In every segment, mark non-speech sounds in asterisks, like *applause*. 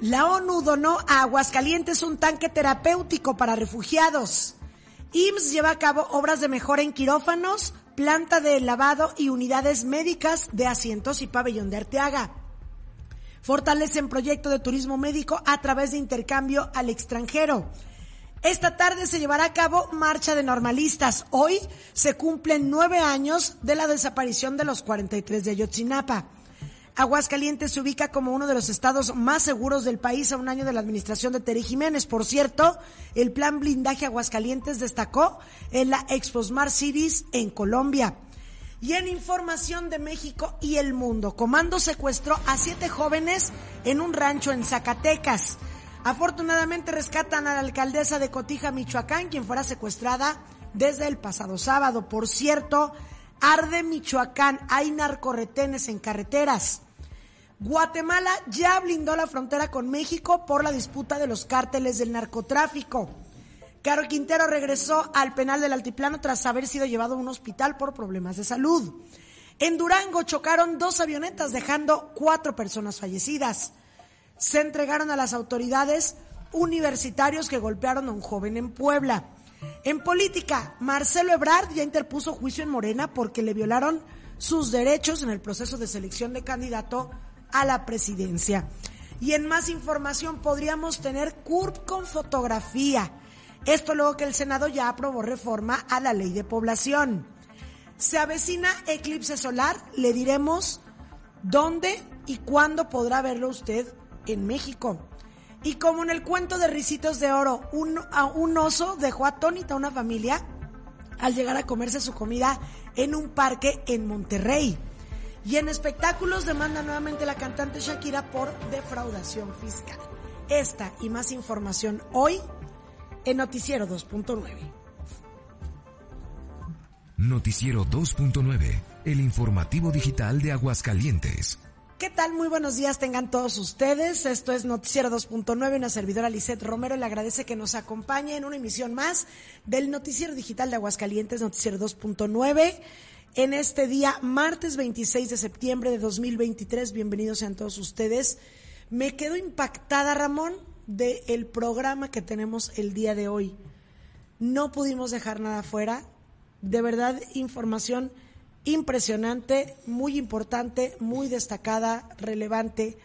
La ONU donó a Aguascalientes un tanque terapéutico para refugiados. IMSS lleva a cabo obras de mejora en quirófanos, planta de lavado y unidades médicas de asientos y pabellón de Arteaga. Fortalecen proyecto de turismo médico a través de intercambio al extranjero. Esta tarde se llevará a cabo Marcha de Normalistas. Hoy se cumplen nueve años de la desaparición de los 43 de Ayotzinapa. Aguascalientes se ubica como uno de los estados más seguros del país a un año de la administración de Terry Jiménez. Por cierto, el plan blindaje Aguascalientes destacó en la Expo Smart Cities en Colombia. Y en información de México y el mundo, Comando secuestró a siete jóvenes en un rancho en Zacatecas. Afortunadamente rescatan a la alcaldesa de Cotija, Michoacán, quien fuera secuestrada desde el pasado sábado. Por cierto, arde Michoacán, hay narcorretenes en carreteras. Guatemala ya blindó la frontera con México por la disputa de los cárteles del narcotráfico. Caro Quintero regresó al penal del Altiplano tras haber sido llevado a un hospital por problemas de salud. En Durango chocaron dos avionetas dejando cuatro personas fallecidas. Se entregaron a las autoridades universitarios que golpearon a un joven en Puebla. En política, Marcelo Ebrard ya interpuso juicio en Morena porque le violaron sus derechos en el proceso de selección de candidato a la presidencia. Y en más información podríamos tener CURP con fotografía. Esto luego que el Senado ya aprobó reforma a la ley de población. Se avecina eclipse solar, le diremos dónde y cuándo podrá verlo usted en México. Y como en el cuento de Ricitos de Oro, un, un oso dejó atónita a una familia al llegar a comerse su comida en un parque en Monterrey. Y en espectáculos demanda nuevamente la cantante Shakira por defraudación fiscal. Esta y más información hoy en Noticiero 2.9. Noticiero 2.9, el informativo digital de Aguascalientes. ¿Qué tal? Muy buenos días tengan todos ustedes. Esto es Noticiero 2.9. Una servidora Lisette Romero le agradece que nos acompañe en una emisión más del Noticiero Digital de Aguascalientes, Noticiero 2.9. En este día, martes 26 de septiembre de 2023, bienvenidos sean todos ustedes. Me quedo impactada, Ramón, del programa que tenemos el día de hoy. No pudimos dejar nada fuera. De verdad, información impresionante, muy importante, muy destacada, relevante.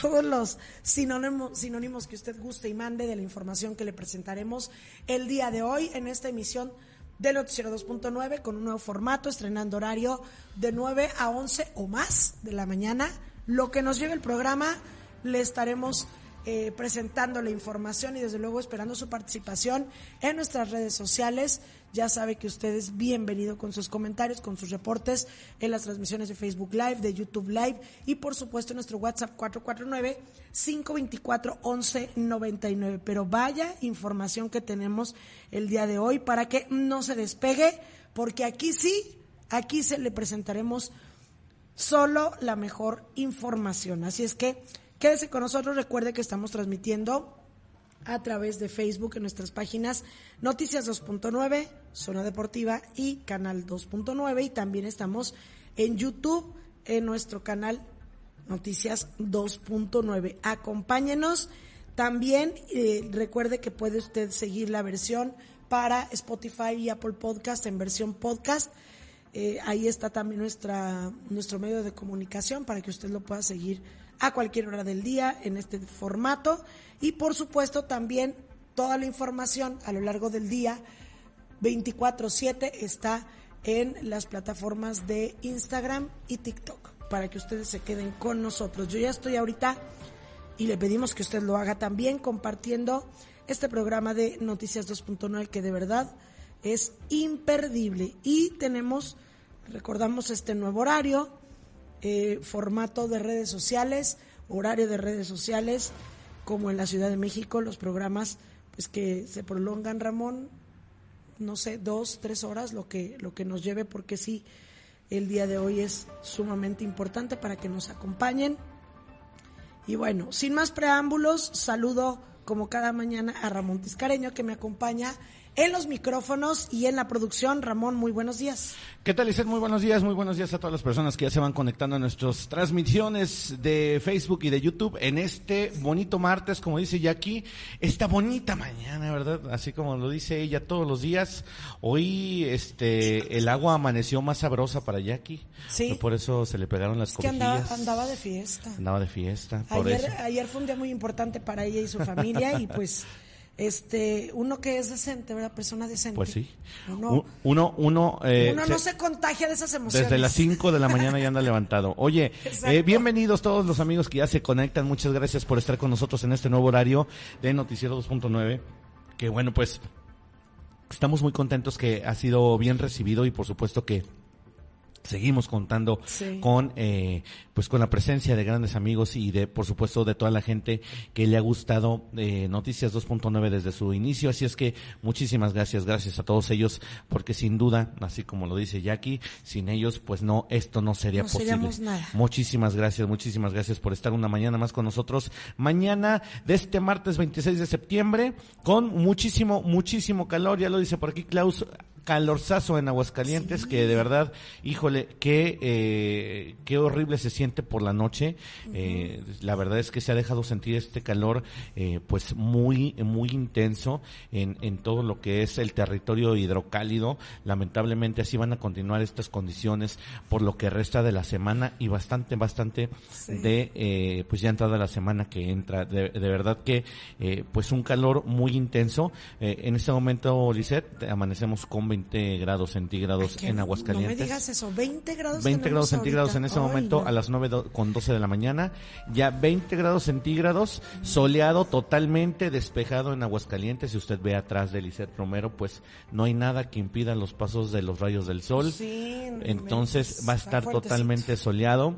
Todos los sinónimos, que usted guste y mande de la información que le presentaremos el día de hoy en esta emisión de Noticiero 2.9 con un nuevo formato, estrenando horario de 9 a 11 o más de la mañana. Lo que nos lleve el programa, le estaremos eh, presentando la información y desde luego esperando su participación en nuestras redes sociales. Ya sabe que usted es bienvenido con sus comentarios, con sus reportes en las transmisiones de Facebook Live, de YouTube Live y por supuesto en nuestro WhatsApp 449-524-1199. Pero vaya información que tenemos el día de hoy para que no se despegue, porque aquí sí, aquí se le presentaremos solo la mejor información. Así es que Quédese con nosotros, recuerde que estamos transmitiendo a través de Facebook en nuestras páginas Noticias 2.9, Zona Deportiva y Canal 2.9 y también estamos en YouTube en nuestro canal Noticias 2.9. Acompáñenos. También eh, recuerde que puede usted seguir la versión para Spotify y Apple Podcast en versión podcast. Eh, ahí está también nuestra, nuestro medio de comunicación para que usted lo pueda seguir a cualquier hora del día en este formato y por supuesto también toda la información a lo largo del día 24/7 está en las plataformas de Instagram y TikTok para que ustedes se queden con nosotros. Yo ya estoy ahorita y le pedimos que usted lo haga también compartiendo este programa de Noticias 2.9 que de verdad es imperdible y tenemos recordamos este nuevo horario eh, formato de redes sociales, horario de redes sociales, como en la Ciudad de México, los programas pues que se prolongan, Ramón, no sé, dos, tres horas, lo que, lo que nos lleve, porque sí, el día de hoy es sumamente importante para que nos acompañen. Y bueno, sin más preámbulos, saludo como cada mañana a Ramón Tiscareño que me acompaña en los micrófonos y en la producción. Ramón, muy buenos días. ¿Qué tal, Lizeth? Muy buenos días, muy buenos días a todas las personas que ya se van conectando a nuestras transmisiones de Facebook y de YouTube en este bonito martes, como dice Jackie, esta bonita mañana, ¿verdad? Así como lo dice ella todos los días. Hoy, este, el agua amaneció más sabrosa para Jackie. Sí. Por eso se le pegaron las Es que andaba, andaba de fiesta. Andaba de fiesta, por Ayer, eso. ayer fue un día muy importante para ella y su familia y pues *laughs* este uno que es decente, ¿verdad? Persona decente. Pues sí. Uno, Uno, uno, eh, uno no se contagia de esas emociones. Desde las 5 de la mañana ya anda levantado. Oye, eh, bienvenidos todos los amigos que ya se conectan. Muchas gracias por estar con nosotros en este nuevo horario de Noticiero 2.9. Que bueno, pues estamos muy contentos que ha sido bien recibido y por supuesto que seguimos contando Sí. con eh, pues con la presencia de grandes amigos y de por supuesto de toda la gente que le ha gustado eh, Noticias 2.9 desde su inicio así es que muchísimas gracias gracias a todos ellos porque sin duda así como lo dice Jackie sin ellos pues no esto no sería No posible nada. muchísimas gracias muchísimas gracias por estar una mañana más con nosotros mañana de este martes 26 de septiembre con muchísimo muchísimo calor ya lo dice por aquí Klaus calorzazo en Aguascalientes que de verdad, híjole, qué, eh, qué horrible se siente por la noche. Eh, la verdad es que se ha dejado sentir este calor eh, pues muy, muy intenso en, en todo lo que es el territorio hidrocálido. Lamentablemente así van a continuar estas condiciones por lo que resta de la semana y bastante, bastante de eh, pues ya entrada la semana que entra. De, de verdad que eh, pues un calor muy intenso. Eh, en este momento, Lisette, amanecemos con 20 grados centígrados Ay, en Aguascalientes. No me digas eso, 20 grados 20 tenemos grados centígrados en ese Ay, momento no. a las 9 do- con 12 de la mañana. Ya 20 grados centígrados, soleado totalmente, despejado en Aguascalientes. Si usted ve atrás de Lisette Romero, pues no hay nada que impida los pasos de los rayos del sol. Sí, Entonces va a estar fuertecito. totalmente soleado.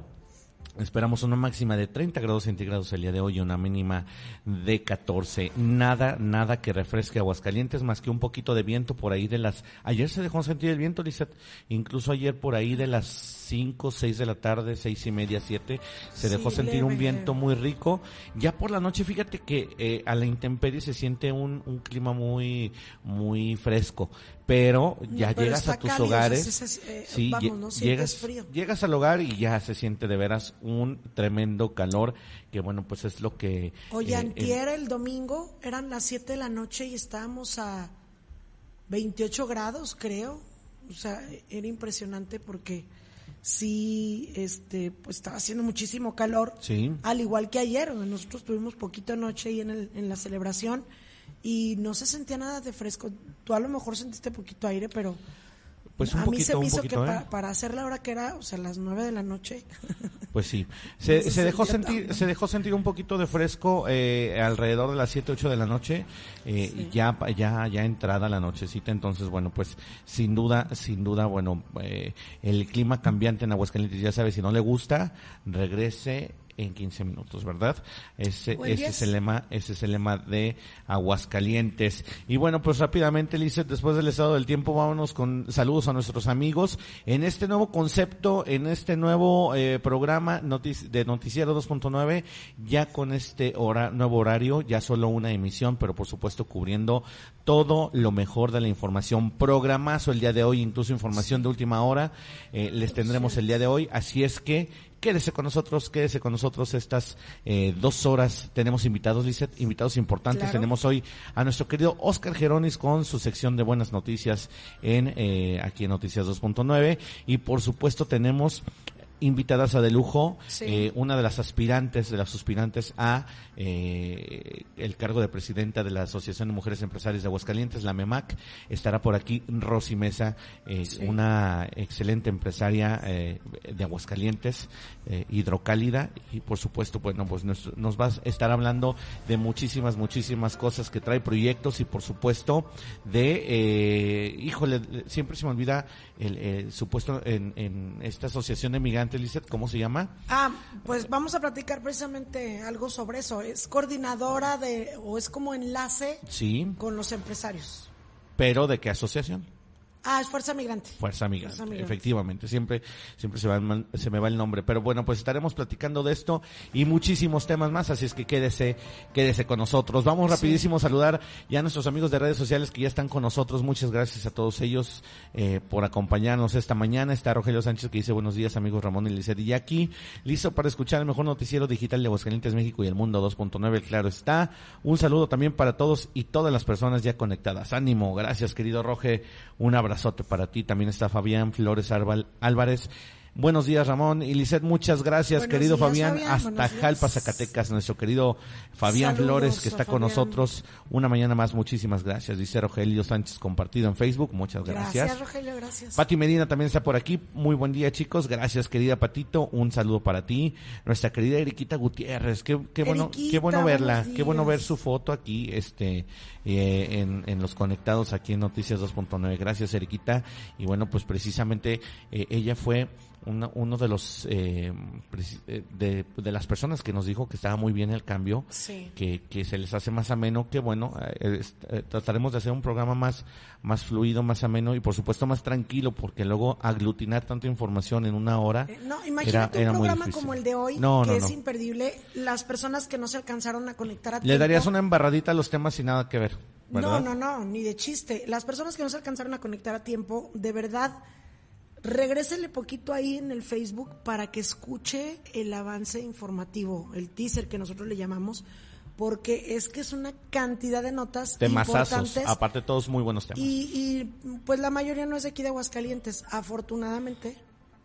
Esperamos una máxima de 30 grados centígrados el día de hoy y una mínima de 14. Nada, nada que refresque Aguascalientes más que un poquito de viento por ahí de las... Ayer se dejó sentir el viento, Lizeth. Incluso ayer por ahí de las 5, 6 de la tarde, seis y media, 7, se Sí, dejó sentir un viento muy rico. Ya por la noche, fíjate que eh, a la intemperie se siente un, un clima muy, muy fresco. Pero ya pero llegas a tus cálido, o sea, hogares. eh, sí, vamos, lle- no sientes llegas, frío. llegas al hogar y ya se siente de veras un tremendo calor que bueno pues es lo que Oye, eh, antier el domingo eran las 7 de la noche y estábamos a 28 grados, creo. O sea, era impresionante porque sí, este, pues estaba haciendo muchísimo calor. Sí. Al igual que ayer, nosotros tuvimos poquito noche ahí en, el, en la celebración y no se sentía nada de fresco. Tú a lo mejor sentiste poquito aire, pero Pues un a mí se me hizo poquito, que ¿eh? pa- para hacer la hora que era, o sea, las 9 de la noche. *laughs* Pues sí, se, No se se dejó sentir, tan- se dejó sentir un poquito de fresco eh, alrededor de las 7, 8 de la noche, eh, y ya, ya, ya entrada la nochecita, entonces bueno, pues sin duda, sin duda, bueno, eh, el clima cambiante en Aguascalientes, ya sabe, si no le gusta, regrese en 15 minutos, ¿verdad? Ese, en ese 10. es el lema, ese es el lema de Aguascalientes. Y bueno, pues rápidamente, Lizeth, después del estado del tiempo, vámonos con saludos a nuestros amigos en este nuevo concepto, en este nuevo eh, programa notic- de Noticiero 2.9, ya con este hora, nuevo horario, ya solo una emisión, pero por supuesto cubriendo todo lo mejor de la información. Programazo el día de hoy, incluso información de última hora, eh, les tendremos el día de hoy, así es que Quédese con nosotros, quédese con nosotros estas eh, dos horas. Tenemos invitados, Lizeth, invitados importantes. Claro. Tenemos hoy a nuestro querido Oscar Geronis con su sección de buenas noticias en eh, aquí en Noticias 2.9 y por supuesto tenemos invitadas a de lujo, Sí. eh, una de las aspirantes, de las aspirantes a eh, el cargo de presidenta de la Asociación de Mujeres Empresarias de Aguascalientes, la MEMAC, estará por aquí Rosy Mesa, eh, Sí. una excelente empresaria eh, de Aguascalientes, eh, hidrocálida y por supuesto, bueno, pues nos, nos va a estar hablando de muchísimas, muchísimas cosas que trae proyectos y por supuesto de, eh, híjole, siempre se me olvida el, el supuesto en, en esta asociación de migrantes, Lizeth, ¿cómo se llama? Ah, pues vamos a platicar precisamente algo sobre eso. Es coordinadora de, o es como enlace Sí, con los empresarios. pero ¿de qué asociación? Ah, es Fuerza Migrante. Fuerza Migrante, Fuerza Migrante. efectivamente, siempre, siempre se, va se me va el nombre, pero bueno, pues estaremos platicando de esto y muchísimos temas más, así es que quédese, quédese con nosotros. Vamos rapidísimo a saludar ya a nuestros amigos de redes sociales que ya están con nosotros, muchas gracias a todos ellos eh, por acompañarnos esta mañana, está Rogelio Sánchez que dice buenos días amigos Ramón y Lizeth. Y aquí, listo para escuchar el mejor noticiero digital de Aguascalientes, México y el mundo 2.9, claro está, un saludo también para todos y todas las personas ya conectadas, ánimo, gracias querido Roge, un abrazote para ti. También está Fabián Flores Álvarez. Buenos días, Ramón y Lisette. Muchas gracias, Buenos querido días, Fabián. Fabián. Hasta. Jalpa, Zacatecas, nuestro querido Fabián Saludos Flores, que está con Fabián. nosotros una mañana más. Muchísimas gracias. Dice Rogelio Sánchez, compartido en Facebook. Muchas Gracias, gracias. Rogelio, gracias. Pati Medina también está por aquí. Muy buen día, chicos. Gracias, querida Patito. Un saludo para ti. Nuestra querida Eriquita Gutiérrez. Qué, qué bueno, Eriquita, qué bueno verla. Qué bueno ver su foto aquí, este, eh, en, en los conectados aquí en Noticias 2.9. Gracias, Eriquita. Y bueno, pues precisamente eh, ella fue una- uno de los eh, eh, de, de las personas que nos dijo que estaba muy bien el cambio Sí. que, que se les hace más ameno, que bueno, eh, trataremos de hacer un programa más, más fluido, más ameno y por supuesto más tranquilo, porque luego aglutinar tanta información en una hora. No, imagínate era un programa como el de hoy, No, que no, es no. imperdible. Las personas que no se alcanzaron a conectar a Le tiempo- darías una embarradita a los temas sin nada que ver. No, ¿verdad? no, no, ni de chiste. Las personas que no se alcanzaron a conectar a tiempo, de verdad, regrésele poquito ahí en el Facebook para que escuche el avance informativo, el teaser que nosotros le llamamos, porque es que es una cantidad de notas Temazazos, importantes. aparte todos muy buenos temas. Y, y, pues la mayoría no es de aquí de Aguascalientes. Afortunadamente,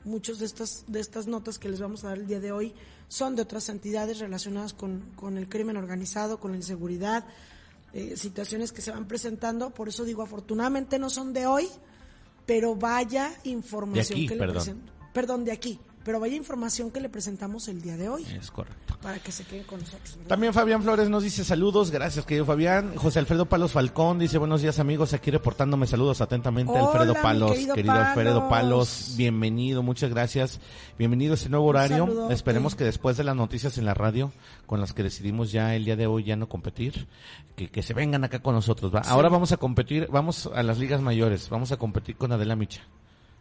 muchos de estas, de estas notas que les vamos a dar el día de hoy son de otras entidades relacionadas con, con el crimen organizado, con la inseguridad, eh, situaciones que se van presentando. Por eso digo, afortunadamente no son de hoy, pero vaya información aquí, que perdón. le presento. Perdón, de aquí. Pero vaya información que le presentamos el día de hoy Es correcto. para que se queden con nosotros. ¿verdad? También Fabián Flores nos dice saludos, gracias querido Fabián. José Alfredo Palos Falcón dice buenos días amigos, aquí reportándome saludos atentamente Hola, Alfredo Palos, querido querido Alfredo Palos. Bienvenido, muchas gracias. Bienvenido a este nuevo horario. Esperemos que después de las noticias en la radio con las que decidimos ya el día de hoy ya no competir, que, que se vengan acá con nosotros, ¿va? Ahora vamos a competir, vamos a las ligas mayores, vamos a competir con Adela Micha.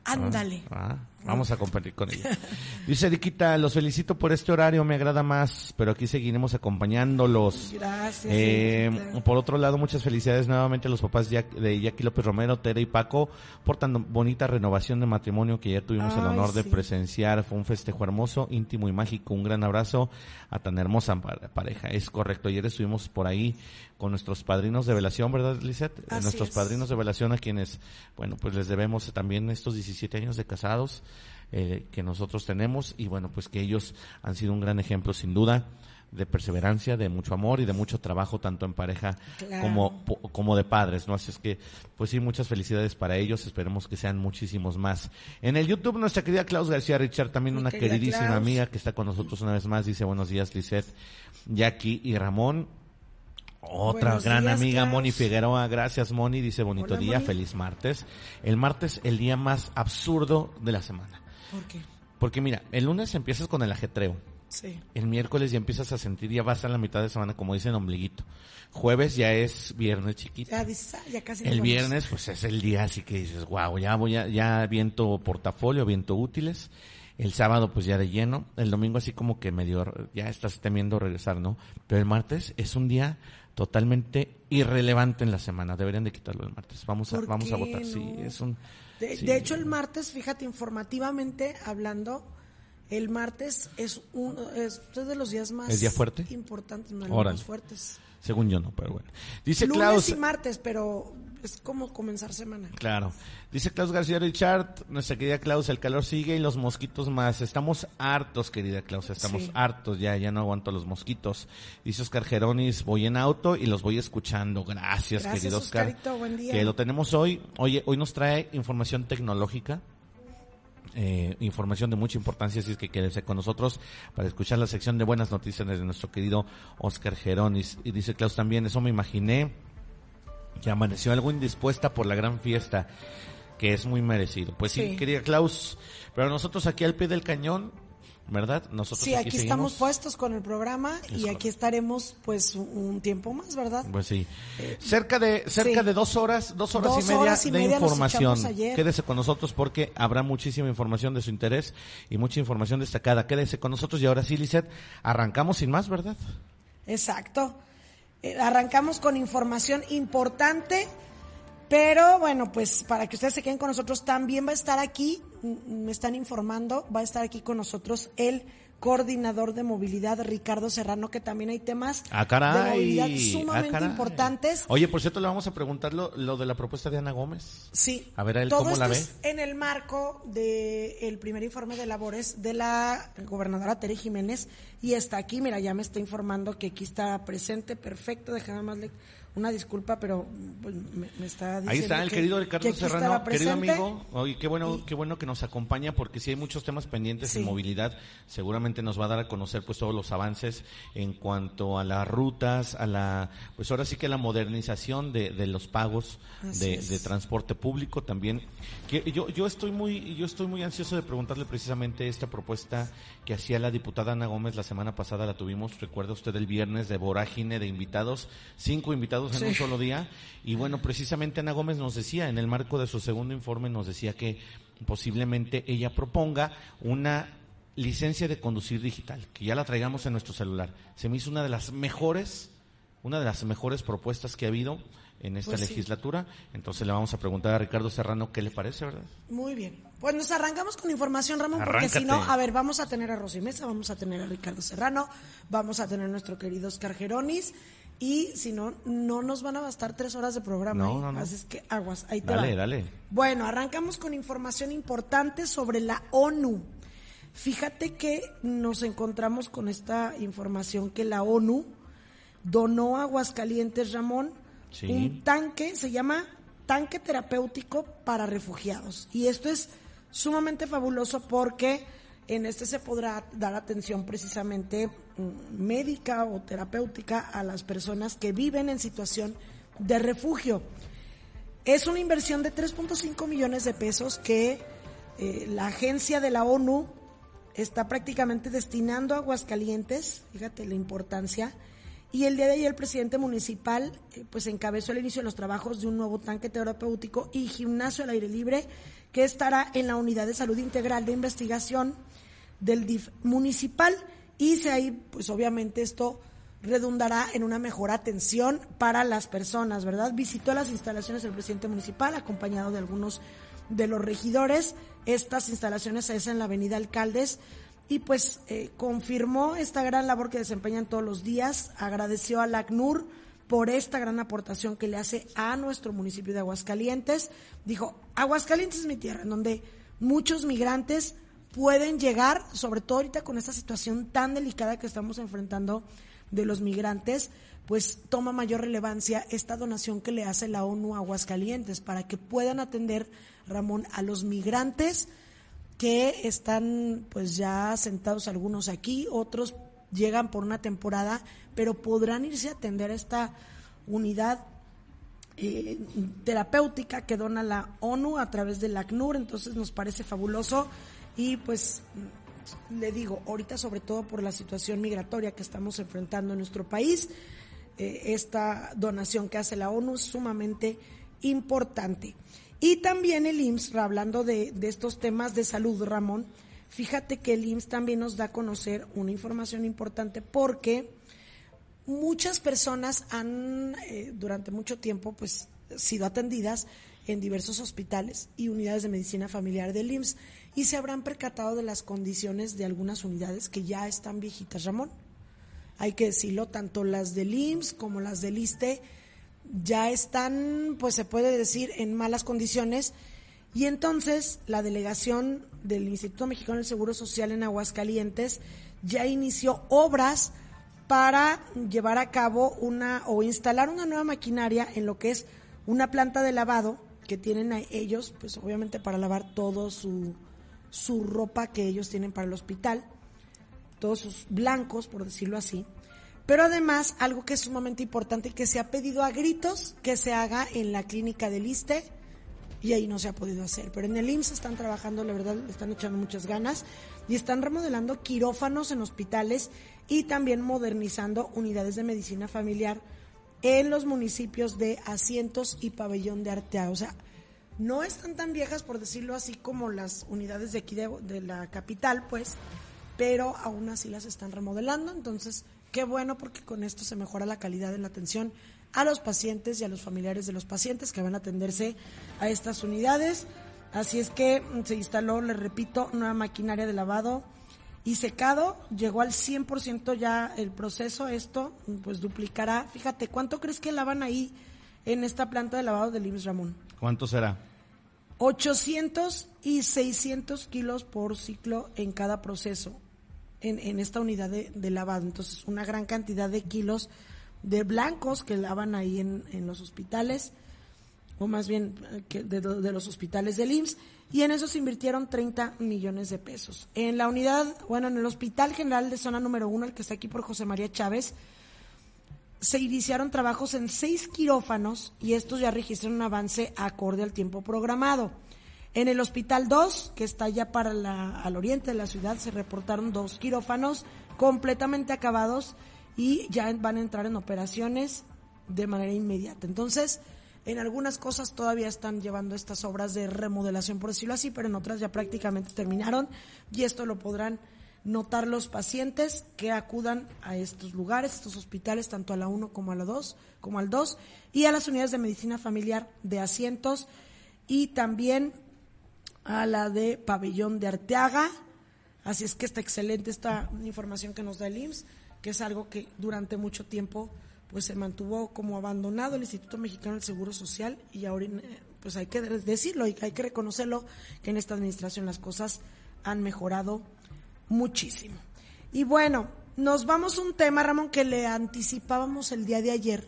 Ándale. Ah, vamos a compartir con ella. *laughs* Dice Eriquita, los felicito por este horario, me agrada más, pero aquí seguiremos acompañándolos. Gracias. Eh, por otro lado, muchas felicidades nuevamente a los papás de Jack- de Jackie López Romero, Tere y Paco por tan bonita renovación de matrimonio que ya tuvimos el honor de presenciar. Fue un festejo hermoso, íntimo y mágico. Un gran abrazo a tan hermosa pa- pareja. Es correcto. Ayer estuvimos por ahí con nuestros padrinos de velación, ¿verdad, Lisette? Eh, Así nuestros es. padrinos de velación a quienes, bueno, pues les debemos también estos 17 años de casados eh, que nosotros tenemos y bueno, pues que ellos han sido un gran ejemplo sin duda de perseverancia, de mucho amor y de mucho trabajo tanto en pareja Claro. como como de padres, ¿no? Así es que, pues sí, muchas felicidades para ellos, esperemos que sean muchísimos más. En el YouTube, nuestra querida Klaus García Richard, también Mi una querida queridísima Klaus. amiga que está con nosotros una vez más, dice buenos días, Lisette, Jackie y Ramón. Otra Buenos gran días, amiga, Klaus. Moni Figueroa, gracias Moni, dice bonito Hola, día, Moni. feliz martes. El martes, el día más absurdo de la semana. ¿Por qué? Porque mira, el lunes empiezas con el ajetreo. Sí. El miércoles ya empiezas a sentir, ya vas a la mitad de semana, como dicen, ombliguito. Jueves ya es viernes chiquito. Ya, ah, ya casi El viernes, pues es el día así que dices, wow, ya voy a, ya viento portafolio, viento útiles. El sábado, pues ya de lleno. El domingo, así como que medio, ya estás temiendo regresar, ¿no? Pero el martes es un día totalmente irrelevante en la semana. Deberían de quitarlo el martes. Vamos a, ¿Por vamos a votar. Sí, es un. De, sí. de hecho, el martes, fíjate, informativamente hablando, el martes es uno es, es de los días más ¿Es día fuerte? importantes, más fuertes. Según yo no, pero bueno. Dice Lunes Klaus. y martes, pero es como comenzar semana. Claro. Dice Klaus García Richard, nuestra querida Klaus, el calor sigue y los mosquitos más. Estamos hartos, querida Klaus, estamos Sí. hartos ya, ya no aguanto los mosquitos. Dice Oscar Geronis, voy en auto y los voy escuchando. Gracias, Gracias, querido Oscar. Oscarito, buen día. Que lo tenemos hoy. Oye, hoy nos trae información tecnológica. eh, información de mucha importancia, así es que quédese con nosotros para escuchar la sección de buenas noticias de nuestro querido Oscar Geronis. Y dice Klaus también, eso me imaginé, que amaneció algo indispuesta por la gran fiesta, que es muy merecido. Pues sí, Sí. querida Klaus, pero nosotros aquí al pie del cañón, ¿verdad? Nosotros Sí, aquí, estamos puestos con el programa y correcto. aquí estaremos pues un, tiempo más, ¿verdad? Pues sí. Cerca de cerca sí. de dos horas, dos horas Dos y media horas y de media información. Quédese con nosotros porque habrá muchísima información de su interés y mucha información destacada. Quédese con nosotros y ahora sí, Lisette, arrancamos sin más, ¿verdad? Exacto. Eh, arrancamos con información importante, pero bueno, pues para que ustedes se queden con nosotros, también va a estar aquí, me están informando, va a estar aquí con nosotros el coordinador de movilidad, Ricardo Serrano, que también hay temas Ah, caray. de movilidad Ah, sumamente importantes. Oye, por cierto, le vamos a preguntar lo, lo de la propuesta de Ana Gómez. Sí. A ver, a él Todo cómo la ve. es en el marco del primer informe de labores de la gobernadora Tere Jiménez y está aquí, mira, ya me está informando que aquí está presente, perfecto, déjame más le- una disculpa, pero pues, me, me está diciendo Ahí está el que- querido que Ricardo Serrano, querido amigo. Oye, qué bueno, qué bueno que nos acompaña porque si hay muchos temas pendientes Sí. en movilidad, seguramente nos va a dar a conocer pues todos los avances en cuanto a las rutas, a la pues ahora sí que la modernización de, de los pagos de, de transporte público también. Yo yo estoy muy yo estoy muy ansioso de preguntarle precisamente esta propuesta que hacía la diputada Ana Gómez la semana pasada la tuvimos, recuerda usted el viernes de vorágine de invitados, cinco invitados en Sí. un solo día y bueno, precisamente Ana Gómez nos decía, en el marco de su segundo informe, nos decía que posiblemente ella proponga una licencia de conducir digital, que ya la traigamos en nuestro celular. Se me hizo una de las mejores, una de las mejores propuestas que ha habido en esta Pues sí. legislatura. Entonces le vamos a preguntar a Ricardo Serrano qué le parece, ¿verdad? Muy bien. Pues nos arrancamos con información, Ramón, porque si no, a ver, vamos a tener a Rosy Mesa, vamos a tener a Ricardo Serrano, vamos a tener a nuestro querido Oscar Geronis, y si no, no nos van a bastar tres horas de programa. No, ¿eh? no, no. Así es que aguas, ahí te Dale, va. dale. Bueno, arrancamos con información importante sobre la ONU. Fíjate que nos encontramos con esta información que la ONU donó a Aguascalientes, Ramón, Un tanque, se llama tanque terapéutico para refugiados. Y esto es sumamente fabuloso porque en este se podrá dar atención precisamente mm, médica o terapéutica a las personas que viven en situación de refugio. Es una inversión de 3.5 millones de pesos que eh, la agencia de la ONU está prácticamente destinando a Aguascalientes, fíjate la importancia, y el día de ayer el presidente municipal eh, pues encabezó el inicio de los trabajos de un nuevo tanque terapéutico y gimnasio al aire libre que estará en la unidad de salud integral de investigación del DIF municipal y se ahí pues obviamente esto redundará en una mejor atención para las personas, ¿verdad? Visitó las instalaciones del presidente municipal acompañado de algunos de los regidores. Estas instalaciones es en la avenida Alcaldes y pues eh, confirmó esta gran labor que desempeñan todos los días, agradeció al ACNUR por esta gran aportación que le hace a nuestro municipio de Aguascalientes. Dijo, Aguascalientes es mi tierra, en donde muchos migrantes pueden llegar, sobre todo ahorita con esta situación tan delicada que estamos enfrentando de los migrantes, pues toma mayor relevancia esta donación que le hace la ONU a Aguascalientes para que puedan atender, Ramón, a los migrantes que están pues ya sentados algunos aquí, otros llegan por una temporada, pero podrán irse a atender a esta unidad eh, terapéutica que dona la ONU a través del ACNUR, entonces nos parece fabuloso y pues le digo, ahorita sobre todo por la situación migratoria que estamos enfrentando en nuestro país, eh, esta donación que hace la ONU es sumamente importante. Y también el IMSS, hablando de, de estos temas de salud, Ramón, fíjate que el IMSS también nos da a conocer una información importante porque muchas personas han eh, durante mucho tiempo pues sido atendidas en diversos hospitales y unidades de medicina familiar del IMSS y se habrán percatado de las condiciones de algunas unidades que ya están viejitas, Ramón. Hay que decirlo, tanto las del IMSS como las del ISTE ya están, pues se puede decir, en malas condiciones. Y entonces la delegación del Instituto Mexicano del Seguro Social en Aguascalientes ya inició obras para llevar a cabo una o instalar una nueva maquinaria en lo que es una planta de lavado que tienen a ellos, pues obviamente para lavar todo su, su ropa que ellos tienen para el hospital, todos sus blancos, por decirlo así. Pero además, algo que es sumamente importante y que se ha pedido a gritos que se haga en la clínica del ISTE, y ahí no se ha podido hacer. Pero en el IMSS están trabajando, la verdad, están echando muchas ganas y están remodelando quirófanos en hospitales y también modernizando unidades de medicina familiar en los municipios de Asientos y Pabellón de Arteaga. O sea, no están tan viejas, por decirlo así, como las unidades de aquí de, de la capital, pues, pero aún así las están remodelando. Entonces, qué bueno porque con esto se mejora la calidad de la atención a los pacientes y a los familiares de los pacientes que van a atenderse a estas unidades. Así es que se instaló, les repito, nueva maquinaria de lavado y secado. Llegó al 100% ya el proceso. Esto pues duplicará. Fíjate, ¿cuánto crees que lavan ahí en esta planta de lavado del IMSS Ramón? ¿Cuánto será? 800 y 600 kilos por ciclo en cada proceso en, en esta unidad de, lavado. Entonces, una gran cantidad de kilos de blancos que lavan ahí en, los hospitales, o más bien eh, que de, los hospitales del IMSS, y en eso se invirtieron 30 millones de pesos. En la unidad, bueno, en el Hospital General de Zona Número Uno, el que está aquí por José María Chávez, se iniciaron trabajos en seis quirófanos y estos ya registran un avance acorde al tiempo programado. En el Hospital 2, que está ya para la, al oriente de la ciudad, se reportaron dos quirófanos completamente acabados y ya van a entrar en operaciones de manera inmediata. Entonces, en algunas cosas todavía están llevando estas obras de remodelación, por decirlo así, pero en otras ya prácticamente terminaron y esto lo podrán notar los pacientes que acudan a estos lugares, estos hospitales, tanto a la 1 como a la 2, como al 2, y a las unidades de medicina familiar de asientos y también a la de pabellón de Arteaga. Así es que está excelente esta información que nos da el IMSS que es algo que durante mucho tiempo pues se mantuvo como abandonado el Instituto Mexicano del Seguro Social y ahora pues hay que decirlo y hay que reconocerlo que en esta administración las cosas han mejorado muchísimo. Y bueno, nos vamos a un tema, Ramón, que le anticipábamos el día de ayer.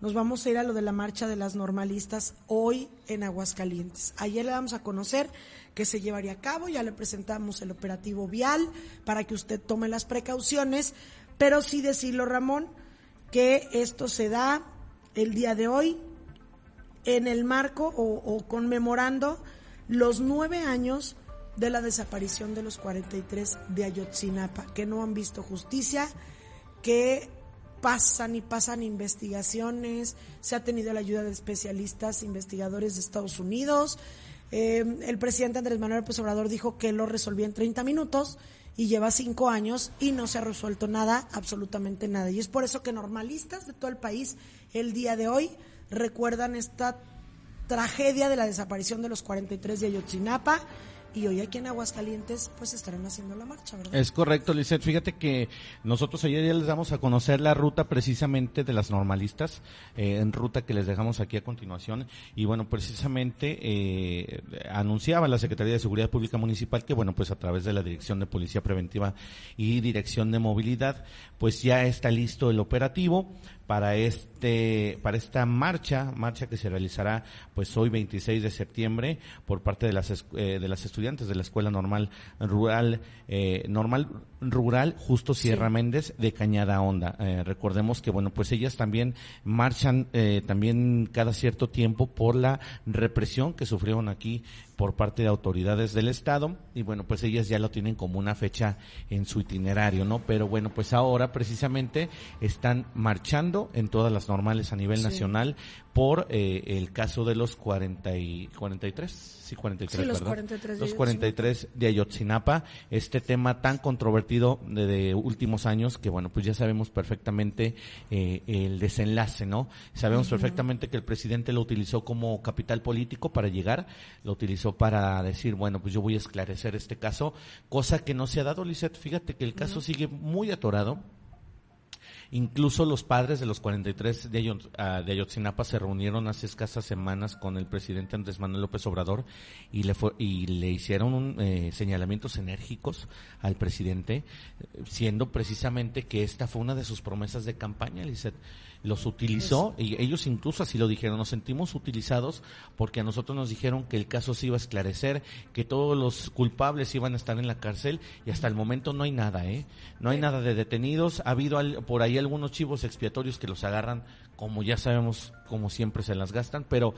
Nos vamos a ir a lo de la marcha de las normalistas hoy en Aguascalientes. Ayer le damos a conocer que se llevaría a cabo, ya le presentamos el operativo vial para que usted tome las precauciones, pero sí decirlo, Ramón, que esto se da el día de hoy en el marco o, conmemorando los nueve años de la desaparición de los 43 de Ayotzinapa, que no han visto justicia, que pasan y pasan investigaciones, se ha tenido la ayuda de especialistas, investigadores de Estados Unidos. Eh, el presidente Andrés Manuel López Obrador dijo que lo resolvía en 30 minutos y lleva cinco años y no se ha resuelto nada, absolutamente nada. Y es por eso que normalistas de todo el país el día de hoy recuerdan esta tragedia de la desaparición de los 43 de Ayotzinapa y hoy aquí en Aguascalientes pues estarán haciendo la marcha, ¿verdad? Es correcto, Lizeth. Fíjate que nosotros ayer ya les damos a conocer la ruta precisamente de las normalistas, eh, en ruta que les dejamos aquí a continuación. Y bueno, precisamente eh, anunciaba la Secretaría de Seguridad Pública Municipal que bueno, pues a través de la Dirección de Policía Preventiva y Dirección de Movilidad, pues ya está listo el operativo para este para esta marcha marcha que se realizará pues hoy 26 de septiembre por parte de las eh, de las estudiantes de la escuela normal rural eh, normal rural justo Sierra sí. Méndez de Cañada Honda eh, recordemos que bueno pues ellas también marchan eh, también cada cierto tiempo por la represión que sufrieron aquí por parte de autoridades del Estado y bueno, pues ellas ya lo tienen como una fecha en su itinerario, ¿no? Pero bueno, pues ahora precisamente están marchando en todas las normales a nivel sí. nacional por eh, el caso de los 40 y 43, sí 43, sí, los ¿verdad? 43 de los 43 de Ayotzinapa, este tema tan controvertido de, de, últimos años que bueno, pues ya sabemos perfectamente eh, el desenlace, ¿no? Sabemos uh -huh. perfectamente que el presidente lo utilizó como capital político para llegar, lo utilizó para decir, bueno, pues yo voy a esclarecer este caso, cosa que no se ha dado, Lisette. Fíjate que el caso uh -huh. sigue muy atorado. Incluso los padres de los 43 de, Ayot, uh, de Ayotzinapa se reunieron hace escasas semanas con el presidente Andrés Manuel López Obrador y le, fue, y le hicieron un, eh, señalamientos enérgicos al presidente, siendo precisamente que esta fue una de sus promesas de campaña, Lizeth los utilizó y ellos incluso así lo dijeron, nos sentimos utilizados porque a nosotros nos dijeron que el caso se iba a esclarecer, que todos los culpables iban a estar en la cárcel y hasta el momento no hay nada, ¿eh? No hay nada de detenidos, ha habido al, por ahí algunos chivos expiatorios que los agarran, como ya sabemos, como siempre se las gastan, pero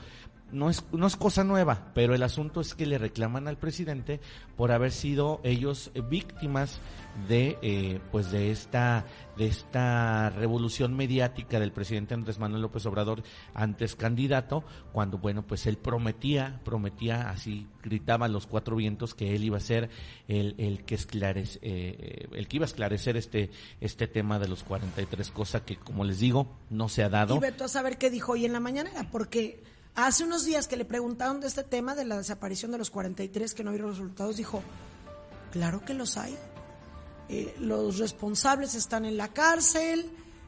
no es, no es cosa nueva, pero el asunto es que le reclaman al presidente por haber sido ellos víctimas de eh, pues de esta de esta revolución mediática del presidente Andrés Manuel López Obrador antes candidato cuando bueno pues él prometía prometía así gritaba a los cuatro vientos que él iba a ser el, el que esclarece, eh, el que iba a esclarecer este este tema de los 43 cosa que como les digo no se ha dado. Y Beto a saber qué dijo hoy en la mañana porque hace unos días que le preguntaron de este tema de la desaparición de los 43 que no había resultados dijo claro que los hay eh, los responsables están en la cárcel,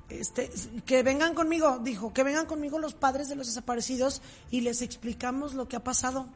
este, que vengan conmigo, dijo, que vengan conmigo los padres de los desaparecidos y les explicamos lo que ha pasado.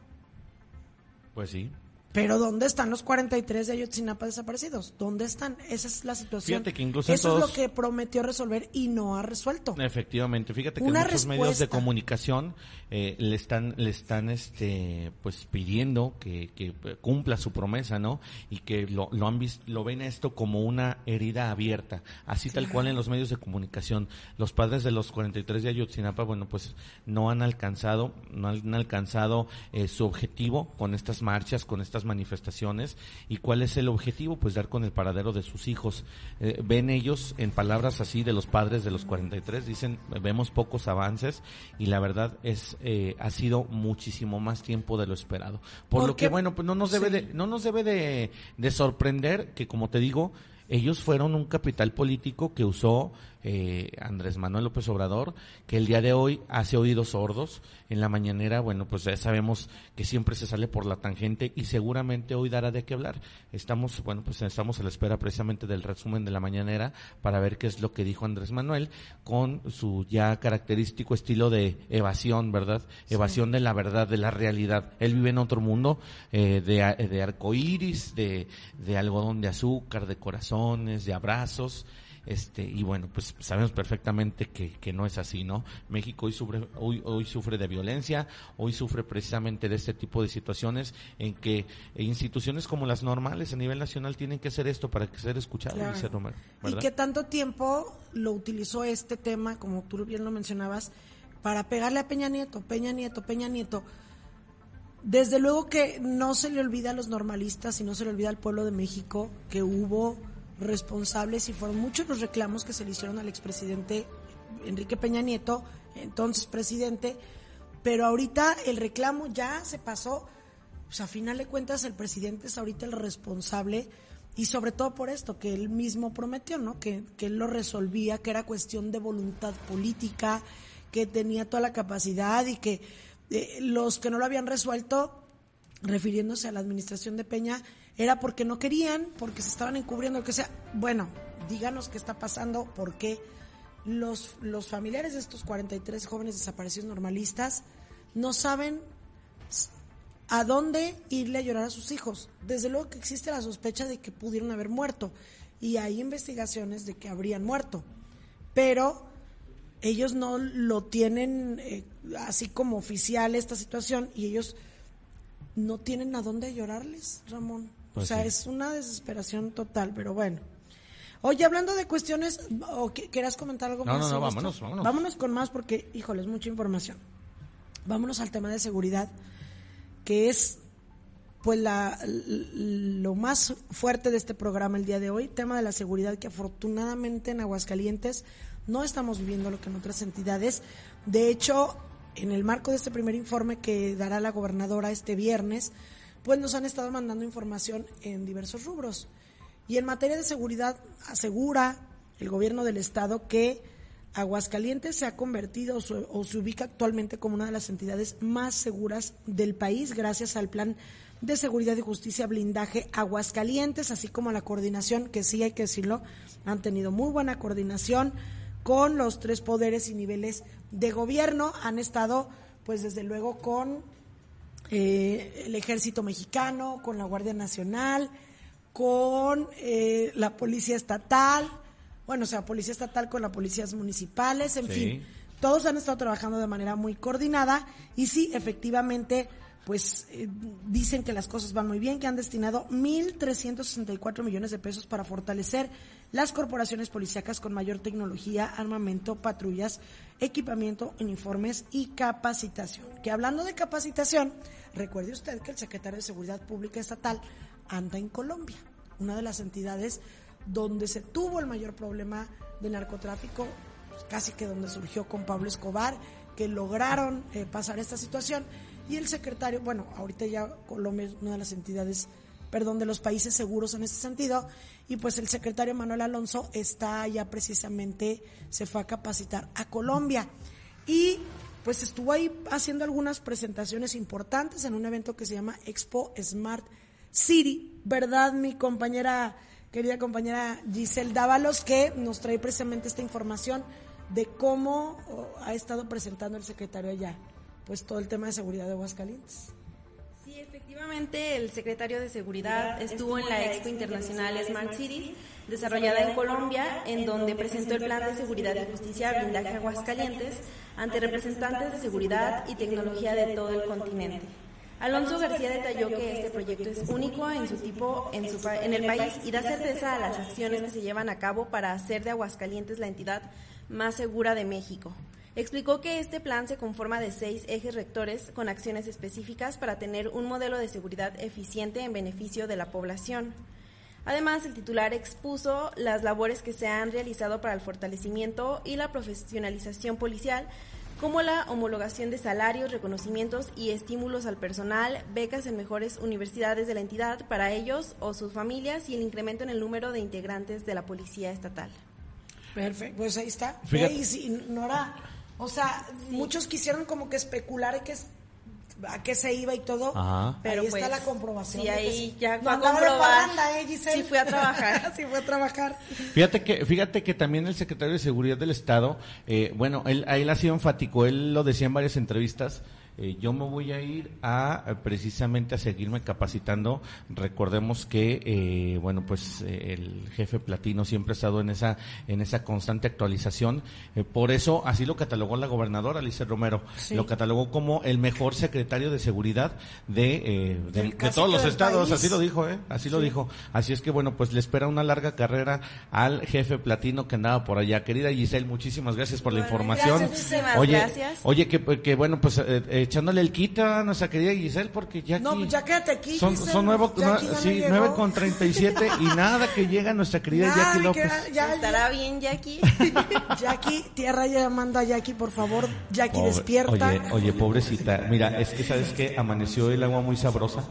Pues sí. Pero ¿dónde están los 43 de Ayotzinapa desaparecidos? ¿Dónde están? Esa es la situación. Fíjate que incluso Eso es lo que prometió resolver y no ha resuelto. Efectivamente, fíjate que muchos medios de comunicación eh, le están le están este pues pidiendo que, que cumpla su promesa, ¿no? Y que lo, lo han visto, lo ven esto como una herida abierta, así tal cual en los medios de comunicación. Los padres de los 43 de Ayotzinapa, bueno, pues no han alcanzado no han alcanzado eh, su objetivo con estas marchas, con estas manifestaciones y cuál es el objetivo, pues dar con el paradero de sus hijos. Eh, ven ellos en palabras así de los padres de los 43, dicen, vemos pocos avances y la verdad es eh, ha sido muchísimo más tiempo de lo esperado. Por, lo que bueno, pues no nos debe de no nos debe de, de sorprender que como te digo, ellos fueron un capital político que usó eh, Andrés Manuel López Obrador, que el día de hoy hace oídos sordos. En la mañanera, bueno, pues ya sabemos que siempre se sale por la tangente y seguramente hoy dará de qué hablar. Estamos, bueno, pues estamos a la espera precisamente del resumen de la mañanera para ver qué es lo que dijo Andrés Manuel con su ya característico estilo de evasión, ¿verdad? Evasión de la verdad, de la realidad. Él vive en otro mundo eh, de, de arcoíris, de, de algodón de azúcar, de corazones, de abrazos este y bueno pues sabemos perfectamente que, que no es así no México hoy sufre hoy hoy sufre de violencia hoy sufre precisamente de este tipo de situaciones en que instituciones como las normales a nivel nacional tienen que hacer esto para ser escuchados y que tanto tiempo lo utilizó este tema como tú bien lo mencionabas para pegarle a Peña Nieto Peña Nieto Peña Nieto. Desde luego que no se le olvida a los normalistas y no se le olvida al pueblo de México que hubo responsables y fueron muchos los reclamos que se le hicieron al expresidente Enrique Peña Nieto, entonces presidente, pero ahorita el reclamo ya se pasó, pues a final de cuentas el presidente es ahorita el responsable y sobre todo por esto que él mismo prometió, ¿no? Que, que él lo resolvía, que era cuestión de voluntad política, que tenía toda la capacidad y que eh, los que no lo habían resuelto, refiriéndose a la administración de Peña, era porque no querían, porque se estaban encubriendo, lo que sea. Bueno, díganos qué está pasando, porque los, los familiares de estos 43 jóvenes desaparecidos normalistas no saben a dónde irle a llorar a sus hijos. Desde luego que existe la sospecha de que pudieron haber muerto y hay investigaciones de que habrían muerto, pero ellos no lo tienen eh, así como oficial esta situación y ellos no tienen a dónde llorarles, Ramón. Pues o sea, es una desesperación total, pero bueno. Oye, hablando de cuestiones, ¿o quieras comentar algo más? No, no, vámonos, vámonos. Vámonos con más porque, híjole, es mucha información. Vámonos al tema de seguridad, que es pues la, lo más fuerte de este programa el día de hoy, tema de la seguridad que afortunadamente en Aguascalientes no estamos viviendo lo que en otras entidades. De hecho, en el marco de este primer informe que dará la gobernadora este viernes, pues nos han estado mandando información en diversos rubros. Y en materia de seguridad, asegura el gobierno del estado que Aguascalientes se ha convertido o, se ubica actualmente como una de las entidades más seguras del país gracias al plan de seguridad y justicia blindaje Aguascalientes, así como la coordinación, que sí hay que decirlo, han tenido muy buena coordinación con los tres poderes y niveles de gobierno, han estado pues desde luego con eh, el ejército mexicano, con la Guardia Nacional, con eh, la Policía Estatal, bueno, o sea, Policía Estatal con las policías municipales, en fin, todos han estado trabajando de manera muy coordinada y sí, efectivamente, pues eh, dicen que las cosas van muy bien, que han destinado 1.364 millones de pesos para fortalecer las corporaciones policíacas con mayor tecnología, armamento, patrullas, equipamiento, uniformes y capacitación. Que hablando de capacitación, recuerde usted que el secretario de Seguridad Pública Estatal anda en Colombia, una de las entidades donde se tuvo el mayor problema de narcotráfico, casi que donde surgió con Pablo Escobar, que lograron eh, pasar esta situación y el secretario, bueno, ahorita ya Colombia es una de las entidades, perdón, de los países seguros en este sentido, y pues el secretario Manuel Alonso está ya precisamente, se fue a capacitar a Colombia. Y pues estuvo ahí haciendo algunas presentaciones importantes en un evento que se llama Expo Smart City, ¿verdad? Mi compañera, querida compañera Giselle Dávalos, que nos trae precisamente esta información de cómo oh, ha estado presentando el secretario allá pues todo el tema de seguridad de Aguascalientes. Sí, efectivamente, el secretario de Seguridad estuvo en la Expo Internacional Smart Cities, desarrollada en Colombia, en donde presentó el Plan de Seguridad y Justicia Blindaje Aguascalientes ante representantes de seguridad y tecnología de todo el continente. Alonso García detalló que este proyecto es único en su tipo en, su, en el país y da certeza a las acciones que se llevan a cabo para hacer de Aguascalientes la entidad más segura de México. Explicó que este plan se conforma de seis ejes rectores con acciones específicas para tener un modelo de seguridad eficiente en beneficio de la población. Además, el titular expuso las labores que se han realizado para el fortalecimiento y la profesionalización policial, como la homologación de salarios, reconocimientos y estímulos al personal, becas en mejores universidades de la entidad para ellos o sus familias y el incremento en el número de integrantes de la Policía Estatal. Perfecto, pues ahí está. Nora, o sea, muchos quisieron como que especular que a qué se iba y todo, pero ahí está pues, la comprobación. Sí, ahí ya fue a comprobar. ¿eh, sí fui a trabajar. *laughs* sí fue a trabajar. Fíjate que, fíjate que también el secretario de Seguridad del Estado, eh, bueno, él, él ha sido enfático, él lo decía en varias entrevistas, eh, yo me voy a ir a precisamente a seguirme capacitando. Recordemos que, eh, bueno, pues eh, el jefe Platino siempre ha estado en esa en esa constante actualización. por eso así lo catalogó la gobernadora Alicia Romero. Lo catalogó como el mejor secretario de seguridad de, de, todos los estados. Así lo dijo, ¿eh? Así lo dijo. Así es que, bueno, pues le espera una larga carrera al jefe Platino que andaba por allá. Querida Giselle, muchísimas gracias por la información. oye, gracias. oye, que, que bueno, pues echándole el quita a nuestra querida Giselle porque ya No, ya quédate aquí. Son, son nuevo, sí, con treinta y siete y *laughs* nada que llega nuestra querida Jackie López. ya, Estará bien Jackie. *laughs* Jackie, tierra llamando a Jackie, por favor. Jackie, despierta. Oye, oye, pobrecita. Mira, es que sabes que amaneció el agua muy sabrosa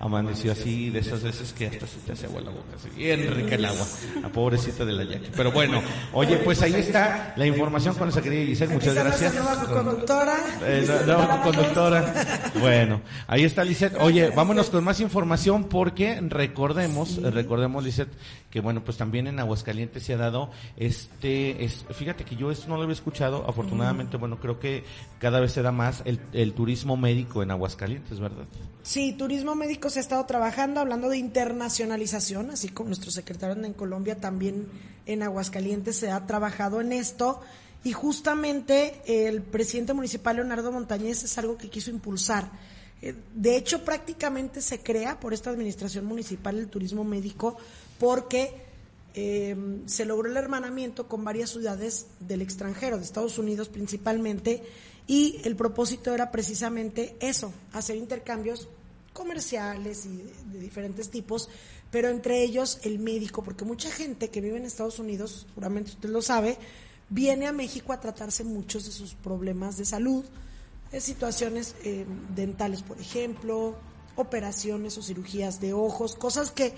amaneció así de esas veces que hasta se te hace agua la boca, así, bien rica el agua, la pobrecita de la Jackie. Pero bueno, oye, pues ahí está la información con esa querida Giselle, muchas gracias. Nueva conductora. Eh, nueva conductora. Bueno, ahí está Lisette. Oye, vámonos con más información porque recordemos, recordemos Lisette, que bueno, pues también en Aguascalientes se ha dado este, es, fíjate que yo esto no lo había escuchado, afortunadamente, bueno, creo que cada vez se da más el, el turismo médico en Aguascalientes, ¿verdad? Sí, turismo médico se ha estado trabajando, hablando de internacionalización, así como nuestro secretario en Colombia, también en Aguascalientes se ha trabajado en esto. Y justamente el presidente municipal Leonardo Montañez es algo que quiso impulsar. Eh, de hecho, prácticamente se crea por esta administración municipal el turismo médico porque eh, se logró el hermanamiento con varias ciudades del extranjero, de Estados Unidos principalmente, y el propósito era precisamente eso, hacer intercambios comerciales y de, diferentes tipos, pero entre ellos el médico, porque mucha gente que vive en Estados Unidos, seguramente usted lo sabe, viene a México a tratarse muchos de sus problemas de salud, de situaciones eh, dentales, por ejemplo, operaciones o cirugías de ojos, cosas que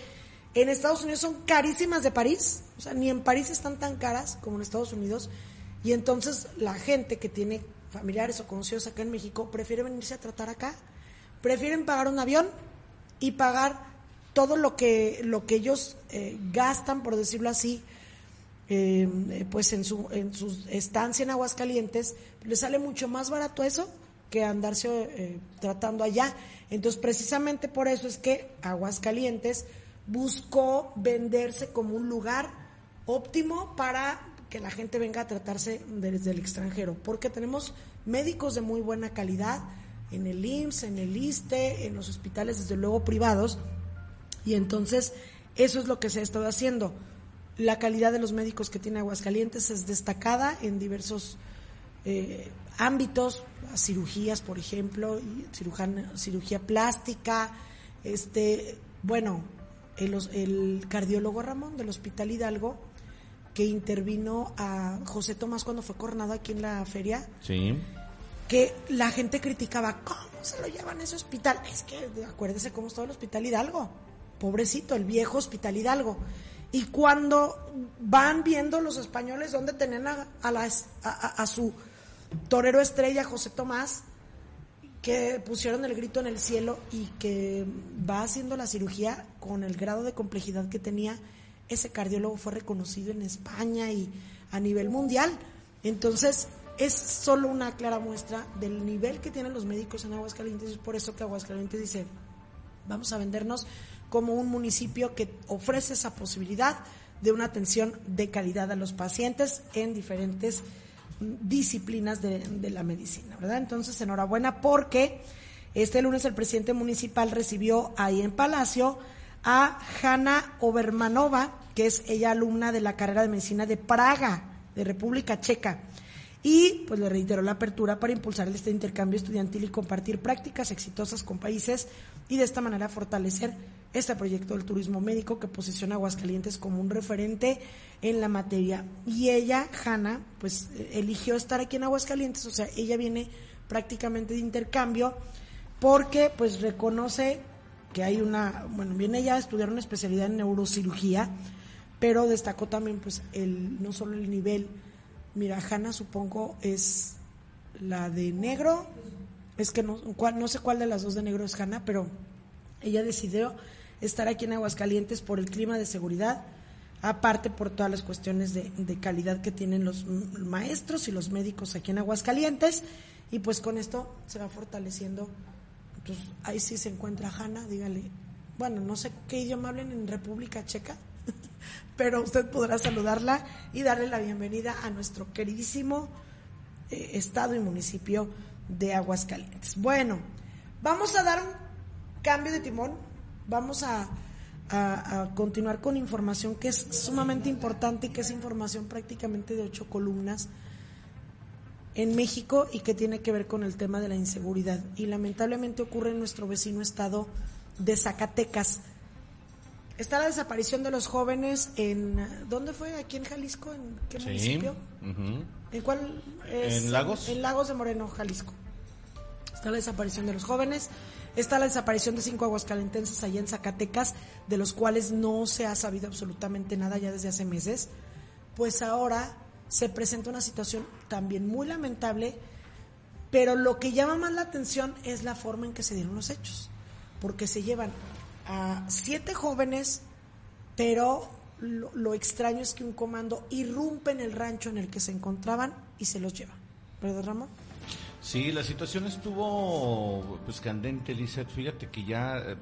en Estados Unidos son carísimas de París, o sea, ni en París están tan caras como en Estados Unidos, y entonces la gente que tiene familiares o conocidos acá en México prefiere venirse a tratar acá. Prefieren pagar un avión y pagar todo lo que, lo que ellos eh, gastan, por decirlo así, eh, pues en su, en su estancia en Aguascalientes, les sale mucho más barato eso que andarse eh, tratando allá. Entonces, precisamente por eso es que Aguascalientes buscó venderse como un lugar óptimo para que la gente venga a tratarse desde el extranjero, porque tenemos médicos de muy buena calidad, en el IMSS, en el ISTE, en los hospitales, desde luego privados. Y entonces, eso es lo que se ha estado haciendo. La calidad de los médicos que tiene Aguascalientes es destacada en diversos eh, ámbitos, cirugías, por ejemplo, cirugía plástica, este, bueno, el, el cardiólogo Ramón del Hospital Hidalgo, que intervino a José Tomás cuando fue coronado aquí en la feria. Sí. Que la gente criticaba, ¿cómo se lo llevan a ese hospital? Es que acuérdese cómo estaba el Hospital Hidalgo. Pobrecito, el viejo Hospital Hidalgo. Y cuando van viendo los españoles dónde tenían a, a, su torero estrella, José Tomás, que pusieron el grito en el cielo y que va haciendo la cirugía con el grado de complejidad que tenía, ese cardiólogo fue reconocido en España y a nivel mundial. Entonces, es solo una clara muestra del nivel que tienen los médicos en Aguascalientes. Es por eso que Aguascalientes dice, vamos a vendernos como un municipio que ofrece esa posibilidad de una atención de calidad a los pacientes en diferentes disciplinas de, la medicina, ¿verdad? Entonces, enhorabuena porque este lunes el presidente municipal recibió ahí en Palacio a Hanna Obermanova, que es ella alumna de la carrera de medicina de Praga, de República Checa. Y pues le reiteró la apertura para impulsar este intercambio estudiantil y compartir prácticas exitosas con países y de esta manera fortalecer este proyecto del turismo médico que posiciona a Aguascalientes como un referente en la materia. Y ella, Hanna, pues eligió estar aquí en Aguascalientes, o sea, ella viene prácticamente de intercambio porque pues reconoce que hay una, bueno, viene ella a estudiar una especialidad en neurocirugía, pero destacó también pues el no solo el nivel, mira, Hanna supongo es la de negro, es que no, no sé cuál de las dos de negro es Hanna, pero ella decidió estar aquí en Aguascalientes por el clima de seguridad, aparte por todas las cuestiones de, calidad que tienen los maestros y los médicos aquí en Aguascalientes, y pues con esto se va fortaleciendo. Pues ahí sí se encuentra Hanna, dígale, bueno, no sé qué idioma hablen en República Checa, *laughs* pero usted podrá saludarla y darle la bienvenida a nuestro queridísimo eh, estado y municipio de Aguascalientes. Bueno, vamos a dar un cambio de timón vamos a, continuar con información que es sumamente importante y que es información prácticamente de ocho columnas en México y que tiene que ver con el tema de la inseguridad. Y lamentablemente ocurre en nuestro vecino estado de Zacatecas. Está la desaparición de los jóvenes en... ¿Dónde fue? ¿Aquí en Jalisco? ¿En qué municipio? ¿En cuál? en Lagos. En Lagos de Moreno, Jalisco. Está la desaparición de los jóvenes. Está la desaparición de cinco aguascalentenses allá en Zacatecas, de los cuales no se ha sabido absolutamente nada ya desde hace meses. Pues ahora se presenta una situación también muy lamentable, pero lo que llama más la atención es la forma en que se dieron los hechos, porque se llevan a siete jóvenes, pero lo, extraño es que un comando irrumpe en el rancho en el que se encontraban y se los lleva. ¿Verdad, Ramón? Sí, la situación estuvo pues candente, Lizeth. Fíjate que ya eh,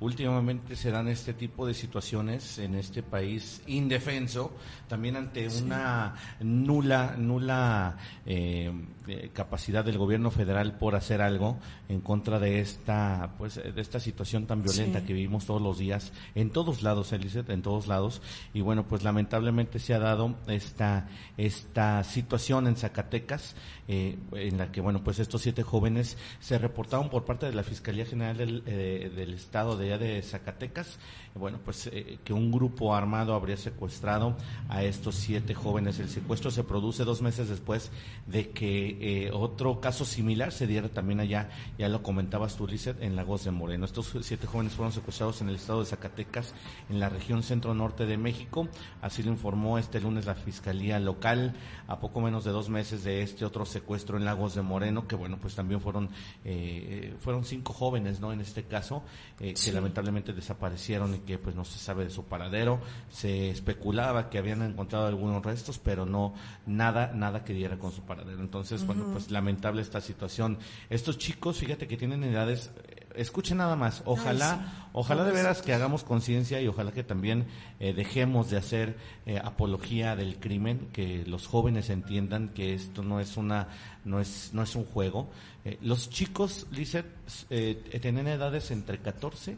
últimamente se dan este tipo de situaciones en este país indefenso, también ante una nula, nula eh, eh, capacidad del gobierno federal por hacer algo en contra de esta, pues, de esta situación tan violenta que vivimos todos los días en todos lados, Elizabeth, en todos lados. Y bueno, pues lamentablemente se ha dado esta, esta situación en Zacatecas, eh, en la que bueno, pues estos siete jóvenes se reportaron por parte de la Fiscalía General del, del Estado de de Zacatecas, bueno, pues eh, que un grupo armado habría secuestrado a estos siete jóvenes. El secuestro se produce dos meses después de que eh, otro caso similar se diera también allá, ya lo comentabas tú, Lizeth, en Lagos de Moreno. Estos siete jóvenes fueron secuestrados en el estado de Zacatecas, en la región centro-norte de México. Así lo informó este lunes la Fiscalía Local, a poco menos de dos meses de este otro secuestro en Lagos de Moreno, que bueno, pues también fueron, eh, fueron cinco jóvenes, ¿no? En este caso, que lamentablemente desaparecieron que pues no se sabe de su paradero. Se especulaba que habían encontrado algunos restos, pero no nada, nada que diera con su paradero. Entonces, bueno, pues lamentable esta situación. Estos chicos, fíjate que tienen edades escuchen nada más, ojalá, ojalá de veras que hagamos conciencia y ojalá que también eh, dejemos de hacer eh, apología del crimen, que los jóvenes entiendan que esto no es una, no es, no es un juego. Eh, los chicos, Lizeth, tienen edades entre 14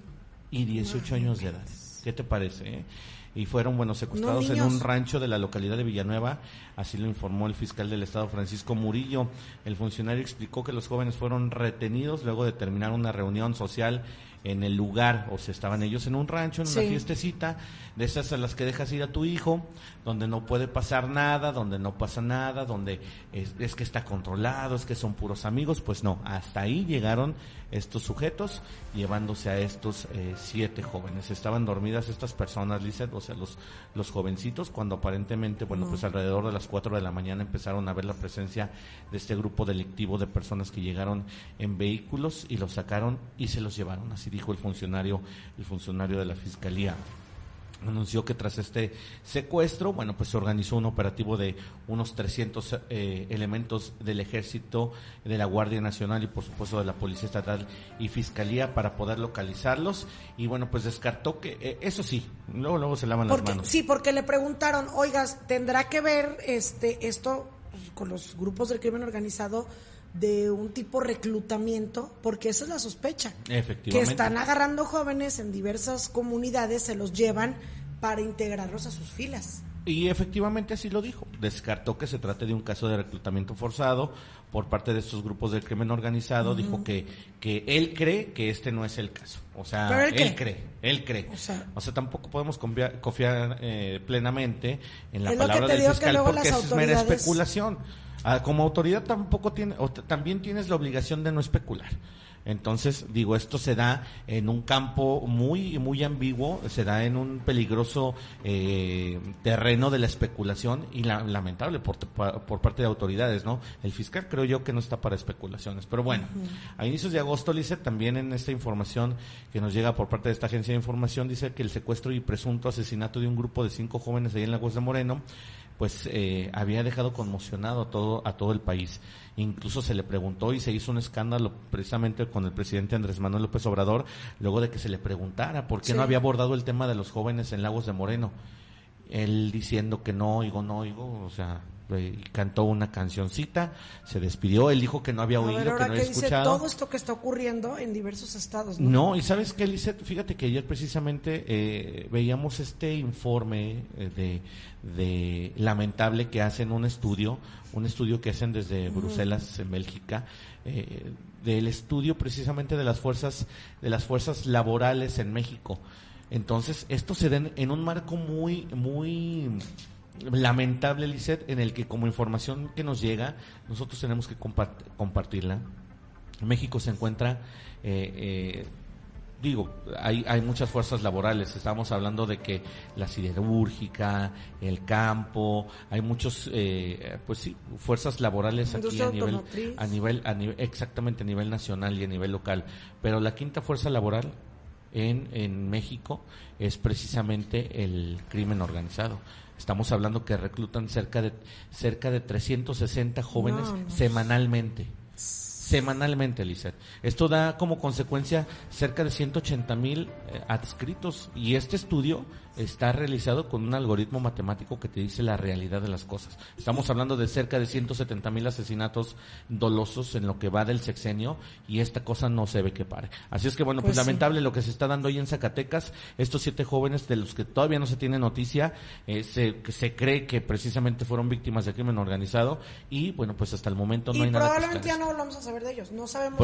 y 18 años de edad. ¿Qué te parece? y fueron bueno secuestrados en un rancho de la localidad de Villanueva, así lo informó el fiscal del estado Francisco Murillo. El funcionario explicó que los jóvenes fueron retenidos luego de terminar una reunión social en el lugar, o sea, estaban ellos en un rancho, en una fiestecita, de esas a las que dejas ir a tu hijo, donde no puede pasar nada, donde no pasa nada, donde es, que está controlado, es que son puros amigos, pues no, hasta ahí llegaron estos sujetos llevándose a estos eh, siete jóvenes. Estaban dormidas estas personas, Lizeth, o sea, los, los jovencitos, cuando aparentemente, bueno, pues alrededor de las cuatro de la mañana empezaron a ver la presencia de este grupo delictivo de personas que llegaron en vehículos y los sacaron y se los llevaron, así dijo el funcionario, el funcionario de la fiscalía anunció que tras este secuestro, bueno, pues se organizó un operativo de unos 300 eh, elementos del ejército, de la Guardia Nacional y por supuesto de la Policía Estatal y Fiscalía para poder localizarlos y bueno, pues descartó que eh, eso sí, luego luego se lavan las manos. Sí, porque le preguntaron, "Oigas, ¿tendrá que ver este esto con los grupos del crimen organizado?" de un tipo reclutamiento, porque esa es la sospecha. Efectivamente. Que están agarrando jóvenes en diversas comunidades, se los llevan para integrarlos a sus filas. Y efectivamente así lo dijo. Descartó que se trate de un caso de reclutamiento forzado por parte de estos grupos del crimen organizado. Dijo que, que él cree que este no es el caso. O sea, él, cree, él cree. O sea, tampoco podemos confiar, eh, plenamente en la palabra del fiscal porque es mera especulación. Ah, como autoridad tampoco tiene, también tienes la obligación de no especular. Entonces, digo, esto se da en un campo muy, muy ambiguo, se da en un peligroso eh, terreno de la especulación y lamentable por, por, parte de autoridades, ¿no? El fiscal creo yo que no está para especulaciones. Pero bueno, a inicios de agosto, dice también en esta información que nos llega por parte de esta agencia de información, dice que el secuestro y presunto asesinato de un grupo de cinco jóvenes ahí en Lagos de Moreno pues eh, había dejado conmocionado a todo, a todo el país. Incluso se le preguntó y se hizo un escándalo precisamente con el presidente Andrés Manuel López Obrador, luego de que se le preguntara por qué no había abordado el tema de los jóvenes en Lagos de Moreno. Él diciendo que no oigo, no oigo, o sea, cantó una cancioncita, se despidió, él dijo que no había oído, que no había escuchado. todo esto que está ocurriendo en diversos estados. No, no y sabes qué, Lizeth, fíjate que ayer precisamente eh, veíamos este informe eh, de, de lamentable que hacen un estudio, un estudio que hacen desde Bruselas, en Bélgica, eh, del estudio precisamente de las fuerzas, de las fuerzas laborales en México. Entonces, esto se da en un marco muy, muy lamentable, Lisset, en el que como información que nos llega, nosotros tenemos que compartirla. México se encuentra, eh, eh, digo, hay, hay muchas fuerzas laborales. Estamos hablando de que la siderúrgica, el campo, hay muchos, eh, pues sí, fuerzas laborales aquí a nivel, a nivel, a nivel, exactamente a nivel nacional y a nivel local. Pero la quinta fuerza laboral en, en México es precisamente el crimen organizado. Estamos hablando que reclutan cerca de cerca de 360 jóvenes semanalmente semanalmente, Lizeth. Esto da como consecuencia cerca de 180 mil adscritos y este estudio está realizado con un algoritmo matemático que te dice la realidad de las cosas. Estamos hablando de cerca de 170 mil asesinatos dolosos en lo que va del sexenio y esta cosa no se ve que pare. Así es que bueno, pues, pues lamentable lo que se está dando hoy en Zacatecas. Estos siete jóvenes de los que todavía no se tiene noticia, eh, se, se cree que precisamente fueron víctimas de crimen organizado y bueno, pues hasta el momento no hay nada. Probablemente ya no volvamos a saber de ellos. No sabemos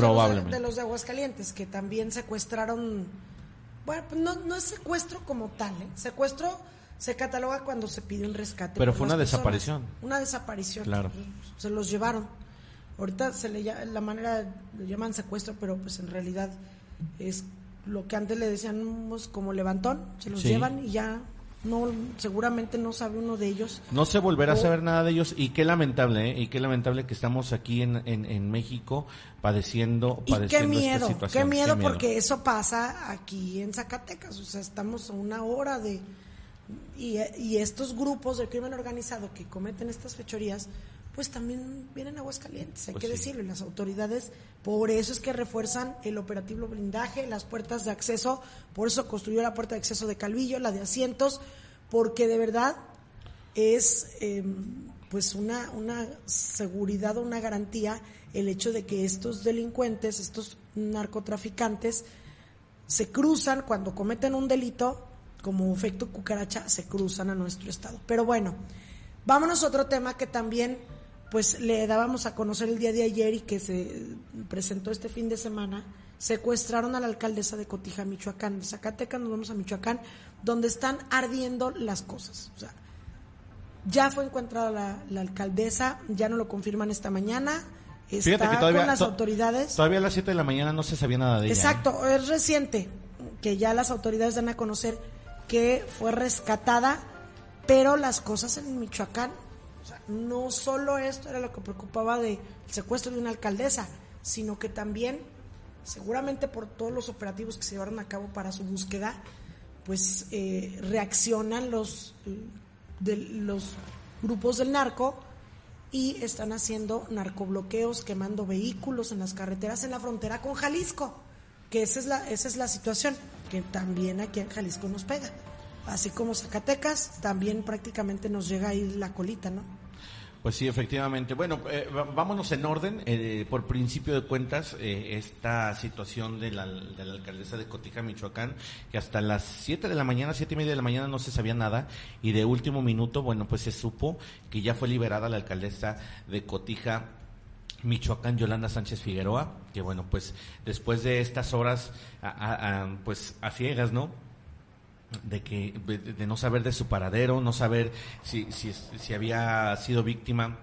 de los de Aguascalientes que también secuestraron bueno, pues no, no es secuestro como tal, ¿eh? Secuestro se cataloga cuando se pide un rescate. Pero fue una desaparición. Una desaparición. Claro. Se los llevaron. Ahorita se le la manera lo llaman secuestro, pero pues en realidad es lo que antes le decíamos como levantón, se los llevan y ya no seguramente no sabe uno de ellos. No se volverá a saber nada de ellos y qué lamentable, ¿eh? y qué lamentable que estamos aquí en, en, México padeciendo, y qué miedo, Qué miedo, porque eso pasa aquí en Zacatecas, o sea, estamos a una hora de y, y estos grupos de crimen organizado que cometen estas fechorías pues también vienen Aguascalientes, hay Pues que sí. decirlo, y las autoridades, por eso es que refuerzan el operativo blindaje, las puertas de acceso, por eso construyó la puerta de acceso de Calvillo, la de asientos, porque de verdad es eh, pues una, una seguridad o una garantía el hecho de que estos delincuentes, estos narcotraficantes, se cruzan cuando cometen un delito, como efecto cucaracha, se cruzan a nuestro estado. Pero bueno, vámonos a otro tema que también pues le dábamos a conocer el día de ayer y que se presentó este fin de semana. Secuestraron a la alcaldesa de Cotija, Michoacán. De Zacatecas nos vamos a Michoacán, donde están ardiendo las cosas. O sea, ya fue encontrada la, la alcaldesa, ya no lo confirman esta mañana. Está Fíjate que todavía, con las to- autoridades. Todavía a las 7 de la mañana no se sabía nada de ella. ¿eh? Exacto, es reciente que ya las autoridades dan a conocer que fue rescatada, pero las cosas en Michoacán, o sea, no solo esto era lo que preocupaba del secuestro de una alcaldesa, sino que también, seguramente por todos los operativos que se llevaron a cabo para su búsqueda, pues eh, reaccionan los, de, los grupos del narco y están haciendo narcobloqueos, quemando vehículos en las carreteras en la frontera con Jalisco, que esa es la, esa es la situación, que también aquí en Jalisco nos pega. Así como Zacatecas, también prácticamente nos llega ahí la colita, ¿no? Pues sí, efectivamente. Bueno, eh, vámonos en orden. Eh, por principio de cuentas, eh, esta situación de la, de la alcaldesa de Cotija, Michoacán, que hasta las 7 de la mañana, siete y media de la mañana no se sabía nada, y de último minuto, bueno, pues se supo que ya fue liberada la alcaldesa de Cotija, Michoacán, Yolanda Sánchez Figueroa, que bueno, pues después de estas horas, pues a ciegas, ¿no? De que de, no saber de su paradero, no saber si, si, si había sido víctima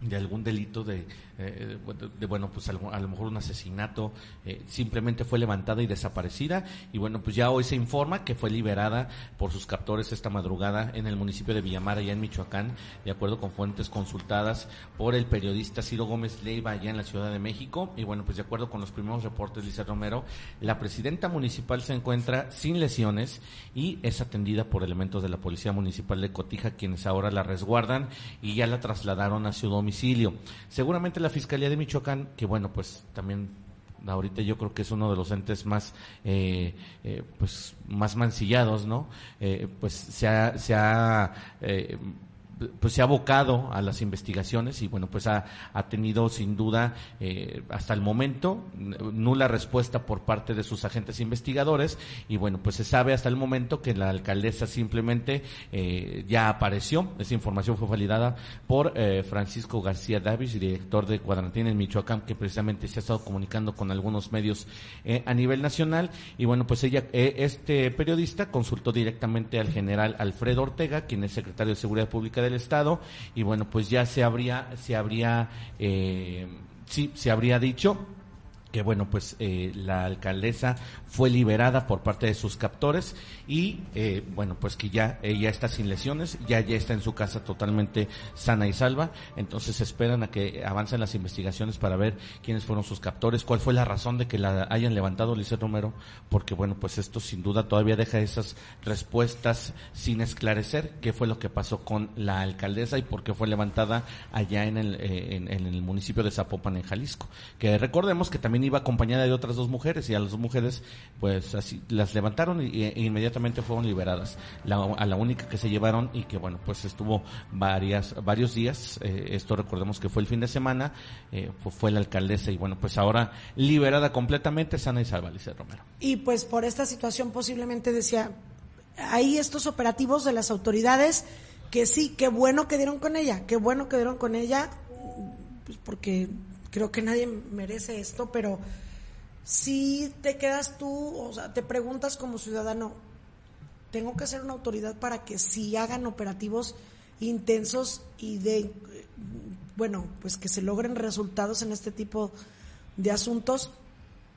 de algún delito de, eh, de, de, bueno pues a lo mejor un asesinato eh, simplemente fue levantada y desaparecida y bueno pues ya hoy se informa que fue liberada por sus captores esta madrugada en el municipio de Villamar allá en Michoacán de acuerdo con fuentes consultadas por el periodista Ciro Gómez Leiva allá en la Ciudad de México y bueno pues de acuerdo con los primeros reportes Lisa Romero la presidenta municipal se encuentra sin lesiones y es atendida por elementos de la Policía Municipal de Cotija, quienes ahora la resguardan y ya la trasladaron a su domicilio. Seguramente la Fiscalía de Michoacán, que bueno, pues también ahorita yo creo que es uno de los entes más eh, eh, pues más mancillados no Eh, pues se ha, se ha eh, pues se ha abocado a las investigaciones y bueno pues ha, ha tenido sin duda eh, hasta el momento nula respuesta por parte de sus agentes investigadores y bueno pues se sabe hasta el momento que la alcaldesa simplemente eh, ya apareció. Esa información fue validada por eh, Francisco García Davis director de Cuadrantín en Michoacán que precisamente se ha estado comunicando con algunos medios eh, a nivel nacional. Y bueno pues ella eh, este periodista consultó directamente al general Alfredo Ortega quien es secretario de Seguridad Pública del Estado y bueno pues ya se habría se habría eh, sí se habría dicho que bueno pues eh, la alcaldesa fue liberada por parte de sus captores y eh, bueno pues que ya ella está sin lesiones ya ya está en su casa totalmente sana y salva. Entonces esperan a que avancen las investigaciones para ver quiénes fueron sus captores cuál fue la razón de que la hayan levantado Lisset Romero porque bueno pues esto sin duda todavía deja esas respuestas sin esclarecer qué fue lo que pasó con la alcaldesa y por qué fue levantada allá en el eh, en el municipio de Zapopan en Jalisco. Que recordemos que también iba acompañada de otras dos mujeres y a las dos mujeres pues así las levantaron y, e inmediatamente fueron liberadas. La, a la única que se llevaron y que bueno pues estuvo varias varios días eh, esto recordemos que fue el fin de semana eh, pues fue la alcaldesa y bueno pues ahora liberada completamente sana y salva Lice Romero. Y pues por esta situación posiblemente decía, hay estos operativos de las autoridades que sí, qué bueno que dieron con ella, qué bueno que dieron con ella, pues porque creo que nadie merece esto, pero si te quedas tú, o sea, te preguntas como ciudadano, tengo que ser una autoridad para que sí hagan operativos intensos y de, bueno, pues que se logren resultados en este tipo de asuntos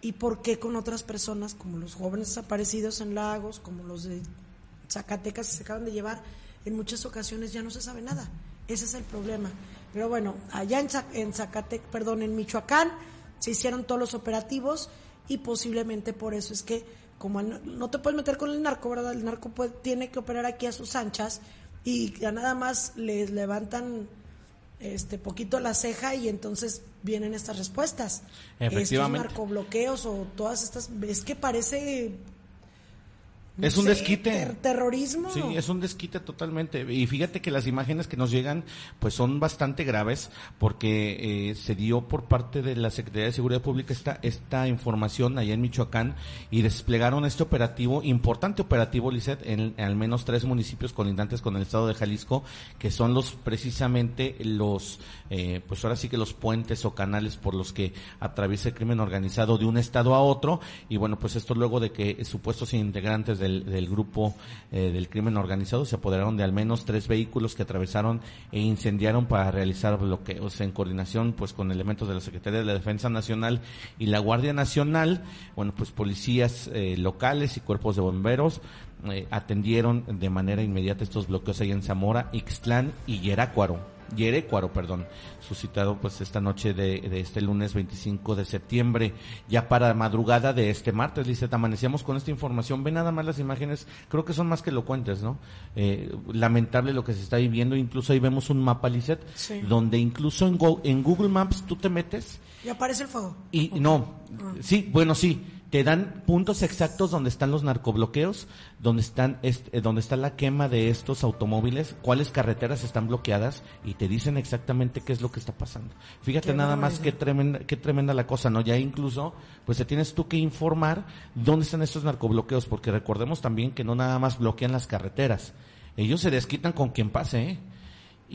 y por qué con otras personas como los jóvenes desaparecidos en lagos, como los de Zacatecas que se acaban de llevar, en muchas ocasiones ya no se sabe nada. Ese es el problema. Pero bueno, allá en, Zac- en Zacatecas, perdón, en Michoacán se hicieron todos los operativos y posiblemente por eso es que como no, no te puedes meter con el narco, ¿verdad? El narco puede- tiene que operar aquí a sus anchas y ya nada más les levantan este poquito la ceja y entonces vienen estas respuestas. Efectivamente. Estos narcobloqueos o todas estas, es que parece no es un sé, desquite. ter- terrorismo. Sí, es un desquite totalmente. Y fíjate que las imágenes que nos llegan, pues son bastante graves, porque eh, se dio por parte de la Secretaría de Seguridad Pública esta, esta información allá en Michoacán y desplegaron este operativo, importante operativo, Lisset, en, en al menos tres municipios colindantes con el estado de Jalisco, que son los precisamente los, eh, pues ahora sí que los puentes o canales por los que atraviesa el crimen organizado de un estado a otro. Y bueno, pues esto luego de que supuestos integrantes del, del grupo eh, del crimen organizado se apoderaron de al menos tres vehículos que atravesaron e incendiaron para realizar bloqueos en coordinación pues con elementos de la Secretaría de la Defensa Nacional y la Guardia Nacional, bueno pues policías eh, locales y cuerpos de bomberos eh, atendieron de manera inmediata estos bloqueos ahí en Zamora, Ixtlán y Yerácuaro. Yerecuaro, perdón, suscitado pues esta noche de, de este lunes 25 de septiembre, ya para madrugada de este martes, Lizeth, amanecíamos con esta información, ve nada más las imágenes, creo que son más que elocuentes, ¿no? Eh, lamentable lo que se está viviendo, incluso ahí vemos un mapa, Lizeth, Sí. donde incluso en, Go- en Google Maps tú te metes Y aparece el fuego. y no, Ah. sí, bueno, sí, te dan puntos exactos donde están los narcobloqueos, donde están este, donde está la quema de estos automóviles, cuáles carreteras están bloqueadas y te dicen exactamente qué es lo que está pasando. Fíjate Qué nada más qué tremenda qué tremenda la cosa, ¿no? Ya incluso pues te tienes tú que informar dónde están estos narcobloqueos porque recordemos también que no nada más bloquean las carreteras. Ellos se desquitan con quien pase, ¿eh?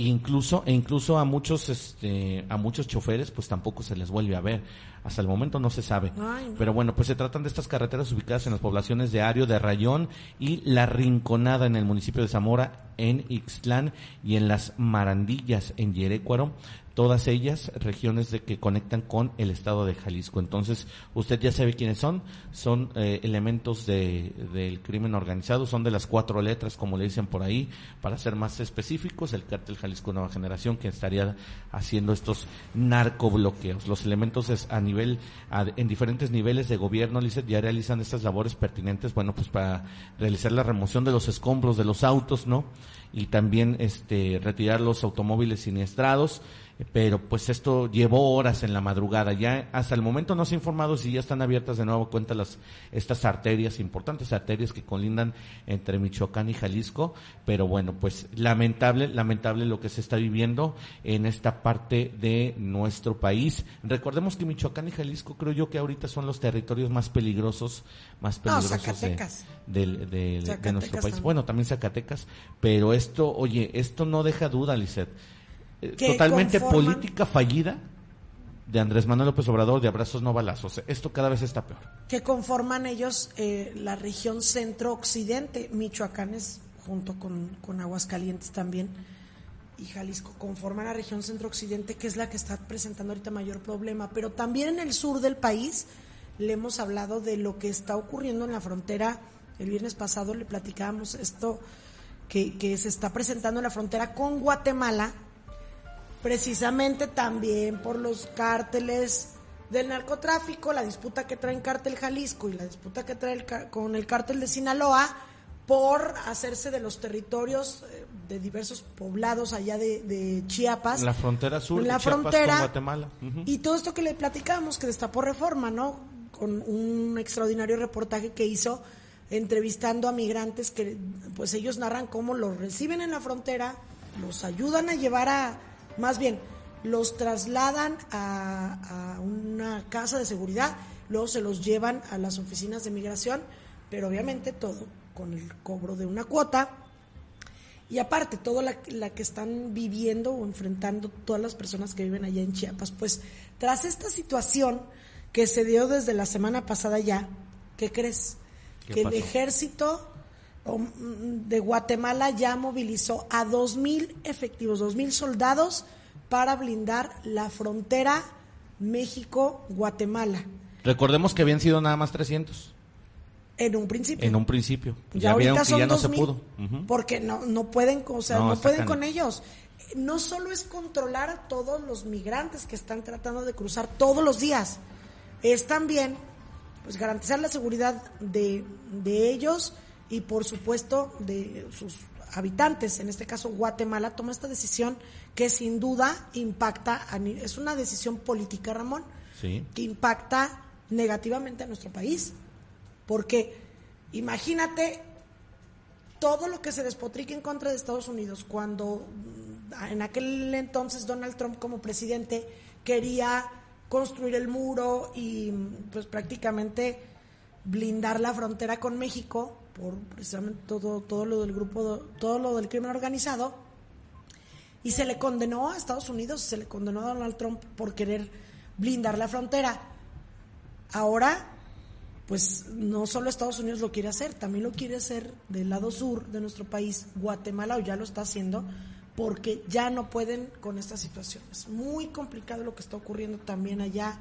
Incluso e incluso a muchos este a muchos choferes pues tampoco se les vuelve a ver. Hasta el momento no se sabe. Ay, no. pero bueno pues se tratan de estas carreteras ubicadas en las poblaciones de Ario de Rayón y La Rinconada en el municipio de Zamora en Ixtlán y en las Marandillas en Yerécuaro todas ellas regiones de que conectan con el estado de Jalisco. Entonces, usted ya sabe quiénes son, son eh, elementos de, del crimen organizado, son de las cuatro letras, como le dicen por ahí, para ser más específicos, el cártel Jalisco Nueva Generación, que estaría haciendo estos narcobloqueos. Los elementos es a nivel, a- en diferentes niveles de gobierno, ya realizan estas labores pertinentes, bueno, pues para realizar la remoción de los escombros de los autos, ¿no? Y también, este, retirar los automóviles siniestrados, pero pues esto llevó horas en la madrugada. Ya hasta el momento no se ha informado si ya están abiertas de nuevo cuenta las estas arterias importantes arterias que colindan entre Michoacán y Jalisco, pero bueno, pues lamentable, lamentable lo que se está viviendo en esta parte de nuestro país. Recordemos que Michoacán y Jalisco creo yo que ahorita son los territorios más peligrosos, más No, peligrosos de, Zacatecas. del- del- de Zacatecas nuestro país. también. Bueno, también Zacatecas, pero esto, oye, esto no deja duda, Lisset. Eh, Totalmente conforman- política fallida de Andrés Manuel López Obrador de abrazos no balazos. Esto cada vez está peor. que conforman ellos eh, la región centro-occidente. Michoacán es, junto con, con Aguascalientes también, y Jalisco, conforman la región centro-occidente, que es la que está presentando ahorita mayor problema. Pero también en el sur del país le hemos hablado de lo que está ocurriendo en la frontera. El viernes pasado le platicábamos esto que, que se está presentando en la frontera con Guatemala, precisamente también por los cárteles del narcotráfico, la disputa que trae el cártel Jalisco y la disputa que trae el con el cártel de Sinaloa por hacerse de los territorios eh, de diversos poblados allá de, de Chiapas. La frontera sur la de Chiapas frontera, con Guatemala. Y todo esto que le platicamos, que destapó Reforma, ¿no? Con un extraordinario reportaje que hizo entrevistando a migrantes que pues ellos narran cómo los reciben en la frontera, los ayudan a llevar a, más bien, los trasladan a, a una casa de seguridad, luego se los llevan a las oficinas de migración, pero obviamente todo con el cobro de una cuota y aparte, todo la, la que están viviendo o enfrentando todas las personas que viven allá en Chiapas, pues tras esta situación que se dio desde la semana pasada ya, ¿qué crees? ¿Qué que pasó? el ejército de Guatemala ya movilizó a dos mil efectivos, dos mil soldados para blindar la frontera México-Guatemala. Recordemos que habían sido nada más 300 En un principio. en un principio. Ya, Ya, vieron que son ya no 2000, se pudo. Porque no, no pueden, o sea, No, pueden con ellos. No solo es controlar a todos los migrantes que están tratando de cruzar todos los días, es también pues garantizar la seguridad de, de ellos y por supuesto de sus habitantes, en este caso Guatemala, toma esta decisión que sin duda impacta, a, es una decisión política, Ramón, sí. que impacta negativamente a nuestro país. Porque imagínate todo lo que se despotrica en contra de Estados Unidos cuando mm, en aquel entonces Donald Trump como presidente quería construir el muro y pues prácticamente blindar la frontera con México por precisamente todo todo lo del grupo todo lo del crimen organizado y se le condenó a Estados Unidos, se le condenó a Donald Trump por querer blindar la frontera. Ahora pues no solo Estados Unidos lo quiere hacer, también lo quiere hacer del lado sur de nuestro país, Guatemala, o ya lo está haciendo, porque ya no pueden con esta situación. Es muy complicado lo que está ocurriendo también allá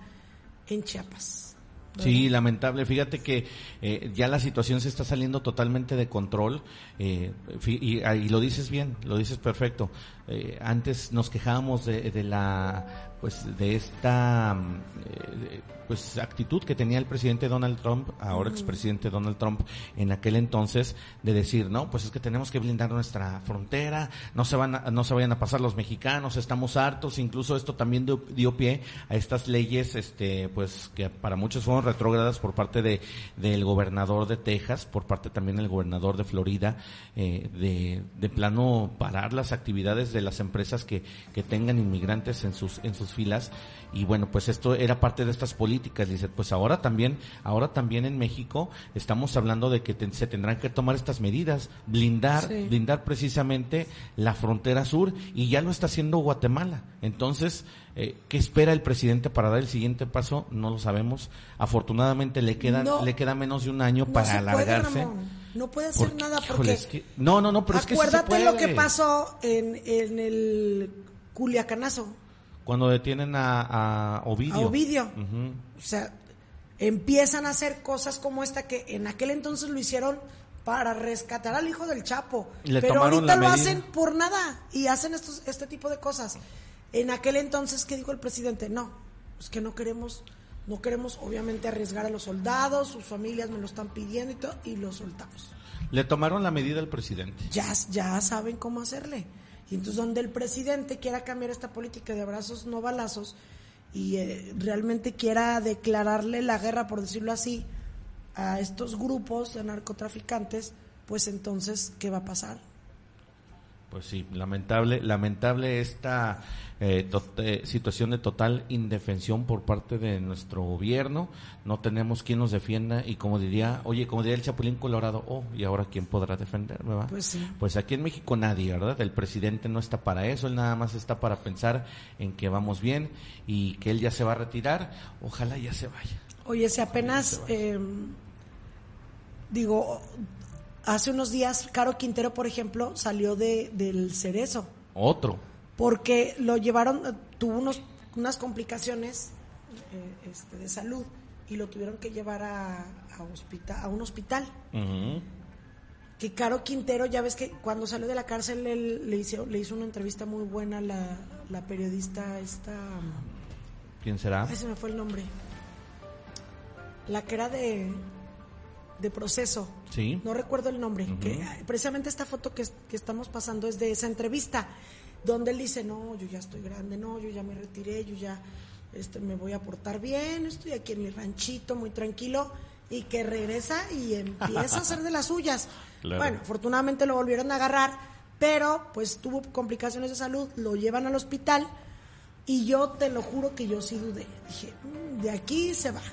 en Chiapas. Sí, lamentable. Fíjate que eh, ya la situación se está saliendo totalmente de control eh, y, y, lo dices bien, lo dices perfecto. Eh, antes nos quejábamos de, de, la pues de esta eh, pues actitud que tenía el presidente Donald Trump, ahora expresidente Donald Trump, en aquel entonces, de decir, no, pues es que tenemos que blindar nuestra frontera, no se van a, no se vayan a pasar los mexicanos, estamos hartos, incluso esto también dio, dio pie a estas leyes, este, pues que para muchos fueron retrógradas por parte de del gobernador de Texas, por parte también del gobernador de Florida, eh, de, de plano parar las actividades de las empresas que, que tengan inmigrantes en sus, en sus filas y bueno pues esto era parte de estas políticas dice pues ahora también ahora también en México estamos hablando de que te, se tendrán que tomar estas medidas blindar sí. blindar precisamente la frontera sur y ya lo está haciendo Guatemala entonces eh, ¿Qué espera el presidente para dar el siguiente paso? No lo sabemos. Afortunadamente le queda, No. le queda menos de un año No para puede, alargarse. No puede hacer Porque, nada porque es que- no, no, no, pero es que sí se acuérdate lo que pasó en, en el Culiacanazo. Cuando detienen a, a Ovidio. A Ovidio. O sea, empiezan a hacer cosas como esta que en aquel entonces lo hicieron para rescatar al hijo del Chapo. Le Pero ahorita lo medida. hacen por nada y hacen estos, este tipo de cosas. En aquel entonces, ¿qué dijo el presidente? No, es que no queremos, no queremos obviamente arriesgar a los soldados, sus familias me lo están pidiendo y todo, y lo soltamos. Le tomaron la medida al presidente. Ya, ya saben cómo hacerle. Y entonces donde el presidente quiera cambiar esta política de abrazos no balazos y eh, realmente quiera declararle la guerra, por decirlo así, a estos grupos de narcotraficantes, pues entonces, ¿qué va a pasar? Pues sí, lamentable, lamentable esta eh, eh, situación de total indefensión por parte de nuestro gobierno. No tenemos quien nos defienda y como diría, oye, como diría el Chapulín Colorado, oh, ¿y ahora quién podrá defenderme, va? Pues sí. Pues aquí en México nadie, ¿verdad? El presidente no está para eso, él nada más está para pensar en que vamos bien y que él ya se va a retirar. Ojalá ya se vaya. Oye, si apenas, eh, digo, hace unos días, Caro Quintero, por ejemplo, salió de, del cerezo. Otro. porque lo llevaron, eh, tuvo unos, unas complicaciones eh, este, de salud y lo tuvieron que llevar a, a, un hospital. Que Caro Quintero, ya ves que cuando salió de la cárcel él le hizo, le hizo una entrevista muy buena la, la periodista esta, ¿Quién será? ay se me fue el nombre, la que era de, de proceso. Sí. No recuerdo el nombre. que, precisamente esta foto que, que estamos pasando es de esa entrevista, donde él dice, no, yo ya estoy grande, no, yo ya me retiré, yo ya este, me voy a portar bien, estoy aquí en mi ranchito, muy tranquilo, y que regresa y empieza a hacer de las suyas. *laughs* Claro. Bueno, afortunadamente lo volvieron a agarrar, pero pues tuvo complicaciones de salud, lo llevan al hospital, y yo te lo juro que yo sí dudé. Dije, "Mm, de aquí se va.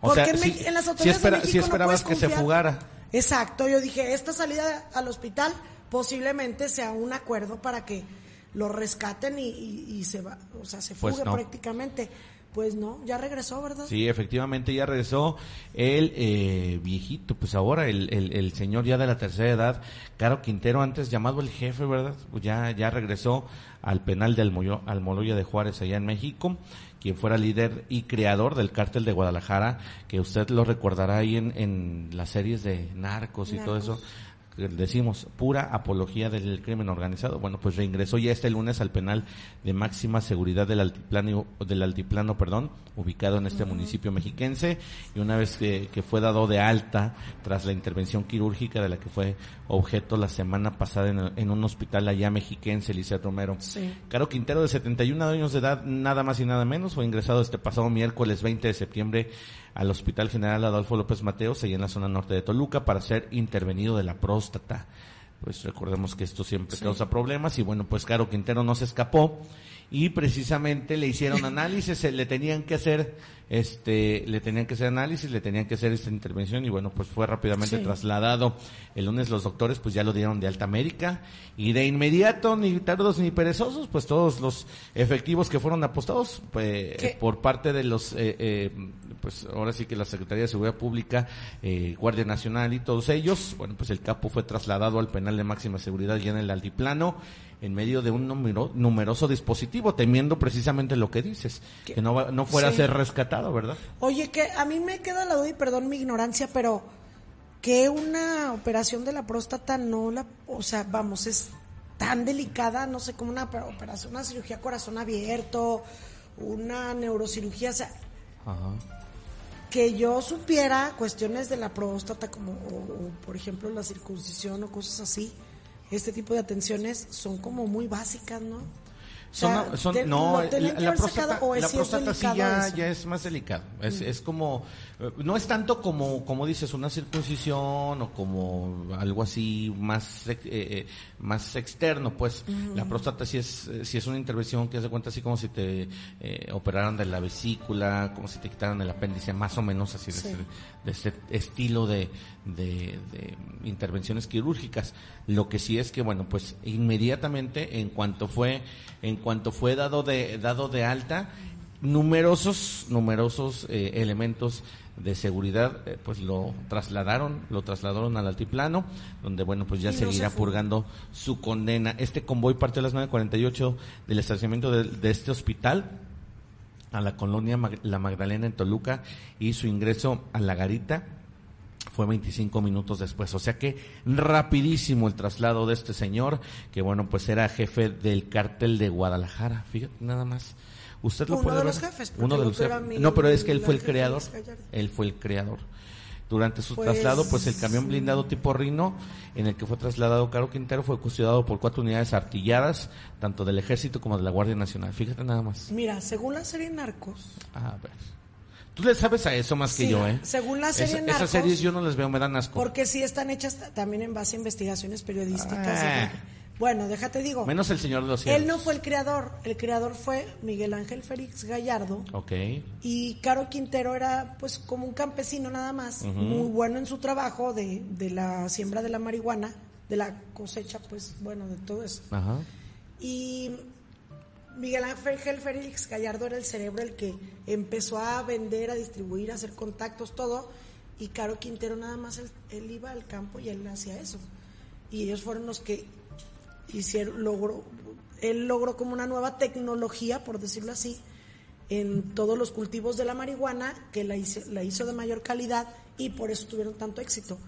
O Porque sea, en, en las autoridades espera- de México no esperabas puedes que se confiar. fugara. Exacto, yo dije, esta salida al hospital posiblemente sea un acuerdo para que lo rescaten y, y- y se va, o sea, se Pues fugue no. prácticamente. Pues no, ya regresó, ¿verdad? Sí, efectivamente ya regresó el eh, viejito, pues ahora el, el, el señor ya de la tercera edad, Caro Quintero, antes llamado el jefe, ¿verdad? Pues ya, ya regresó al penal de Almoyo- Almoloya de Juárez allá en México, quien fuera líder y creador del cártel de Guadalajara, que usted lo recordará ahí en, en las series de Narcos y todo eso. Decimos pura apología del crimen organizado. Bueno, pues reingresó ya este lunes al penal de máxima seguridad del altiplano, del altiplano, perdón, ubicado en este municipio mexiquense y una vez que, que, fue dado de alta tras la intervención quirúrgica de la que fue objeto la semana pasada en, en un hospital allá mexiquense, Eliseo Romero. Sí. Caro Quintero de 71 años de edad, nada más y nada menos, fue ingresado este pasado miércoles 20 de septiembre al Hospital General Adolfo López Mateos, allá en la zona norte de Toluca, para ser intervenido de la próstata. Pues recordemos que esto siempre Sí. causa problemas y bueno, pues Caro Quintero no se escapó y precisamente le hicieron análisis, se le tenían que hacer este le tenían que hacer análisis, le tenían que hacer esta intervención y bueno, pues fue rápidamente Sí. trasladado. El lunes los doctores pues ya lo dieron de alta médica y de inmediato, ni tardos ni perezosos, pues todos los efectivos que fueron apostados pues, ¿Qué? por parte de los eh, eh, pues ahora sí que la Secretaría de Seguridad Pública, eh, Guardia Nacional y todos ellos, bueno, pues el capo fue trasladado al penal de máxima seguridad ya en el altiplano en medio de un numero- numeroso dispositivo, temiendo precisamente lo que dices, ¿Qué? que no, no fuera Sí. a ser rescatado, ¿verdad? Oye, que a mí me queda la duda y perdón mi ignorancia, pero que una operación de la próstata no la, o sea, vamos, es tan delicada, no sé, como una opera- operación, una cirugía corazón abierto, una neurocirugía, o sea, que yo supiera cuestiones de la próstata, como, o, o, por ejemplo la circuncisión o cosas así, este tipo de atenciones son como muy básicas, ¿no? O Son, sea, son- te- no, la, la próstata, sacado, o es- la sí próstata ya, es más delicado. Es, es como, no es tanto como, como dices, una circuncisión o como algo así más, eh, eh, más externo, pues. La próstata sí es, eh, sí es una intervención que se cuenta así como si te eh, operaran de la vesícula, como si te quitaran el apéndice, más o menos así de, ese, de este estilo de, de, de intervenciones quirúrgicas. Lo que sí es que, bueno, pues inmediatamente, en cuanto fue, en cuanto fue dado de, dado de alta, numerosos, numerosos eh, elementos de seguridad, eh, pues lo trasladaron, lo trasladaron al altiplano, donde bueno, pues ya no seguirá se purgando su condena. Este convoy partió a las 9.48 del estacionamiento de, de este hospital a la colonia Mag- La Magdalena en Toluca y su ingreso a la garita fue 25 minutos después. O sea que rapidísimo el traslado de este señor, que bueno, pues era jefe del cártel de Guadalajara. Fíjate, nada más. Usted lo Uno puede de ver. los jefes, Uno de los jefes. No, pero es que él fue el creador. Él fue el creador. Durante su Pues, traslado, pues el camión blindado tipo Rino, en el que fue trasladado Caro Quintero, fue custodiado por cuatro unidades artilladas, tanto del Ejército como de la Guardia Nacional. Fíjate nada más. Mira, según la serie Narcos, A ver. Tú le sabes a eso más que Sí, yo, ¿eh? según la serie Narcos- Esas series yo no las veo, me dan asco. porque sí están hechas también en base a investigaciones periodísticas. Ah. Bueno, déjate digo. Menos el Señor de los Cielos. Él no fue el creador, el creador fue Miguel Ángel Félix Gallardo Ok. y Caro Quintero era pues como un campesino nada más, muy bueno en su trabajo de, de la siembra de la marihuana, de la cosecha, pues bueno, de todo eso. Ajá. Y Miguel Ángel Félix Gallardo era el cerebro el que empezó a vender, a distribuir, a hacer contactos, todo. Y Caro Quintero nada más, él, él iba al campo y él hacía eso. Y ellos fueron los que hicieron, logró, él logró como una nueva tecnología, por decirlo así, en todos los cultivos de la marihuana, que la hizo, la hizo de mayor calidad y por eso tuvieron tanto éxito.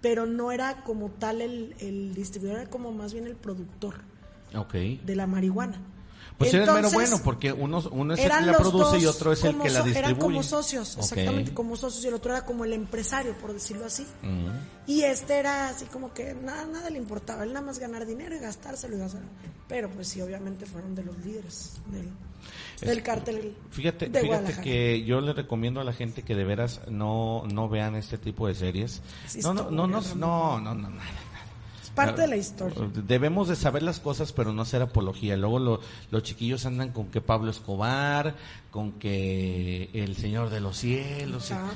Pero no era como tal el, el distribuidor, era como más bien el productor de la marihuana. Pues era el mero bueno, porque uno, uno es el que la produce y otro es el que la distribuye. Eran como socios, exactamente, como socios, y el otro era como el empresario, por decirlo así. Y este era así como que nada, nada le importaba, él nada más ganar dinero y gastárselo y gastar. Pero pues sí, obviamente fueron de los líderes del, del cártel Fíjate, de fíjate que yo le recomiendo a la gente que de veras no, no vean este tipo de series. Es No, no, no, no, no, no, no, nada. Parte de la historia. Debemos de saber las cosas, pero no hacer apología. Luego lo- los chiquillos andan con que Pablo Escobar, con que el Señor de los Cielos. Chapo.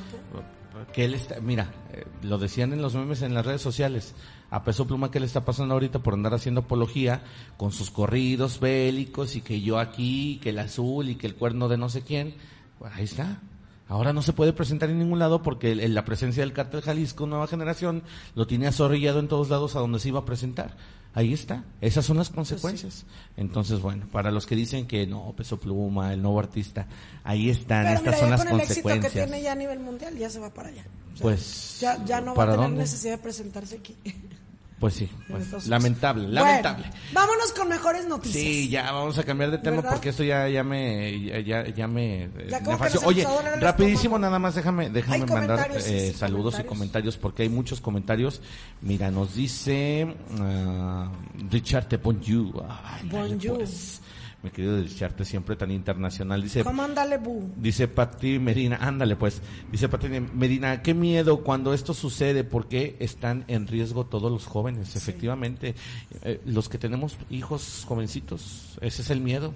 que él está, mira, eh, lo decían en los memes en las redes sociales. A peso pluma que le está pasando ahorita por andar haciendo apología con sus corridos bélicos y que yo aquí, que el azul y que el cuerno de no sé quién. Pues ahí está. Ahora no se puede presentar en ningún lado porque el- la presencia del cártel Jalisco Nueva Generación lo tiene azorrillado en todos lados a donde se iba a presentar. Ahí está. Esas son las consecuencias. Entonces, bueno, para los que dicen que no, peso pluma, el nuevo artista, ahí están. Pero Estas mira, son ya las con el éxito que consecuencias. tiene ya a nivel mundial, ya se va para allá. O sea, Pues, ya, ya no va a ¿para tener dónde? necesidad de presentarse aquí. *laughs* Pues sí, pues, lamentable, Bueno, lamentable. vámonos con mejores noticias. Sí, ya vamos a cambiar de tema ¿Verdad? porque esto ya ya me ya ya, ya me eh, Ya Oye, rapidísimo nada más déjame déjame mandar eh, sí, saludos y comentarios. porque hay muchos comentarios. Mira, nos dice ah, Richard de Bonjour. Ay, dale, Bonjour. pues. Mi querido Richard, siempre tan internacional. Dice ¿Cómo ándale, bu? Dice Pati Medina, ándale pues, dice Pati Medina, qué miedo cuando esto sucede, porque están en riesgo todos los jóvenes, efectivamente, Eh, los que tenemos hijos jovencitos, ese es el miedo.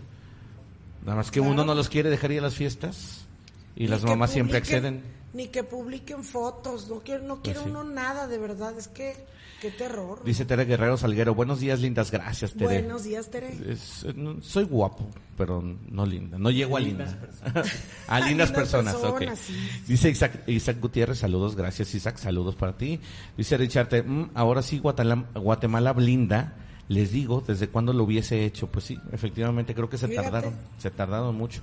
Nada más que Claro. uno no los quiere dejar ir a las fiestas y Ni las mamás siempre acceden. Ni que publiquen fotos, no quiere, no quiere Pues sí. uno nada, de verdad, es que, qué terror. Dice Tere Guerrero Salguero, buenos días, lindas, gracias Tere. Buenos días, Tere. Es- no- soy guapo, pero no linda. No llego a linda. *laughs* a lindas personas, ok. personas, sí. Dice Isaac, Isaac Gutiérrez, saludos, gracias Isaac, saludos para ti. Dice Richard, mm, ahora sí Guatemala, Guatemala blinda. Les digo, ¿desde cuándo lo hubiese hecho? Pues sí, efectivamente, creo que se Fíjate. tardaron, se tardaron mucho.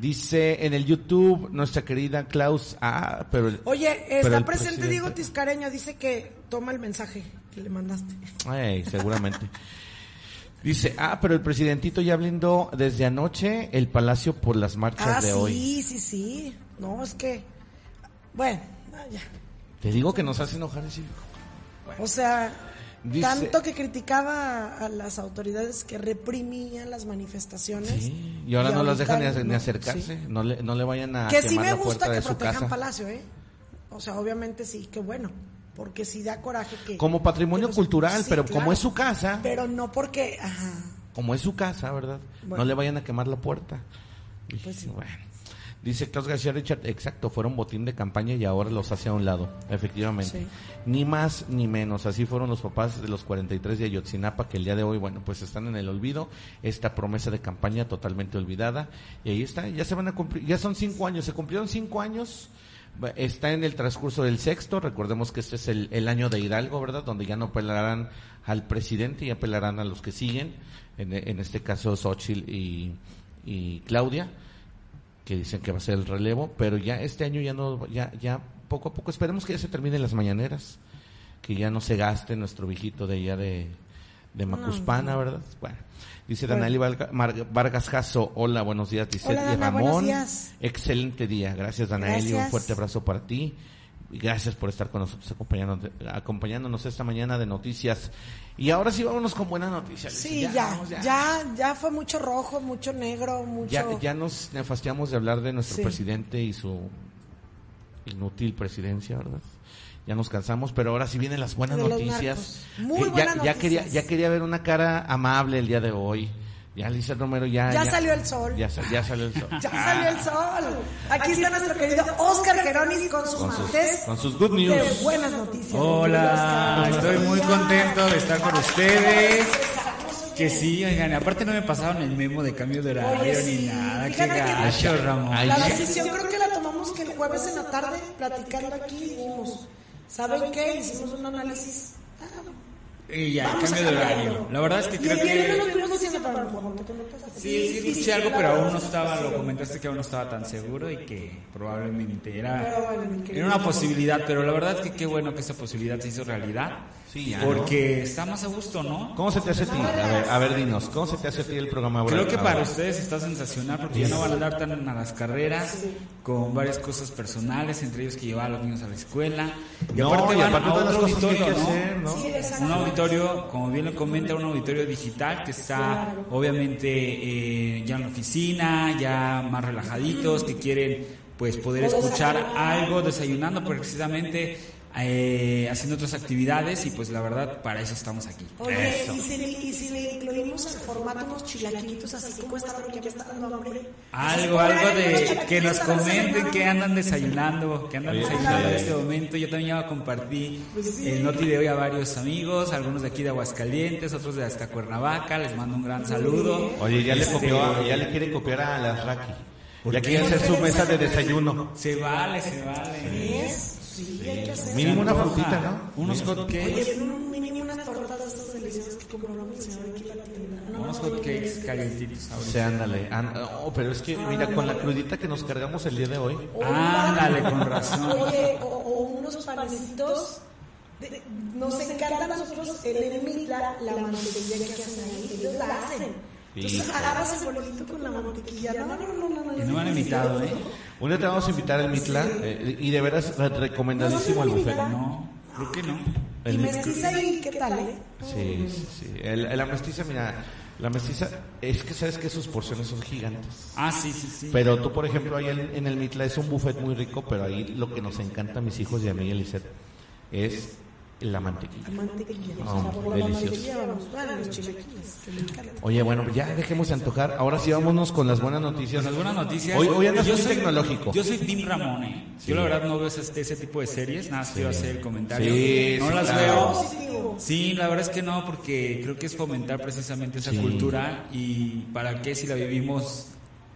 Dice en el YouTube nuestra querida Klaus, ah, pero el, Oye, pero está el presente presidente- Diego Tiscareño, dice que toma el mensaje que le mandaste. Ay, seguramente. Dice, ah, pero el presidentito ya blindó desde anoche el palacio por las marchas Ah, de sí, hoy. sí, sí. No, es que, bueno, ah, ya. Te digo que nos hace enojar ese O sea, Dice- tanto que criticaba a las autoridades que reprimían las manifestaciones. Sí, y ahora no las dejan ni, no, acercarse, sí. no le, no le vayan a Que sí me gusta que protejan casa. Palacio, ¿eh? O sea, obviamente sí, qué bueno. Porque sí da coraje que. Como patrimonio que los- cultural, sí, pero claro. como es su casa, Pero no porque. Ajá. como es su casa, ¿verdad? Bueno. No le vayan a quemar la puerta. Pues sí. bueno. Dice Klaus García Richard, exacto, fueron botín de campaña y ahora los hace a un lado, efectivamente. Sí. Ni más ni menos, así fueron los papás de los 43 de Ayotzinapa que el día de hoy, bueno, pues están en el olvido, esta promesa de campaña totalmente olvidada, y ahí está, ya se van a cumplir, ya son cinco años, se cumplieron cinco años, está en el transcurso del sexto, recordemos que este es el, el año de Hidalgo, ¿verdad? Donde ya no apelarán al presidente y apelarán a los que siguen, en, en este caso Xochitl y, y Claudia que dicen que va a ser el relevo, pero ya este año ya no, ya, ya poco a poco, esperemos que ya se terminen las mañaneras, que ya no se gaste nuestro viejito de allá de, de Macuspana, ¿verdad? Bueno, dice. Danali Vargas Jasso, hola, buenos días, dice Hola, buenos Ramón, días. excelente día, gracias Danaeli, un fuerte abrazo para ti. Y gracias por estar con nosotros acompañándonos, acompañándonos esta mañana de noticias. Y ahora sí vámonos con buenas noticias. Sí, ya, vamos, ya, ya, fue mucho rojo, mucho negro, mucho. ya, ya nos nefastiamos de hablar de nuestro Sí. presidente y su inútil presidencia, ¿verdad? Ya nos cansamos, pero ahora sí vienen las buenas De noticias. Muy ya, buenas ya quería, noticias. ya quería ver una cara amable el día de hoy. Ya Lisa Romero ya. Ya salió el sol. Ya, sa- ya salió el sol. *laughs* Ya salió el sol. Aquí está nuestro querido Oscar Geronis con sus Con sus- martes con sus good news. de buenas noticias. Hola, estoy muy contento de estar con ustedes. Que sí, oigan, aparte no me pasaron el memo de cambio de horario Oye, ni nada. Qué fíjate que- gacho, Ramón. La decisión creo que la tomamos que el jueves en la tarde, platicando aquí, dijimos, ¿saben qué? Hicimos un análisis. Ah, Y ya, vamos cambio de horario. La verdad es que creo que... Sí, sí, escuché algo, pero aún no estaba, lo comentaste que aún no estaba tan seguro y que probablemente era, era una posibilidad, pero la verdad es que qué bueno que esa posibilidad se hizo realidad. Sí, ya, Porque está más a gusto, ¿no? ¿Cómo se te hace a ti? A ver, a ver, dinos, ¿cómo se te hace a ti el programa? Creo que para ustedes está sensacional porque ya no van a andar tan a las carreras con varias cosas personales, entre ellos que llevar a los niños a la escuela. Y No, aparte y van aparte a otro que hay auditorio, que ¿no? hacer, ¿no? Sí, exacto. Un auditorio, como bien lo comenta, un auditorio digital que está obviamente eh, ya en la oficina, ya más relajaditos, que quieren pues poder escuchar algo desayunando precisamente eh, haciendo otras actividades y pues la verdad para eso estamos aquí. Oye, ¿y si, le, y si le incluimos al formato unos chilaquilitos así como está porque ya me está dando hambre? Algo, Así, algo "Ay, de que nos comenten desayunar". qué andan desayunando, qué andan Oye, desayunando en sí. este momento. Yo también ya compartí Pues el noti de hoy a varios amigos, algunos de aquí de Aguascalientes, otros de hasta Cuernavaca. Les mando un gran saludo. Oye, ya le Este, copió, a- ya le quiere copiar a las Raki. ¿Por Ya qué? quiere hacer su mesa de desayuno. Se vale, se vale. ¿Ves? Sí, hay que hacer. Mínimo una frutita, ¿no? Unos hot cakes. Oye, un mínimo unas tortas de estas deliciosas que compró mi señor aquí en la tienda. No, Unos no, hot no, cakes no, calientitos sea, ándale. an- oh, pero es que, mira, con la crudita que nos cargamos el día de hoy. O un Ándale, con razón. Oye, o, unos panecitos de- nos encanta a nosotros el el mitla, la mantequilla que hacen ahí, ellos la hacen. Entonces Sí. agarras el bolito con la mantequilla. No, no, no, no, no. Y no me han invitado, ¿eh? Un día te vamos a invitar al Mitla eh, y de veras re- recomendadísimo el buffet. No, creo que no. Y El- mestiza y qué tal, ¿eh? Sí, sí, sí. El- la mestiza, mira, la mestiza, es que sabes que sus porciones son gigantes. Ah, sí, sí, sí. Pero tú, por ejemplo, ahí en, en el Mitla es un buffet muy rico, pero ahí lo que nos encanta a mis hijos y a mí y a Lisette es la mantequilla. La mantequilla. No, o sea, por la delicioso. mantequilla vamos. Bueno, los chilaquiles, que me encantan. Oye, bueno, ya dejemos de antojar. Ahora sí vámonos con las buenas noticias. Las buenas noticias. Hoy, hoy andas Yo muy soy- tecnológico. Yo soy Tim Ramón. Sí. Yo la verdad no veo ese, ese tipo de series, nada más quiero hacer el comentario. Sí, no sí, las claro. veo. Sí, la verdad es que no, porque creo que es fomentar precisamente esa Sí. cultura y para qué si la vivimos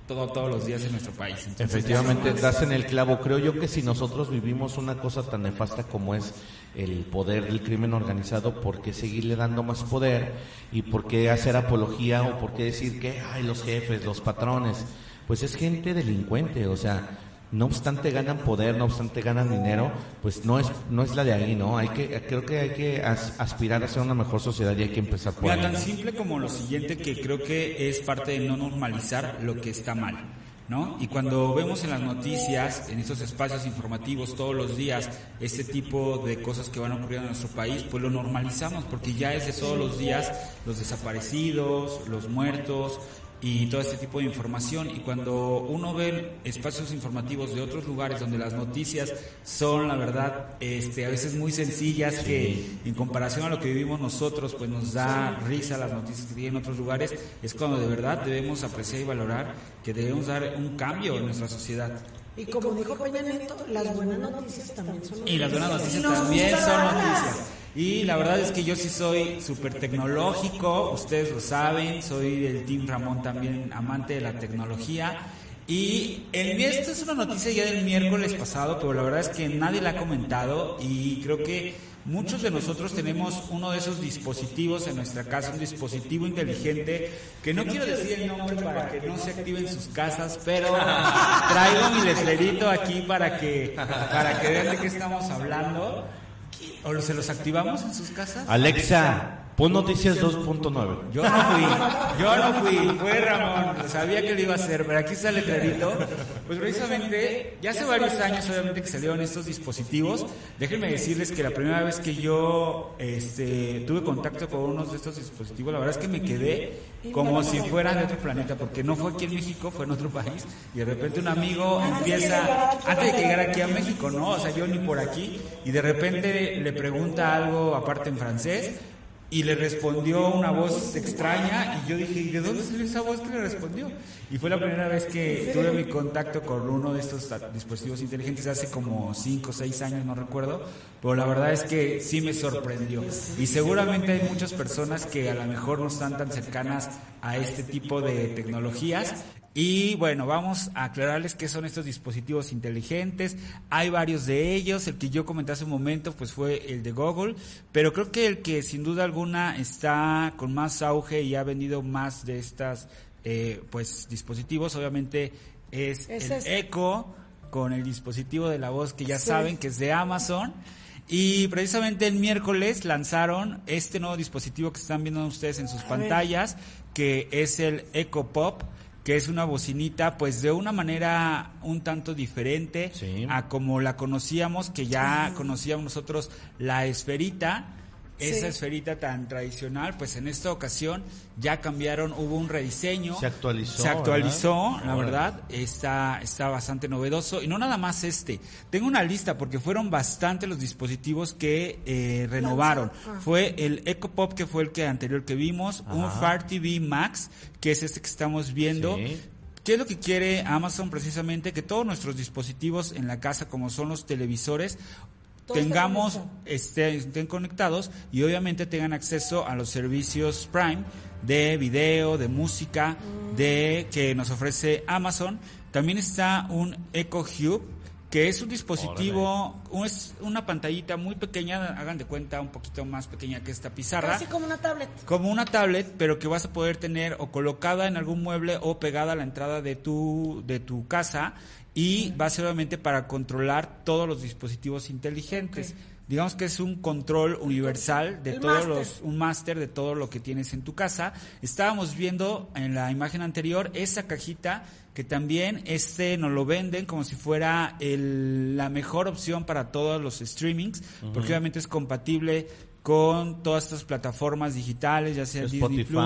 todo, todos los días en nuestro país. Entonces, Efectivamente, das en el clavo. Creo yo que si nosotros vivimos una cosa tan nefasta como es el poder del crimen organizado, ¿por qué seguirle dando más poder? ¿Y por qué hacer apología o por qué decir que, ay, los jefes, los patrones? Pues es gente delincuente, o sea, no obstante ganan poder, no obstante ganan dinero, pues no es no es la de ahí, ¿no? Hay que creo que hay que as- aspirar a ser una mejor sociedad y hay que empezar por Mira, ahí. tan simple como lo siguiente que creo que es parte de no normalizar lo que está mal. ¿No? Y cuando vemos en las noticias, en estos espacios informativos todos los días, este tipo de cosas que van ocurriendo en nuestro país, pues lo normalizamos porque ya es de todos los días los desaparecidos, los muertos y todo este tipo de información. Y cuando uno ve espacios informativos de otros lugares donde las noticias son, la verdad, este, a veces muy sencillas que en comparación a lo que vivimos nosotros, pues nos da risa las noticias que tienen en otros lugares, es cuando de verdad debemos apreciar y valorar que debemos dar un cambio en nuestra sociedad. Y como dijo Peña Nieto, las buenas noticias también son Y las buenas noticias también son noticias. Y la verdad es que yo sí soy súper tecnológico, ustedes lo saben, soy del Team Ramón también amante de la tecnología. Y el, esto es una noticia ya del miércoles pasado, pero la verdad es que nadie la ha comentado y creo que muchos de nosotros tenemos uno de esos dispositivos en nuestra casa, un dispositivo inteligente, que no quiero decir el nombre para que no se active en sus casas, pero traigo mi letrerito aquí para que, para que vean de qué estamos hablando. ¿O se los activamos en sus casas? Alexa, pon noticias 2.9. Yo no fui, yo no fui, fue Ramón, sabía que lo iba a hacer, pero aquí está el letrerito. Pues precisamente, ya hace varios años obviamente que salieron estos dispositivos. Déjenme decirles que la primera vez que yo este, tuve contacto con uno de estos dispositivos, la verdad es que me quedé como si fuera de otro planeta, porque no fue aquí en México, fue en otro país, y de repente un amigo empieza, antes de que llegara aquí a México, ¿no? O sea, yo ni por aquí, y de repente le pregunta algo aparte en francés, y le respondió una voz extraña y yo dije, ¿y de dónde salió esa voz que le respondió? Y fue la primera vez que tuve mi contacto con uno de estos dispositivos inteligentes hace como 5 o 6 años, no recuerdo, pero la verdad es que sí me sorprendió. Y seguramente hay muchas personas que a lo mejor no están tan cercanas a este tipo de tecnologías y bueno, vamos a aclararles qué son estos dispositivos inteligentes. Hay varios de ellos. El que yo comenté hace un momento, pues fue el de Google. Pero creo que el que sin duda alguna está con más auge y ha vendido más de estas, eh, pues dispositivos, obviamente es, Es el este. Echo con el dispositivo de la voz que ya Sí. saben que es de Amazon. Y precisamente el miércoles lanzaron este nuevo dispositivo que están viendo ustedes en sus pantallas, que es el Echo Pop, que es una bocinita pues de una manera un tanto diferente Sí. a como la conocíamos, que ya conocíamos nosotros la esferita. Esa Sí. esferita tan tradicional, pues en esta ocasión ya cambiaron, hubo un rediseño. Se actualizó, Se actualizó, ¿verdad? la verdad está, está bastante novedoso. Y no nada más este. Tengo una lista porque fueron bastante los dispositivos que eh, renovaron. Ah. Fue el Echo Pop, que fue el que anterior que vimos. Un. Fire TV Max, que es este que estamos viendo. Sí. ¿Qué es lo que quiere Amazon precisamente? Que todos nuestros dispositivos en la casa, como son los televisores, tengamos, estén, estén conectados y obviamente tengan acceso a los servicios Prime de video, de música, Mm. de que nos ofrece Amazon. También está un Echo Hub, que es un dispositivo, un- es una pantallita muy pequeña, hagan de cuenta un poquito más pequeña que esta pizarra Casi como una tablet. como una tablet, pero que vas a poder tener o colocada en algún mueble o pegada a la entrada de tu, de tu casa y va a ser obviamente para controlar todos los dispositivos inteligentes. digamos que es un control universal de todos los, un máster de todo lo que tienes en tu casa. Estábamos viendo en la imagen anterior esa cajita que también este nos lo venden como si fuera el, la mejor opción para todos los streamings, porque obviamente es compatible con todas estas plataformas digitales, ya sea Disney Plus,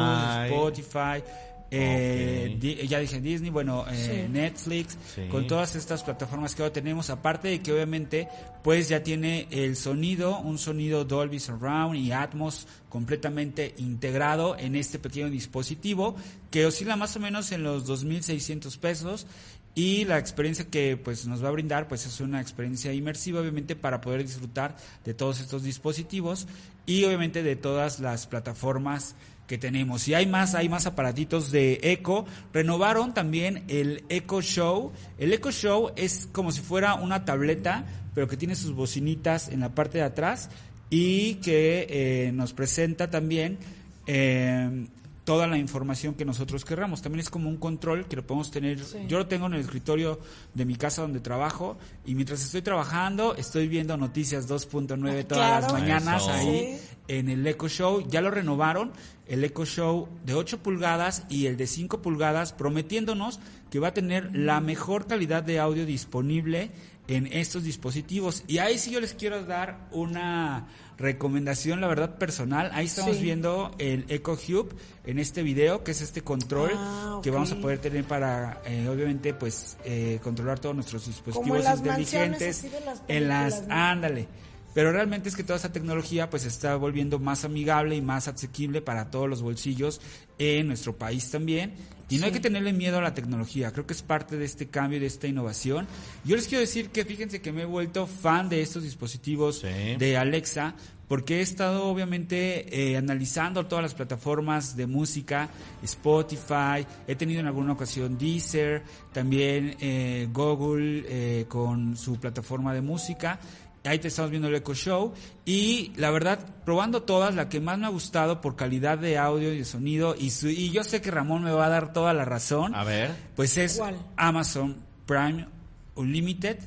Spotify, eh, ya dije Disney, bueno, eh, Netflix, con todas estas plataformas que ahora tenemos, aparte de que obviamente pues ya tiene el sonido, un sonido Dolby Surround y Atmos completamente integrado en este pequeño dispositivo que oscila más o menos en los 2.600 pesos y la experiencia que pues nos va a brindar pues es una experiencia inmersiva obviamente para poder disfrutar de todos estos dispositivos y obviamente de todas las plataformas que tenemos. Y hay más, hay más aparatitos de Echo. Renovaron también el Echo Show. El Echo Show es como si fuera una tableta, pero que tiene sus bocinitas en la parte de atrás y que eh, nos presenta también eh, toda la información que nosotros querramos. También es como un control que lo podemos tener. Yo lo tengo en el escritorio de mi casa donde trabajo y mientras estoy trabajando estoy viendo noticias 2.9 todas las mañanas ahí en el Echo Show. Ya lo renovaron, el Echo Show de 8 pulgadas y el de 5 pulgadas, prometiéndonos que va a tener la mejor calidad de audio disponible en estos dispositivos. Y ahí sí yo les quiero dar una recomendación, la verdad personal. Ahí estamos viendo el Echo Hub en este video, que es este control ah, que vamos a poder tener para, eh, obviamente, pues, eh, controlar todos nuestros dispositivos inteligentes. en las, ándale. Pero realmente es que toda esa tecnología pues está volviendo más amigable y más asequible para todos los bolsillos en nuestro país también. Y no hay que tenerle miedo a la tecnología, creo que es parte de este cambio, de esta innovación. Yo les quiero decir que fíjense que me he vuelto fan de estos dispositivos de Alexa, porque he estado obviamente eh, analizando todas las plataformas de música, Spotify, he tenido en alguna ocasión Deezer, también eh, Google eh, con su plataforma de música Ahí te estamos viendo el Echo Show. Y la verdad, probando todas, la que más me ha gustado por calidad de audio y de sonido, y, y yo sé que Ramón me va a dar toda la razón. A ver. Pues es Amazon Prime Unlimited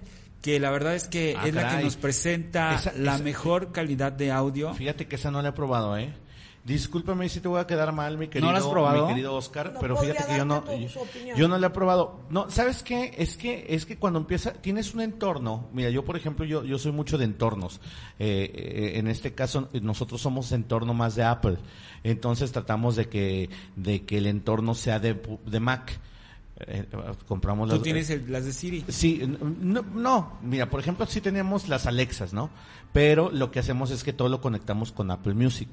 que la verdad es que ah, es la que nos presenta la mejor calidad de audio. Fíjate que esa no la he probado, ¿eh? Discúlpame si te voy a quedar mal, mi querido, ¿No has probado? mi querido Oscar, pero fíjate que yo no, yo, no le he probado. No, ¿sabes qué? Es que, es que cuando empieza, tienes un entorno, mira, yo por ejemplo, yo, yo soy mucho de entornos. Eh, eh, en este caso, nosotros somos entorno más de Apple. Entonces tratamos de que, de que el entorno sea de, de Mac. Eh, compramos ¿Tú tienes las de Siri? Sí, no, no, mira, por ejemplo, sí tenemos las Alexas, ¿no? Pero lo que hacemos es que todo lo conectamos con Apple Music.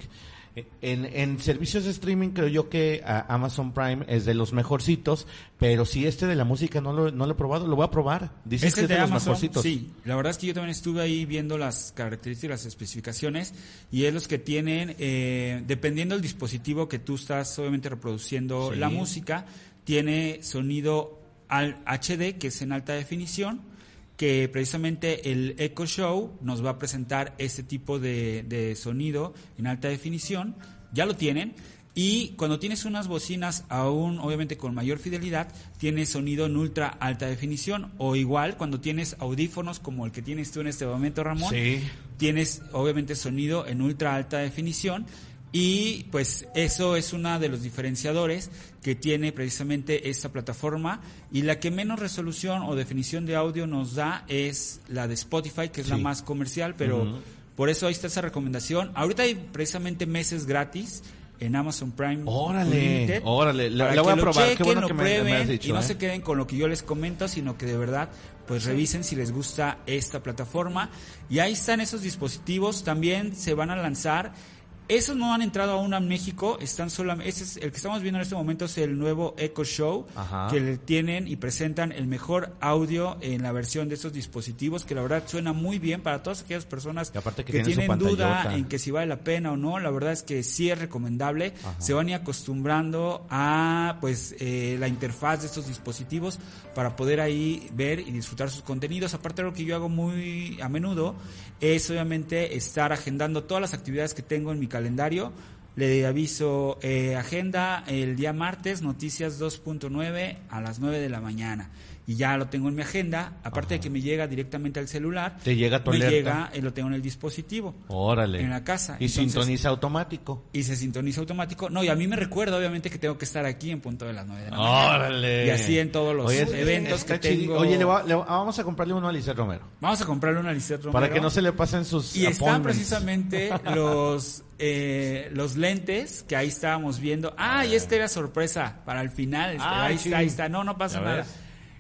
En, en, servicios de streaming creo yo que Amazon Prime es de los mejorcitos, pero si este de la música no lo, no lo he probado, lo voy a probar. Dice este que es de, los mejorcitos. Sí, la verdad es que yo también estuve ahí viendo las características, las especificaciones, y es los que tienen, eh, dependiendo del dispositivo que tú estás obviamente reproduciendo la música, tiene sonido al HD, que es en alta definición, que precisamente el Echo Show nos va a presentar este tipo de, sonido en alta definición. Ya lo tienen. Y cuando tienes unas bocinas aún, obviamente con mayor fidelidad, tienes sonido en ultra alta definición. O igual, cuando tienes audífonos como el que tienes tú en este momento, Ramón, tienes obviamente sonido en ultra alta definición. Y pues eso es uno de los diferenciadores que tiene precisamente esta plataforma y la que menos resolución o definición de audio nos da es la de Spotify, que es la más comercial, pero por eso ahí está esa recomendación. Ahorita hay precisamente meses gratis en Amazon Prime. Órale, órale, la, voy a probar. Qué bueno que me, has dicho, y no ¿eh? se queden con lo que yo les comento, sino que de verdad pues revisen si les gusta esta plataforma. Y ahí están esos dispositivos, también se van a lanzar esos no han entrado aún a México, están solamente, ese es el que estamos viendo en este momento es el nuevo Echo Show, que tienen y presentan el mejor audio en la versión de estos dispositivos, que la verdad suena muy bien para todas aquellas personas que, tienen duda en que si vale la pena o no, la verdad es que sí es recomendable, se van a ir acostumbrando a pues eh, la interfaz de estos dispositivos para poder ahí ver y disfrutar sus contenidos, aparte de lo que yo hago muy a menudo, es obviamente estar agendando todas las actividades que tengo en mi calendario. Le aviso eh, agenda el día martes, noticias 2.9 a las 9 de la mañana. Y ya lo tengo en mi agenda. Aparte de que me llega directamente al celular, Te llega tu me alerta. llega, eh, lo tengo en el dispositivo. Órale. En la casa. Y Entonces- sintoniza automático. Y se sintoniza automático. No, y a mí me recuerda, obviamente, que tengo que estar aquí en punto de las 9 de la mañana. Órale. Y así en todos los Oye, eventos que tengo. Oye, le va- le va- vamos a comprarle uno a Lisette Romero. Vamos a comprarle una Lisette Romero. Para que no se le pasen sus Y están precisamente *laughs* los eh, los lentes que ahí estábamos viendo. Ah, y esta era sorpresa para el final. Este, Ah, ahí sí. está, ahí está. No, no pasa nada. ves.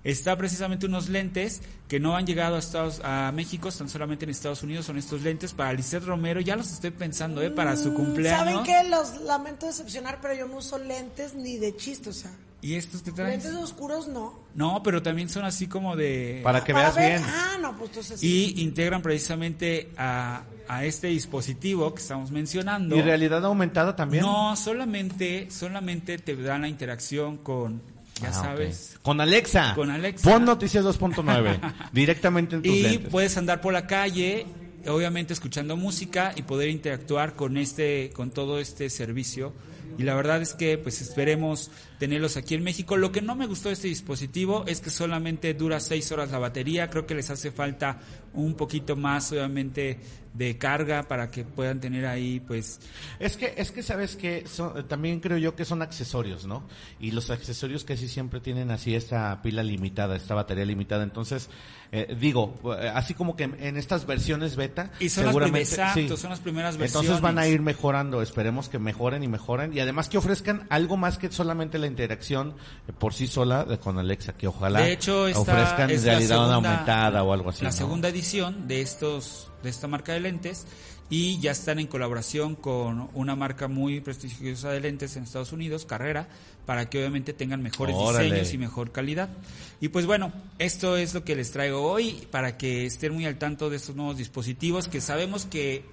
Está precisamente unos lentes que no han llegado a Estados a México, están solamente en Estados Unidos. Son estos lentes para Lisette Romero. Ya los estoy pensando, ¿eh? Para su cumpleaños. Mm, ¿Saben qué? Los lamento decepcionar, pero yo no uso lentes ni de chiste, o sea. ¿Y estos que traen? Lentes oscuros no. No, pero también son así como de... Para que Para veas ver- bien. Ah, no, pues entonces sí. Y integran precisamente a, a este dispositivo que estamos mencionando. ¿Y realidad aumentada también? No, solamente, solamente te dan la interacción con, ya Ah, sabes. Con Alexa. Con Alexa. Pon Noticias 2.9. *laughs* directamente en tus Y lentes. puedes andar por la calle, obviamente escuchando música y poder interactuar con este, con todo este servicio. Y la verdad es que pues esperemos tenerlos aquí en México. Lo que no me gustó de este dispositivo es que solamente dura seis horas la batería. Creo que les hace falta un poquito más, obviamente, de carga para que puedan tener ahí, pues, Es que, es que sabes que también creo yo que son accesorios, ¿no? Y los accesorios casi siempre tienen así esta pila limitada, esta batería limitada. Entonces, eh, digo, así como que en estas versiones beta, Y son las primeras- exacto, sí. son las primeras Entonces van a versiones. ir mejorando, esperemos que mejoren y mejoren y además que ofrezcan algo más que solamente la interacción eh, por sí sola de- con Alexa, que ojalá De hecho, esta ofrezcan es realidad segunda- aumentada o algo así. La ¿no? segunda edición de estos de esta marca de lentes y ya están en colaboración con una marca muy prestigiosa de lentes en Estados Unidos, Carrera, para que obviamente tengan mejores Órale. diseños y mejor calidad. Y pues bueno, esto es lo que les traigo hoy para que estén muy al tanto de estos nuevos dispositivos que sabemos que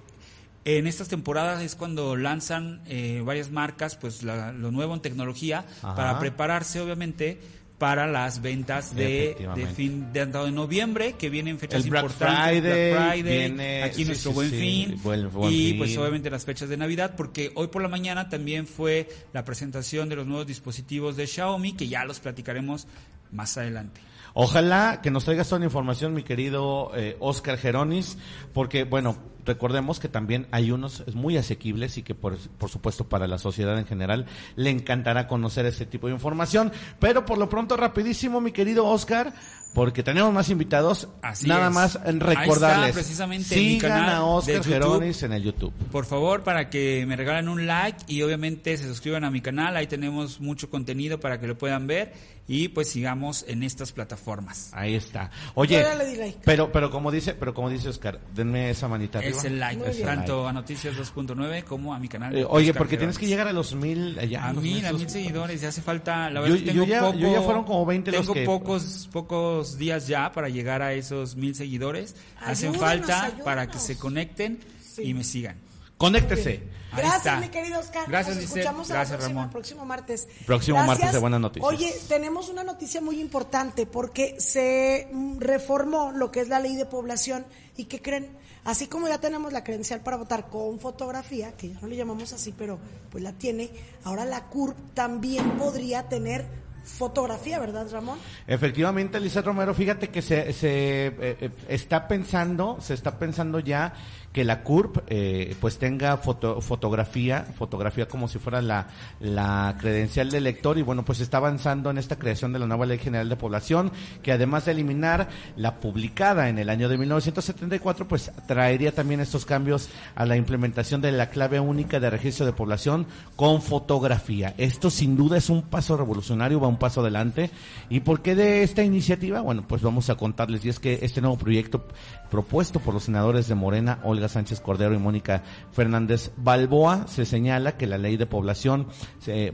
en estas temporadas es cuando lanzan eh, varias marcas pues la- lo nuevo en tecnología Ajá. para prepararse obviamente para las ventas de, fin de, de noviembre que vienen fechas El Black importantes Friday, Black Friday viene- aquí sí, nuestro sí, buen sí, fin buen- buen y fin. pues obviamente las fechas de Navidad porque hoy por la mañana también fue la presentación de los nuevos dispositivos de Xiaomi que ya los platicaremos más adelante. Ojalá que nos traigas toda la información, mi querido eh, Oscar Geronis, porque, bueno, recordemos que también hay unos muy asequibles y que, por, por supuesto, para la sociedad en general le encantará conocer este tipo de información. Pero por lo pronto, rapidísimo, mi querido Oscar, porque tenemos más invitados. Así Nada es. más Ahí recordarles. está, precisamente, mi sigan canal a Oscar. Geronis en el YouTube. Por favor, para que me regalen un like y obviamente se suscriban a mi canal, ahí tenemos mucho contenido para que lo puedan ver y pues sigamos en estas plataformas. Ahí está. Oye, Yo ya le di like. pero, pero como dice, pero como dice Oscar, denme esa manita arriba. Es el like, tanto a Noticias 2.9 como a mi canal. Eh, oye, Oscar porque tienes que llegar a los mil allá. A los mil, a esos- mil seguidores, ya hace falta, la Yo- verdad yo tengo ya- poco, yo ya fueron como 20 los tengo que- pocos, pocos días ya para llegar a esos mil seguidores, hacen falta ayúdanos. para que se conecten Sí. y me sigan. Conéctese. Gracias, mi querido Oscar. Gracias, Nos escuchamos a la Gracias, próxima- Ramón. próximo martes. Próximo martes de Buenas Noticias. Oye, tenemos una noticia muy importante porque se mm, reformó lo que es la ley de población y ¿qué creen? Así como ya tenemos la credencial para votar con fotografía, que ya no le llamamos así, pero pues la tiene, ahora la CURP también podría tener fotografía, ¿verdad, Ramón? Efectivamente, Lizeth Romero, fíjate que se, se eh, eh, está pensando, se está pensando ya que la CURP eh, pues tenga foto- fotografía, fotografía como si fuera la, la credencial del elector y bueno, pues está avanzando en esta creación de la nueva Ley General de Población que además de eliminar la publicada en el año de 1974, pues traería también estos cambios a la implementación de la clave única de registro de población con fotografía. Esto sin duda es un paso revolucionario, va un paso adelante. ¿Y por qué de esta iniciativa? Bueno, pues vamos a contarles. Y es que este nuevo proyecto propuesto por los senadores de Morena, Olga Sánchez Cordero y Mónica Fernández Balboa, se señala que la ley de población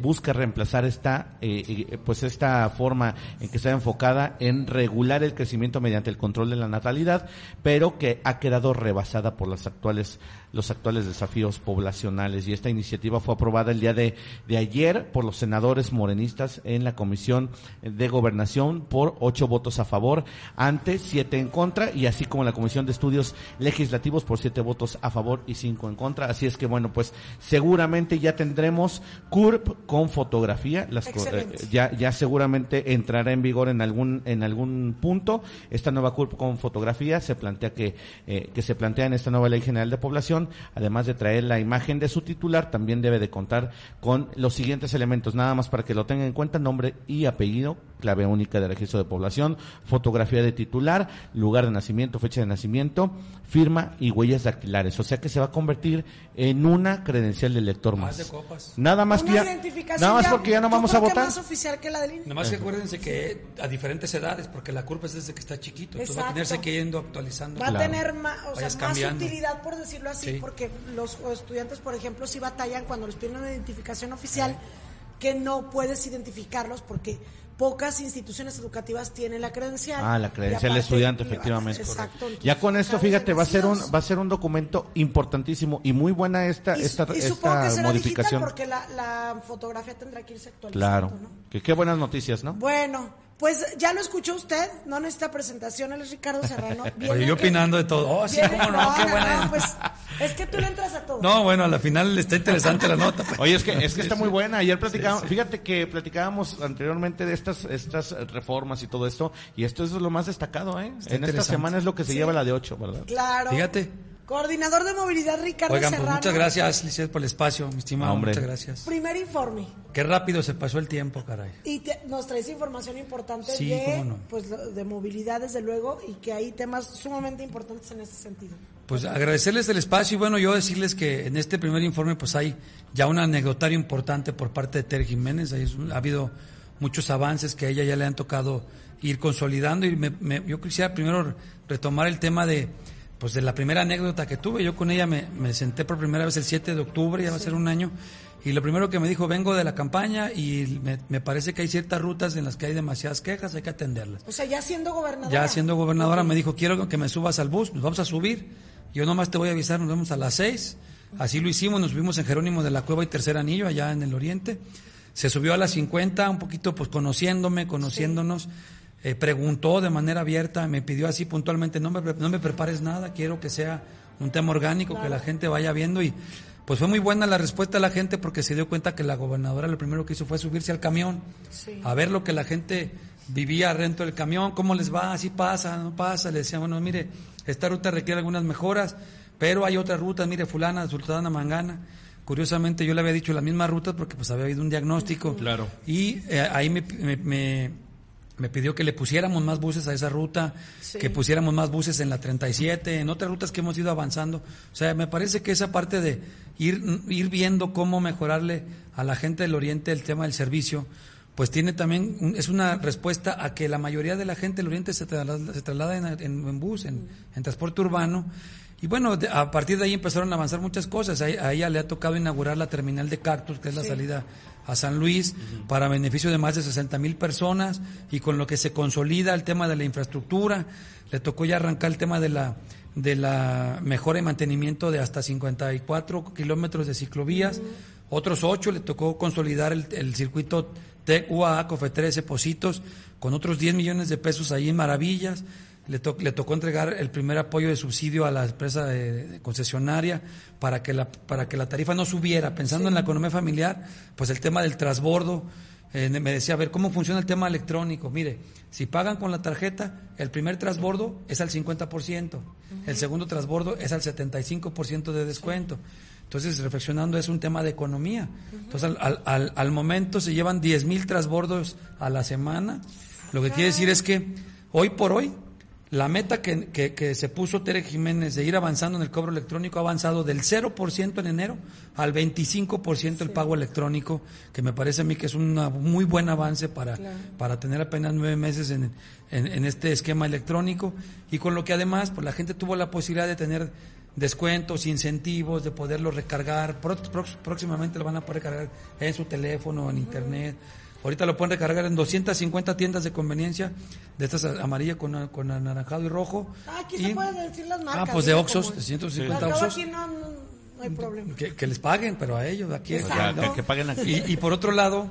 busca reemplazar esta, eh, eh, pues esta forma en que está enfocada en regular el crecimiento mediante el control de la natalidad, pero que ha quedado rebasada por las actuales los actuales desafíos poblacionales. Y esta iniciativa fue aprobada el día de, de ayer por los senadores morenistas en la Comisión de Gobernación por ocho votos a favor, ante siete en contra, y así como la Comisión de Estudios Legislativos por siete votos a favor y cinco en contra. Así es que bueno, pues seguramente ya tendremos CURP con fotografía. Las, eh, ya, ya seguramente entrará en vigor en algún, en algún punto. Esta nueva CURP con fotografía se plantea que, eh, que se plantea en esta nueva Ley General de Población, además de traer la imagen de su titular, también debe de contar con los siguientes elementos, nada más para que lo tengan en cuenta, nombre y apellido, clave única de registro de población, fotografía de titular, lugar de nacimiento, fecha de nacimiento, firma y huellas dactilares. O sea que se va a convertir en una credencial del elector más. Más de copas. Nada más que Una ya, identificación nada más ya- porque ya no vamos a que votar. más oficial que la del INE. Nada más que acuérdense que a diferentes edades, porque la curva es desde que está chiquito, entonces va a tenerse que ir yendo actualizando. Va a Claro. tener más, o sea, más utilidad, por decirlo así, Sí. porque los estudiantes, por ejemplo, sí batallan cuando les piden una identificación oficial, que no puedes identificarlos porque pocas instituciones educativas tienen la credencial. Ah, la credencial de aparte estudiante, efectivamente. Exacto. entonces, Ya con esto, fíjate, va a ser un va a ser un documento importantísimo y muy buena esta Y, esta, y esta que será modificación. porque la, la fotografía tendrá que irse actualizando, Claro. ¿no? Que qué buenas noticias, ¿no? Bueno, pues ya lo escuchó usted, no necesita presentación, él es Ricardo Serrano. *laughs* Oye, yo que- opinando de todo. Oh, sí, viene- cómo no, qué buena. pues es que tú le entras a todo. No, bueno, a la final está interesante la nota. pues. Oye, es que es que está muy buena. Ayer platicábamos, fíjate que platicábamos anteriormente de estas estas reformas y todo esto y esto es lo más destacado, ¿eh? en esta semana es lo que se lleva la de ocho, ¿verdad? Claro. Fíjate. Coordinador de movilidad Ricardo Oigan, pues Serrano. muchas gracias, Lisset, por el espacio, mi estimado. Hombre. Muchas gracias. Primer informe. Qué rápido se pasó el tiempo, caray. Y te- nos traes información importante Sí, de, cómo no. pues, de movilidad, desde luego, y que hay temas sumamente importantes en ese sentido. Pues agradecerles el espacio y bueno, yo decirles que en este primer informe pues hay ya un anecdotario importante por parte de Tere Jiménez, Hay- ha habido muchos avances que a ella ya le han tocado ir consolidando y me- me- yo quisiera primero retomar el tema de pues de la primera anécdota que tuve, yo con ella me, me senté por primera vez el 7 de octubre, ya va a ser un año, y lo primero que me dijo, vengo de la campaña y me, me parece que hay ciertas rutas en las que hay demasiadas quejas, hay que atenderlas. O sea, ya siendo gobernadora. Ya siendo gobernadora me dijo, quiero que me subas al bus, nos vamos a subir. Yo nomás te voy a avisar, nos vemos a las seis. Así lo hicimos, nos subimos en Jerónimo de la Cueva y Tercer Anillo, allá en el oriente. Se subió a las 50, un poquito pues conociéndome, conociéndonos. Eh, preguntó de manera abierta, me pidió así puntualmente, no me, no me prepares nada, quiero que sea un tema orgánico, que la gente vaya viendo y pues fue muy buena la respuesta de la gente porque se dio cuenta que la gobernadora lo primero que hizo fue subirse al camión, a ver lo que la gente vivía dentro del camión, cómo les va, si pasa, no pasa, le decía, bueno, mire, esta ruta requiere algunas mejoras, pero hay otras rutas, mire, fulana, sultana, mangana. Curiosamente yo le había dicho las mismas rutas porque pues había habido un diagnóstico. Claro. Y eh, ahí me, me, me- me pidió que le pusiéramos más buses a esa ruta, Sí. que pusiéramos más buses en la 37, en otras rutas que hemos ido avanzando. O sea, me parece que esa parte de ir, ir viendo cómo mejorarle a la gente del Oriente el tema del servicio, pues tiene también, un- es una respuesta a que la mayoría de la gente del Oriente se traslada, se traslada en, en- en bus, en, en transporte urbano. Y bueno, de- a partir de ahí empezaron a avanzar muchas cosas. A, a ella le ha tocado inaugurar la terminal de Cactus, que es la salida a San Luis, para beneficio de más de 60 mil personas, y con lo que se consolida el tema de la infraestructura. Le tocó ya arrancar el tema de la de la mejora y mantenimiento de hasta 54 kilómetros de ciclovías. Otros ocho le tocó consolidar el, el circuito TEC UAA COFE 13 Positos con otros 10 millones de pesos ahí en Maravillas. Le, to- le tocó entregar el primer apoyo de subsidio a la empresa de- de concesionaria para que, la, para que la tarifa no subiera. Pensando en la economía familiar, pues el tema del transbordo. eh, me decía, a ver, ¿cómo funciona el tema electrónico? Mire, si pagan con la tarjeta, el primer transbordo es al 50%, el segundo transbordo es al 75% de descuento. Entonces, reflexionando, es un tema de economía. Entonces, al, al- al- al momento se llevan 10 mil transbordos a la semana. Lo que quiere decir es que hoy por hoy, la meta que, que- que se puso Tere Jiménez de ir avanzando en el cobro electrónico ha avanzado del 0% en enero al 25% el pago electrónico, que me parece a mí que es un muy buen avance para, para tener apenas nueve meses en, en- en este esquema electrónico y con lo que además pues, la gente tuvo la posibilidad de tener descuentos, incentivos, de poderlo recargar. Pro- próximamente lo van a poder cargar en su teléfono, en internet. Ahorita lo pueden recargar en 250 tiendas de conveniencia, de estas amarillas con, con anaranjado y rojo. Ah, aquí se pueden decir las marcas. Ah, pues de. Oxos, de 150 Al cabo Oxos. aquí no, no, no hay problema. Que, que les paguen, pero a ellos, aquí. Exacto. Ya, que, que paguen aquí. Y, y por otro lado,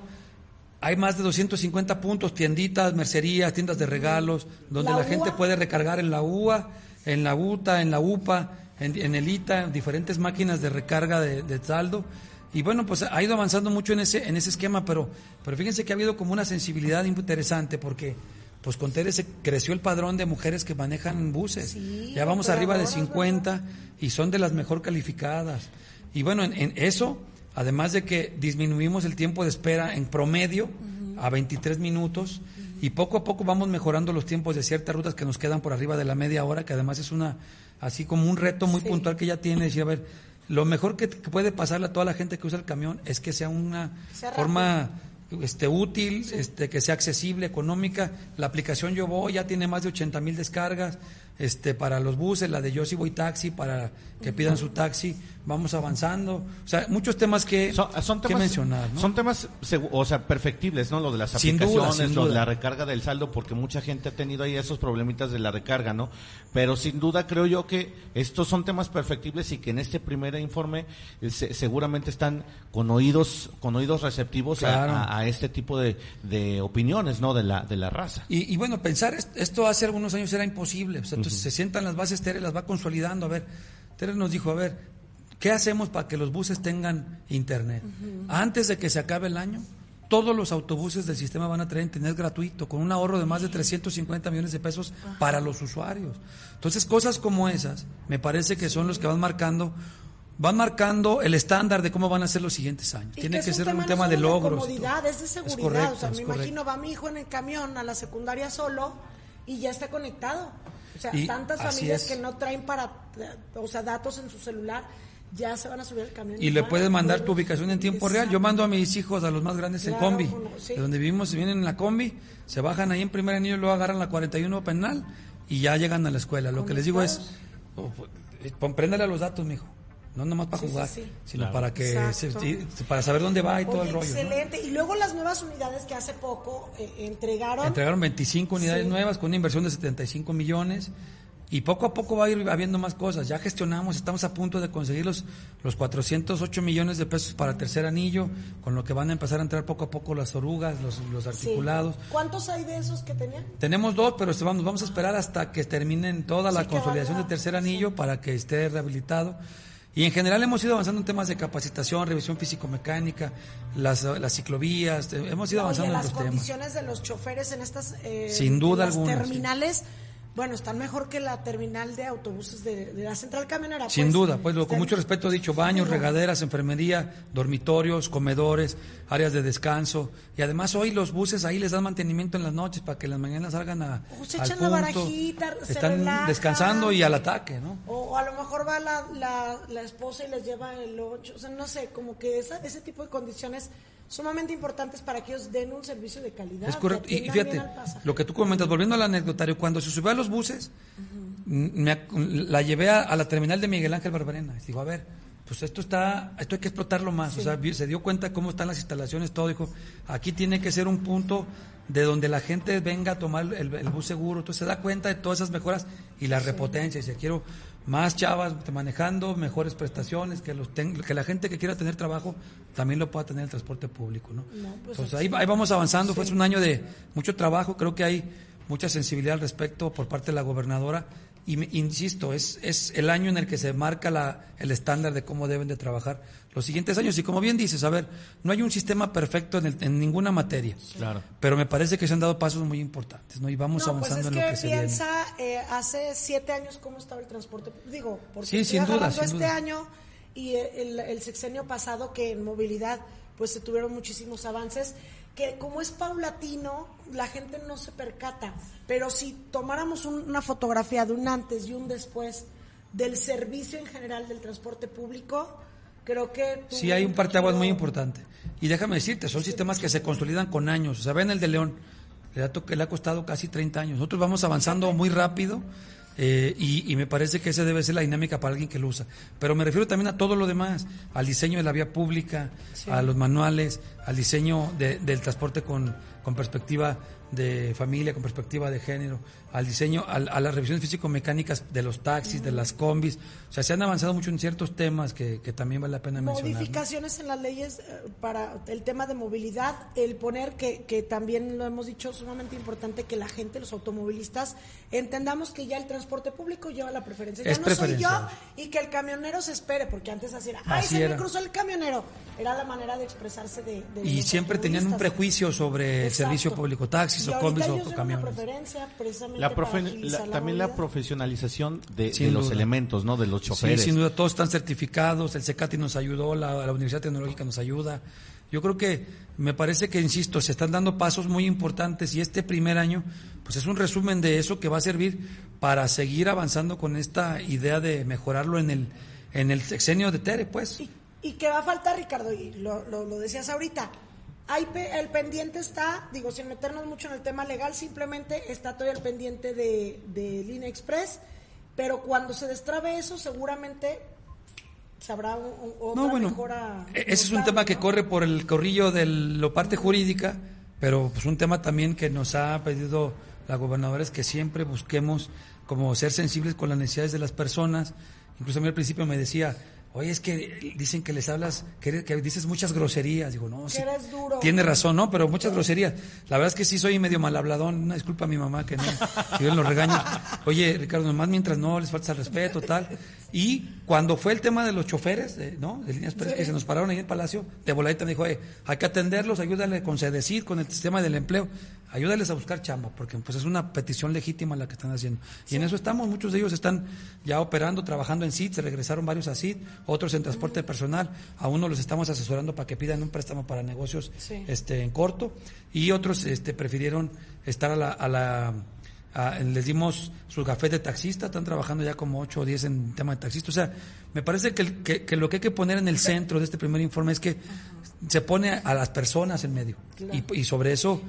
hay más de 250 puntos, tienditas, mercerías, tiendas de regalos, donde La la, gente puede recargar en la UA, en la UTA, en la UPA, en, en el ITA, en diferentes máquinas de recarga de, de saldo. Y bueno, pues ha ido avanzando mucho en ese, en ese esquema, pero, pero fíjense que ha habido como una sensibilidad interesante porque pues con Tere se creció el padrón de mujeres que manejan buses. Sí, ya vamos arriba de operadoras, 50 y son de las mejor calificadas. Y bueno, en, en eso, además de que disminuimos el tiempo de espera en promedio a 23 minutos y poco a poco vamos mejorando los tiempos de ciertas rutas que nos quedan por arriba de la media hora, que además es una así como un reto muy Sí. puntual que ya tiene, decir, a ver, lo mejor que, puede pasarle a toda la gente que usa el camión es que sea una Sea forma este útil, este que sea accesible, económica. La aplicación Yo Voy ya tiene más de 80 mil descargas este para los buses, la de Yo sí voy taxi para que pidan su taxi. Vamos avanzando. O sea, muchos temas que, Son, son que temas, mencionar. ¿no? son temas, o sea, perfectibles, ¿no? Lo de las Sin duda, aplicaciones, lo de la recarga del saldo, porque mucha gente ha tenido ahí esos problemitas de la recarga, ¿no? Pero sin duda creo yo que estos son temas perfectibles y que en este primer informe eh, se- seguramente están con oídos, con oídos receptivos a- Claro. a, a este tipo de, de opiniones, ¿no? De la, de la raza. Y, y bueno, pensar est- esto hace algunos años era imposible. O sea, entonces se sientan las bases, Tere las va consolidando. A ver, Tere nos dijo, a ver, ¿qué hacemos para que los buses tengan internet? Antes de que se acabe el año, todos los autobuses del sistema van a tener internet gratuito, con un ahorro de más de 350 millones de pesos para los usuarios. Entonces, cosas como esas, me parece que son los que van marcando van marcando el estándar de cómo van a ser los siguientes años. Y Tiene que ser un no tema de logros. comodidad, es de seguridad. correcto, o sea, me correcto. imagino, va mi hijo en el camión a la secundaria solo y ya está conectado. O sea, Y tantas familias es. que no traen para, o sea, datos en su celular, ya se van a subir al camión. Y le van. puedes mandar tu ubicación en tiempo real. Yo mando a mis hijos, a los más grandes, en Claro, combi. como- sí. De donde vivimos, se vienen en la combi, se bajan ahí en primer anillo, luego agarran la 41 penal y ya llegan a la escuela. Lo que les digo es, oh, eh, préndale a los datos, mijo. No nomás para Sí, jugar, sí. sino Claro. para que Exacto. para saber dónde va y todo Oye, el rollo. ¿no? excelente. Y luego las nuevas unidades que hace poco eh, entregaron. Entregaron 25 unidades Sí. nuevas con una inversión de 75 millones y poco a poco va a ir habiendo más cosas. Ya gestionamos, estamos a punto de conseguir los, los 408 millones de pesos para el tercer anillo, con lo que van a empezar a entrar poco a poco las orugas, los, los Sí. articulados. ¿Cuántos hay de esos que tenían? Tenemos dos, pero vamos, vamos a esperar hasta que terminen toda la Sí, consolidación del tercer anillo para que esté rehabilitado. Y en general hemos ido avanzando en temas de capacitación, revisión físico-mecánica, las, las ciclovías, hemos ido Oye, avanzando en las los temas. condiciones de los choferes en estas eh, Sin duda en las alguna, sí. Bueno, están mejor que la terminal de autobuses de, de la central camionera. Sin pues. duda, pues lo, con mucho respeto he dicho, baños, regaderas, enfermería, dormitorios, comedores, áreas de descanso. Y además hoy los buses ahí les dan mantenimiento en las noches para que en las mañanas salgan a, O se al echan la punto. barajita, se Están relajan. descansando y al ataque, ¿no? O a lo mejor va la, la, la esposa y les lleva el ocho. O sea, no sé, como que esa, ese tipo de condiciones sumamente importantes para que ellos den un servicio de calidad. Es correcto. Y, y fíjate, lo que tú comentas, volviendo al anecdotario, cuando se subió a los buses, m- me la llevé a, a la terminal de Miguel Ángel Barberena. Y dijo, a ver, pues esto está, esto hay que explotarlo más. O sea, se dio cuenta cómo están las instalaciones, todo. Dijo, aquí tiene que ser un punto de donde la gente venga a tomar el, el bus seguro. Entonces se da cuenta de todas esas mejoras y la repotencia. Dice, quiero más chavas manejando, mejores prestaciones, que los ten- que la gente que quiera tener trabajo también lo pueda tener en el transporte público, ¿no? No, pues, Entonces ahí, ahí vamos avanzando, fue un año de mucho trabajo, creo que hay mucha sensibilidad al respecto por parte de la gobernadora. Y me- insisto, es, es el año en el que se marca la, el estándar de cómo deben de trabajar los siguientes años y como bien dices, a ver, no hay un sistema perfecto en, el- en ninguna materia, Claro. pero me parece que se han dado pasos muy importantes, ¿no? Y vamos No, pues avanzando es en lo que que se viene. piensa eh, hace siete años cómo estaba el transporte. Digo, porque Sí, estoy sin duda, agarrando sin este duda. año y el, el sexenio pasado que en movilidad pues se tuvieron muchísimos avances que como es paulatino la gente no se percata pero si tomáramos un- una fotografía de un antes y un después del servicio en general del transporte público creo que tuvo Sí, hay un parteaguas muy importante. Y déjame decirte, son sistemas que se consolidan con años. O sea, ven el de León, le ha, le ha costado casi 30 años. Nosotros vamos avanzando muy rápido. eh, y, y me parece que esa debe ser la dinámica para alguien que lo usa. Pero me refiero también a todo lo demás, al diseño de la vía pública, a los manuales, al diseño de- del transporte con, con perspectiva de familia, con perspectiva de género, al diseño, al- a las revisiones físico-mecánicas de los taxis, de las combis. O sea, se han avanzado mucho en ciertos temas que, que también vale la pena mencionar. ¿no? Modificaciones en las leyes eh, para el tema de movilidad, el poner que, que también lo hemos dicho, sumamente importante que la gente, los automovilistas, entendamos que ya el transporte público lleva la preferencia. Ya Es no soy yo y que el camionero se espere, porque antes así era, ay, Así se era. me cruzó el camionero. Era la manera de expresarse de, de Y siempre tenían un prejuicio sobre el servicio público, taxis Y o combis o tienen una camiones. preferencia precisamente La profe- la- también la profesionalización de, los elementos, ¿no? De los Sí, choferes. sin duda, todos están certificados, el CECATI nos ayudó, la, la Universidad Tecnológica nos ayuda. Yo creo que me parece que, insisto, se están dando pasos muy importantes y este primer año, pues es un resumen de eso que va a servir para seguir avanzando con esta idea de mejorarlo en el, en el sexenio de Tere, pues. Y, y que va a faltar, Ricardo, y lo, lo, lo decías ahorita. Hay pe- el pendiente está, digo, sin meternos mucho en el tema legal, simplemente está todavía el pendiente de, de Línea Express, pero cuando se destrabe eso, seguramente sabrá un, un- otra No, bueno, mejora. e- ese es un tema que corre por el corrillo de la parte jurídica, pero pues un tema también que nos ha pedido la gobernadora es que siempre busquemos como ser sensibles con las necesidades de las personas. Incluso a mí al principio me decía, oye, es que dicen que les hablas, que, eres- que dices muchas groserías. Digo, no, sí, eres duro. tiene razón, ¿no? Pero muchas groserías. La verdad es que sí soy medio mal habladón. Una disculpa a mi mamá que no, que yo los regaños. Oye, Ricardo, nomás mientras no les falta el respeto, tal. Y cuando fue el tema de los choferes, eh, ¿no? De líneas express que se nos pararon ahí en el palacio, de voladita me dijo, oye, hay que atenderlos, ayúdale con Sedecir, con el sistema del empleo, ayúdales a buscar chamba, porque pues es una petición legítima la que están haciendo. Y en eso estamos, muchos de ellos están ya operando, trabajando en CIT, se regresaron varios a CIT, otros en transporte personal, a uno los estamos asesorando para que pidan un préstamo para negocios Sí. este en corto, y otros este prefirieron estar a la, a la a- les dimos su café de taxista, están trabajando ya como 8 o 10 en tema de taxista. O sea, me parece que, que lo que hay que poner en el centro de este primer informe es que se pone a las personas en medio. Y, y sobre eso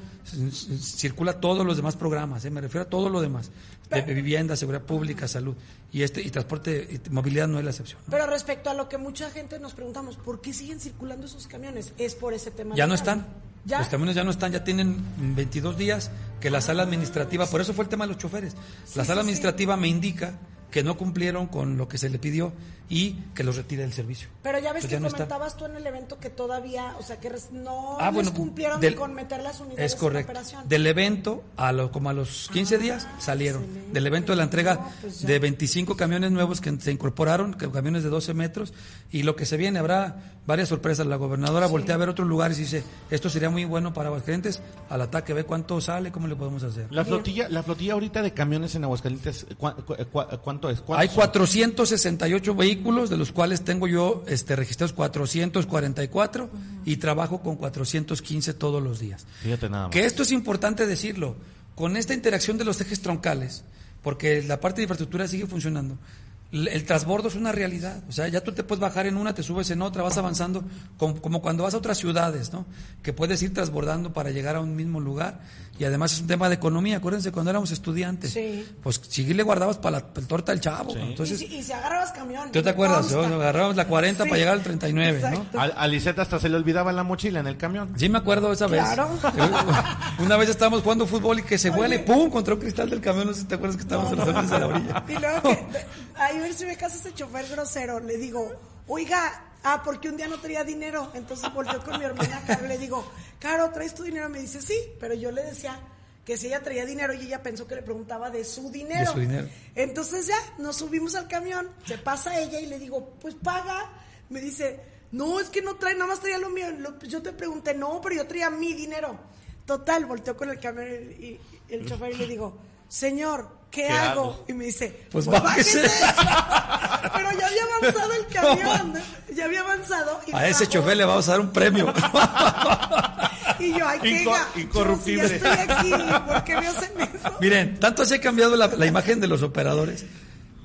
circula todos los demás programas, ¿eh? me refiero a todo lo demás. De vivienda, seguridad pública, salud. Y este y transporte, y movilidad no es la excepción. Pero respecto a lo que mucha gente nos preguntamos, ¿por qué siguen circulando esos camiones? Es por ese tema. Ya no están. ¿Ya? Los camiones ya no están, ya tienen 22 días que la sala administrativa, por eso fue el tema de los choferes. La sala administrativa me indica que no cumplieron con lo que se le pidió y que los retire del servicio. Pero ya ves Pues que ya no están. comentabas tú en el evento que todavía, o sea, que no Ah, les bueno, cumplieron del- con meter las unidades Es correcto. en operación. Del evento, a lo, como a los 15 días, salieron. Del evento de la entrega No, pues de 25 camiones nuevos que se incorporaron, que- camiones de 12 metros, y lo que se viene, habrá varias sorpresas. La gobernadora voltea a ver otros lugares y dice, esto sería muy bueno para Aguascalientes, al ataque, ve cuánto sale, cómo le podemos hacer. La flotilla, la flotilla ahorita de camiones en Aguascalientes, ¿cu- cu- cu- ¿cuánto es? ¿Cuántos Hay son? 468 vehículos, de los cuales tengo yo este, registrados 444 y trabajo con 415 todos los días. Fíjate nada más. Que esto es importante decirlo, con esta interacción de los ejes troncales, porque la parte de infraestructura sigue funcionando, el transbordo es una realidad, o sea, ya tú te puedes bajar en una, te subes en otra, vas avanzando, como, como cuando vas a otras ciudades, ¿no? Que puedes ir transbordando para llegar a un mismo lugar, y además es un tema de economía, acuérdense cuando éramos estudiantes, Sí. pues si le guardabas para la, para el torta del chavo, ¿no? y, entonces... si, y si agarrabas camión. ¿Tú te acuerdas? agarrábamos la 40 para llegar al 39, ¿no? exacto. A, a Lisette hasta se le olvidaba la mochila en el camión. Sí me acuerdo esa vez. Claro. *laughs* Una vez estábamos jugando fútbol y que se vuela y ¡pum! contra un cristal del camión. No sé si te acuerdas que estábamos en los árboles de la orilla. *laughs* Y luego que, *laughs* de- ahí ver si me casa este chofer grosero, le digo, oiga, ah, porque un día no traía dinero, entonces volteó con mi hermana Caro y le digo, Caro, ¿traes tu dinero? Me dice, sí, pero yo le decía que si ella traía dinero y ella pensó que le preguntaba de su dinero. De su dinero. Entonces ya, nos subimos al camión, se pasa ella y le digo, pues paga. Me dice, no, es que no trae, nada más traía lo mío. Yo te pregunté, no, pero yo traía mi dinero. Total, volteó con el camión y, y el chofer y le digo, señor, ¿qué, ¿Qué hago? hago? Y me dice, Pues bájese. *laughs* Pero ya había avanzado el camión, ya había avanzado. y A ese bajó. chofer le vamos a dar un premio. *laughs* Y yo, ay, qué Inco- ga- incorruptible. yo, si ya estoy aquí, ¿por qué me hacen eso? Miren, tanto se ha cambiado la, la imagen de los operadores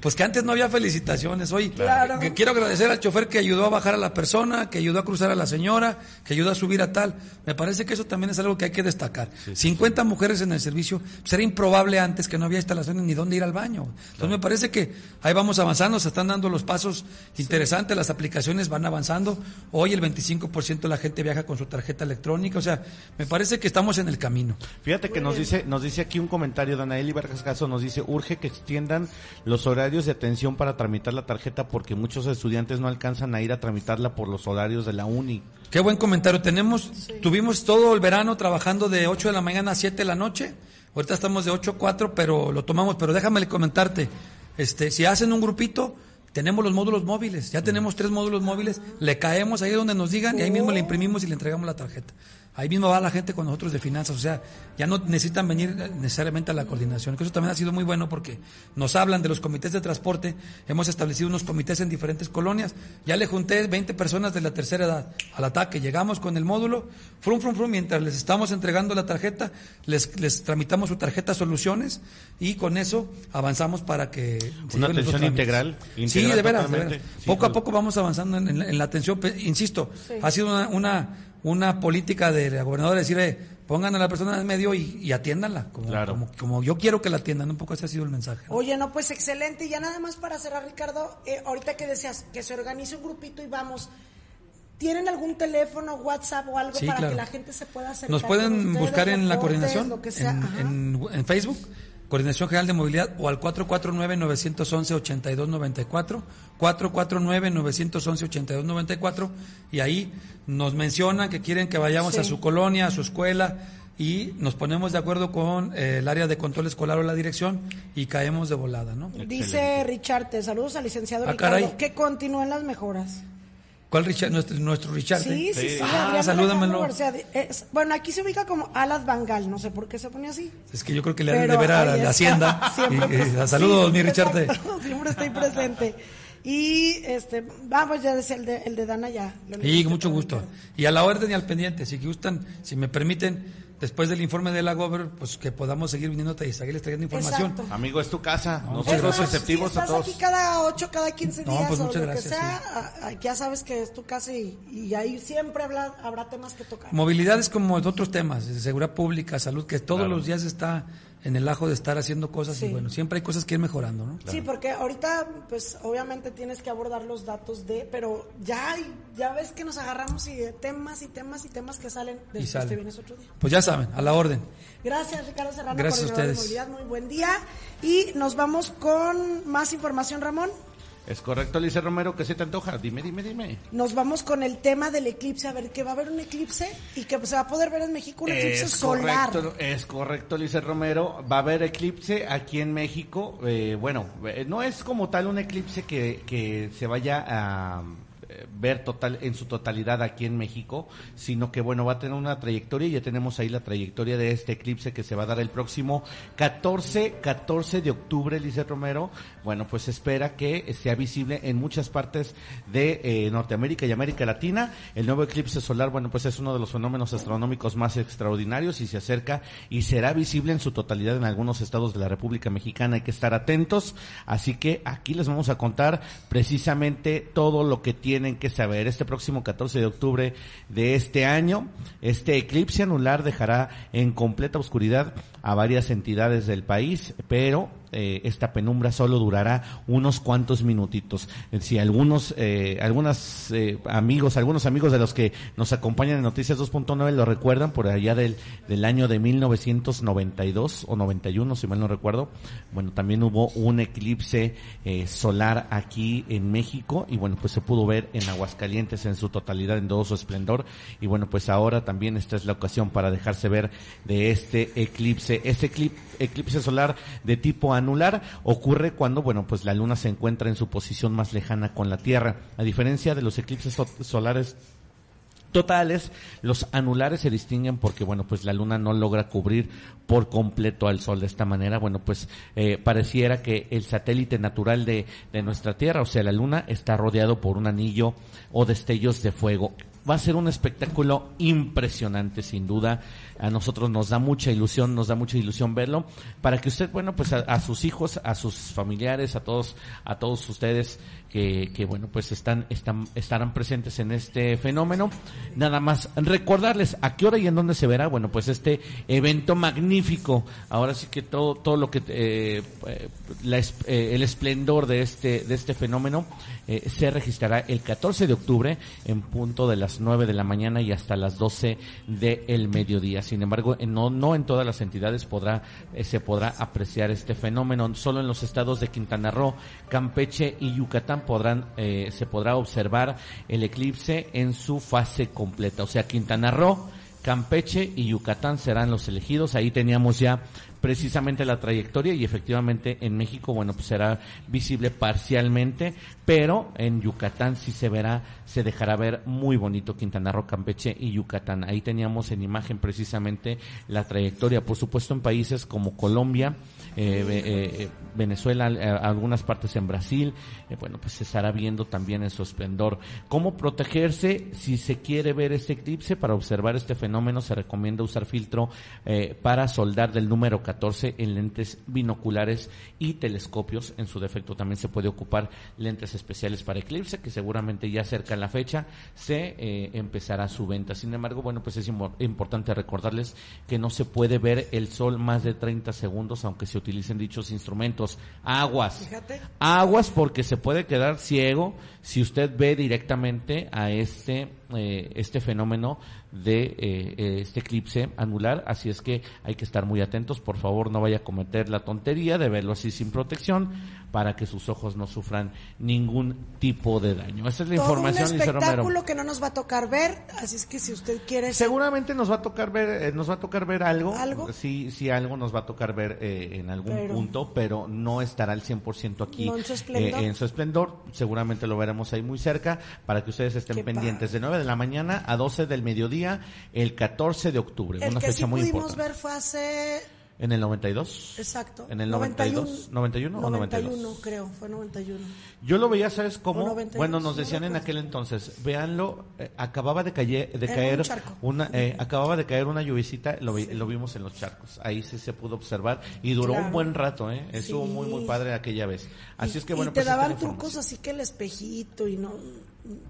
Pues que antes no había felicitaciones. Hoy Claro. que quiero agradecer al chofer que ayudó a bajar a la persona, que ayudó a cruzar a la señora, que ayudó a subir a tal. Me parece que eso también es algo que hay que destacar. 50 mujeres en el servicio. Pues era improbable antes que no había instalaciones ni dónde ir al baño. Entonces me parece que ahí vamos avanzando, se están dando los pasos interesantes, las aplicaciones van avanzando. Hoy el 25% de la gente viaja con su tarjeta electrónica. O sea, me parece que estamos en el camino. Fíjate que nos dice, nos dice aquí un comentario, Danaeli Vargas Caso nos dice, urge que extiendan los horarios de atención para tramitar la tarjeta porque muchos estudiantes no alcanzan a ir a tramitarla por los horarios de la uni. Qué buen comentario. Tenemos, tuvimos todo el verano trabajando de 8 de la mañana a 7 de la noche. Ahorita estamos de 8 a 4, pero lo tomamos. Pero déjame comentarte, este, si hacen un grupito, tenemos los módulos móviles. Ya tenemos tres módulos móviles. Le caemos ahí donde nos digan y ahí mismo le imprimimos y le entregamos la tarjeta. Ahí mismo va la gente con nosotros de finanzas, o sea, ya no necesitan venir necesariamente a la coordinación, que eso también ha sido muy bueno porque nos hablan de los comités de transporte, hemos establecido unos comités en diferentes colonias, ya le junté 20 personas de la tercera edad al ataque, llegamos con el módulo, frum, frum, frum, mientras les estamos entregando la tarjeta, les, les tramitamos su tarjeta soluciones y con eso avanzamos para que... Una atención integral, Sí, de veras, de veras. Sí, poco a poco vamos avanzando en, en la- en la atención, insisto, ha sido una, una, una política de la gobernadora decir, eh, pongan a la persona en medio y, y atiéndanla, como, Claro. como, como yo quiero que la atiendan, un poco ese ha sido el mensaje. ¿no? Oye, no, pues excelente. Y ya nada más para cerrar, Ricardo, eh, ahorita que decías que se organice un grupito y vamos, ¿tienen algún teléfono, WhatsApp o algo Sí, para claro. que la gente se pueda acercar? Nos pueden ustedes, buscar en la coordinación, lo que sea? en, Ajá. en- en Facebook, Coordinación General de Movilidad, o al 449-911-8294, 449-911-8294, y ahí nos mencionan que quieren que vayamos Sí. a su colonia, a su escuela, y nos ponemos de acuerdo con eh, el área de control escolar o la dirección, y caemos de volada, ¿no? Dice Richard, te saludos al licenciado Ah, Ricardo, caray. que continúen las mejoras. ¿Cuál Richard? Nuestro, nuestro Richard. Sí, sí, sí. Ah, Adrián salúdamelo. García, es- bueno, aquí se ubica como Alas Bangal, no sé por qué se pone así. Es que yo creo que le han de ver a la, está. Hacienda. *laughs* Siempre, Y- y- pues, saludos, sí, mi Richard. exacto, *laughs* Siempre estoy presente. Y este, vamos, ya decía el de, el de Dana ya. leíste mucho gusto. Y a la orden y al pendiente, si gustan, si me permiten, después del informe de la Gober, pues que podamos seguir viniendo y seguirles trayendo información. Exacto. Amigo, es tu casa. muchas Nosotros gracias. receptivos si a estás todos. aquí cada 8, cada 15 No, días pues o muchas lo gracias, que sea, a- a- ya sabes que es tu casa y, y ahí siempre habla- habrá temas que tocar. Movilidad es como de otros temas, seguridad pública, salud, que todos Claro. los días está en el ajo de estar haciendo cosas Sí. y bueno, siempre hay cosas que ir mejorando, ¿no? Sí, porque ahorita, pues obviamente tienes que abordar los datos de, pero ya, hay- ya ves que nos agarramos y de temas y temas y temas que salen después salen. te vienes otro día. Pues ya saben, a la orden. Gracias, Ricardo Serrano, Gracias a coordinador de ustedes. movilidad. Muy buen día. Y nos vamos con más información, Ramón. Es correcto, Alicia Romero, ¿qué se te antoja? Dime, dime, dime. Nos vamos con el tema del eclipse. A ver, que va a haber un eclipse y que se va a poder ver en México un eclipse solar. Correcto, es correcto, Luis Romero. Va a haber eclipse aquí en México. Eh, bueno, eh, no es como tal un eclipse que, que se vaya a eh, ver total en su totalidad aquí en México, sino que bueno, va a tener una trayectoria y ya tenemos ahí la trayectoria de este eclipse que se va a dar el próximo 14, 14 de octubre, Lice Romero. Bueno, pues espera que sea visible en muchas partes de eh, Norteamérica y América Latina. El nuevo eclipse solar, bueno, pues es uno de los fenómenos astronómicos más extraordinarios y se acerca y será visible en su totalidad en algunos estados de la República Mexicana. Hay que estar atentos. Así que aquí les vamos a contar precisamente todo lo que tienen que saber. Este próximo 14 de octubre de este año, este eclipse anular dejará en completa oscuridad a varias entidades del país, pero eh, esta penumbra solo durará unos cuantos minutitos. Eh, Si algunos, eh, eh, amigos, algunos amigos de los que nos acompañan en Noticias 2.9 lo recuerdan por allá del, del año de 1992 o 91, si mal no recuerdo. Bueno, también hubo un eclipse eh, solar aquí en México y bueno, pues se pudo ver en Aguascalientes en su totalidad, en todo su esplendor. Y bueno, pues ahora también esta es la ocasión para dejarse ver de este eclipse. Este eclip- eclipse solar de tipo anular ocurre cuando, bueno, pues la luna se encuentra en su posición más lejana con la Tierra. A diferencia de los eclipses so- solares totales, los anulares se distinguen porque, bueno, pues la luna no logra cubrir por completo al sol de esta manera. Bueno, pues eh, pareciera que el satélite natural de, de nuestra Tierra, o sea, la luna, está rodeado por un anillo o destellos de fuego. Va a ser un espectáculo impresionante, sin duda. A nosotros nos da mucha ilusión, nos da mucha ilusión verlo, para que usted, bueno, pues a, sus hijos, a sus familiares, a todos, a todos ustedes que, que bueno, pues están, están, estarán presentes en este fenómeno. Nada más recordarles a qué hora y en dónde se verá, bueno, pues este evento magnífico. Ahora sí que todo, todo lo que, eh, eh, eh el esplendor de este, de este fenómeno eh, se registrará el 14 de octubre en punto de las 9 de la mañana y hasta las 12 del mediodía. Sin embargo, no, no en todas las entidades podrá, eh, se podrá apreciar este fenómeno. Solo en los estados de Quintana Roo, Campeche y Yucatán podrán, eh, se podrá observar el eclipse en su fase completa. O sea, Quintana Roo, Campeche y Yucatán serán los elegidos. Ahí teníamos ya precisamente la trayectoria y efectivamente en México, bueno, pues será visible parcialmente, pero en Yucatán sí se verá, se dejará ver muy bonito Quintana Roo, Campeche y Yucatán. Ahí teníamos en imagen precisamente la trayectoria, por supuesto en países como Colombia, eh, eh, Venezuela, eh, algunas partes en Brasil, bueno, pues se estará viendo también en su esplendor. ¿Cómo protegerse si se quiere ver este eclipse? Para observar este fenómeno se recomienda usar filtro para soldar del número 14 en lentes binoculares y telescopios. En su defecto también se puede ocupar lentes especiales para eclipse, que seguramente ya cerca la fecha se empezará su venta. Sin embargo, bueno, pues es importante recordarles que no se puede ver el sol más de 30 segundos, aunque se utilicen dichos instrumentos. Aguas. Aguas porque se puede quedar ciego si usted ve directamente a este, eh, este fenómeno de eh, eh, este eclipse anular. Así es que hay que estar muy atentos. Por favor, no vaya a cometer la tontería de verlo así sin protección para que sus ojos no sufran ningún tipo de daño. Esa es la información, un espectáculo que no nos va a tocar ver, así es que si usted quiere... Seguramente nos va a tocar ver, eh, nos va a tocar ver algo. ¿Algo? Sí, sí, algo nos va a tocar ver eh, en algún punto, pero no estará al 100% aquí en, su esplendor. Eh, en su esplendor. Seguramente lo veremos ahí muy cerca para que ustedes estén pendientes. De 9 de la mañana a 12 del mediodía, el 14 de octubre. El una que fecha sí muy pudimos ver fue hace ¿En el 92? Exacto. ¿En el 92? 91, o 92? 91 creo, fue 91. Yo lo veía, ¿sabes cómo? bueno, nos decían en aquel entonces, véanlo, eh, acababa de, caer, de caer una eh, acababa de caer una lluvicita, lo, lo, vimos en los charcos. Ahí sí se pudo observar y duró un buen rato, ¿eh? Estuvo muy muy padre aquella vez. Así es que bueno, y te pues, daban trucos así que el espejito y no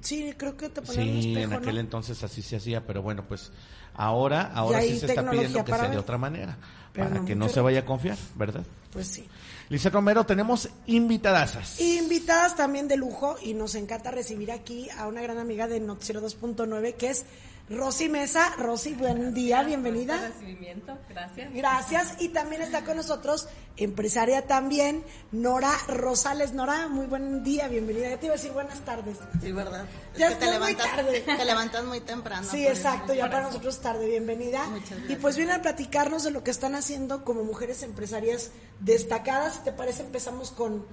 Sí, creo que te ponían Sí, en aquel entonces así se hacía, pero bueno, pues ahora ahora sí se está pidiendo que sea de otra manera para que no se vaya a confiar, ¿verdad? Pues sí. Lisa Romero, tenemos invitadasas. Invitadas también de lujo y nos encanta recibir aquí a una gran amiga de Noticiero 2.9 que es Rosy Mesa. Rosy, buen día, bienvenida. recibimiento, gracias. Gracias. Y también está con nosotros, empresaria también, Nora Rosales. Nora, muy buen día, bienvenida. Ya te iba a decir buenas tardes. Sí, ¿verdad? Ya es te levantas, muy tarde. Te levantas muy temprano. Sí, exacto, ya para nosotros tarde, bienvenida. Muchas gracias. Y pues viene a platicarnos de lo que están haciendo como mujeres empresarias destacadas. Si te parece, empezamos con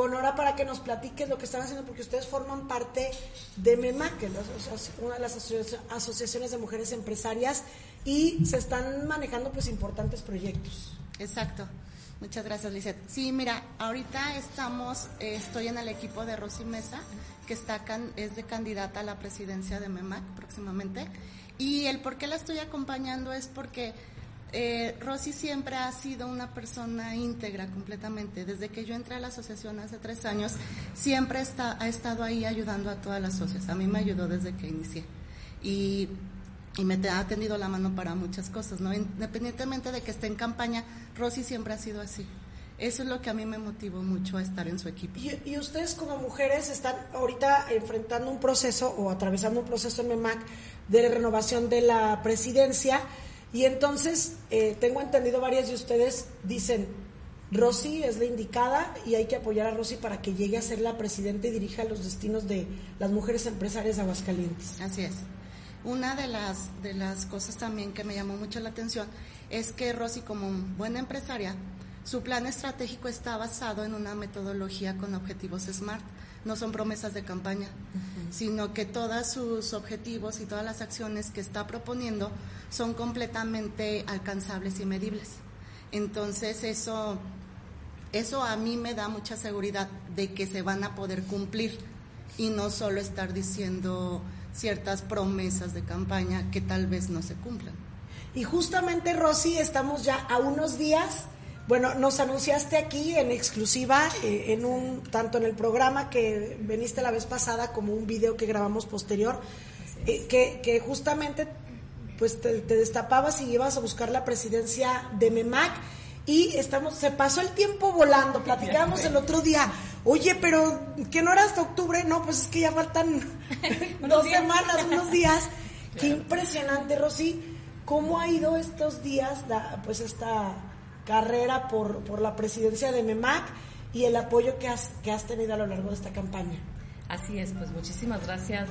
con Nora para que nos platiques lo que están haciendo, porque ustedes forman parte de MEMAC, una de las asociaciones de mujeres empresarias, y se están manejando pues importantes proyectos. Exacto. Muchas gracias, Lizeth. Sí, mira, ahorita estamos, eh, estoy en el equipo de Rosy Mesa, que está es de candidata a la presidencia de MEMAC próximamente. Y el por qué la estoy acompañando es porque eh, Rosy siempre ha sido una persona íntegra completamente. Desde que yo entré a la asociación hace tres años, siempre está, ha estado ahí ayudando a todas las socias. A mí me ayudó desde que inicié. Y, me ha tendido la mano para muchas cosas, ¿no? Independientemente de que esté en campaña, Rosy siempre ha sido así. Eso es lo que a mí me motivó mucho a estar en su equipo. Y, y, ustedes como mujeres están ahorita enfrentando un proceso o atravesando un proceso en MEMAC de renovación de la presidencia. Y entonces, eh, tengo entendido, varias de ustedes dicen, Rosy es la indicada y hay que apoyar a Rosy para que llegue a ser la presidenta y dirija los destinos de las mujeres empresarias de Aguascalientes. Así es. Una de las, de las cosas también que me llamó mucho la atención es que Rosy, como buena empresaria, su plan estratégico está basado en una metodología con objetivos SMART no son promesas de campaña, sino que todos sus objetivos y todas las acciones que está proponiendo son completamente alcanzables y medibles. Entonces eso, eso a mí me da mucha seguridad de que se van a poder cumplir y no solo estar diciendo ciertas promesas de campaña que tal vez no se cumplan. Y justamente, Rosy, estamos ya a unos días. Bueno, nos anunciaste aquí en exclusiva, eh, en un tanto en el programa que veniste la vez pasada como un video que grabamos posterior, eh, que, que, justamente pues te, te, destapabas y ibas a buscar la presidencia de MEMAC y estamos, se pasó el tiempo volando, platicábamos el otro día, oye, pero ¿qué no era hasta octubre? No, pues es que ya faltan *laughs* dos semanas, unos días. *laughs* Qué impresionante, Rosy ¿Cómo ha ido estos días, pues esta carrera por, por la presidencia de MEMAC y el apoyo que has, que has tenido a lo largo de esta campaña? Así es, pues muchísimas gracias.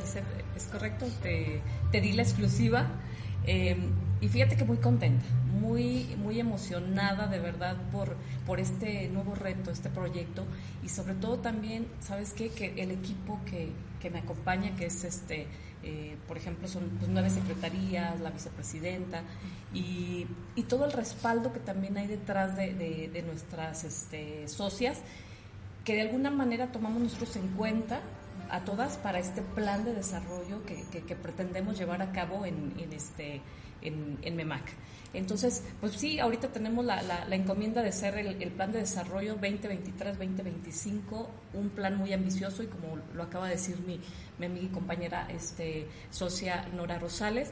Es, correcto, te, te, di la exclusiva. Eh, y fíjate que muy contenta, muy, muy emocionada de verdad por, por este nuevo reto, este proyecto. Y sobre todo también, ¿sabes qué? Que el equipo que, que me acompaña, que es este eh, por ejemplo, son pues, nueve secretarías, la vicepresidenta y, y, todo el respaldo que también hay detrás de, nuestras este, socias, que de alguna manera tomamos nosotros en cuenta a todas para este plan de desarrollo que, que, pretendemos llevar a cabo en, en este, en, en MEMAC. Entonces, pues sí, ahorita tenemos la, la, encomienda de ser el, plan de desarrollo 2023-2025, un plan muy ambicioso y como lo acaba de decir mi, mi amiga y compañera este, socia Nora Rosales,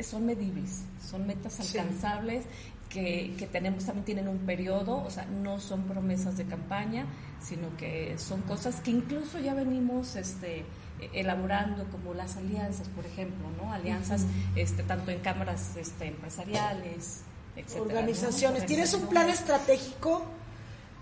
son medibles, son metas alcanzables que, que, tenemos, también tienen un periodo, o sea, no son promesas de campaña, sino que son cosas que incluso ya venimos este, elaborando como las alianzas, por ejemplo, ¿no? Alianzas este, tanto en cámaras este, empresariales, etcétera, Organizaciones. ¿Tienes un plan estratégico?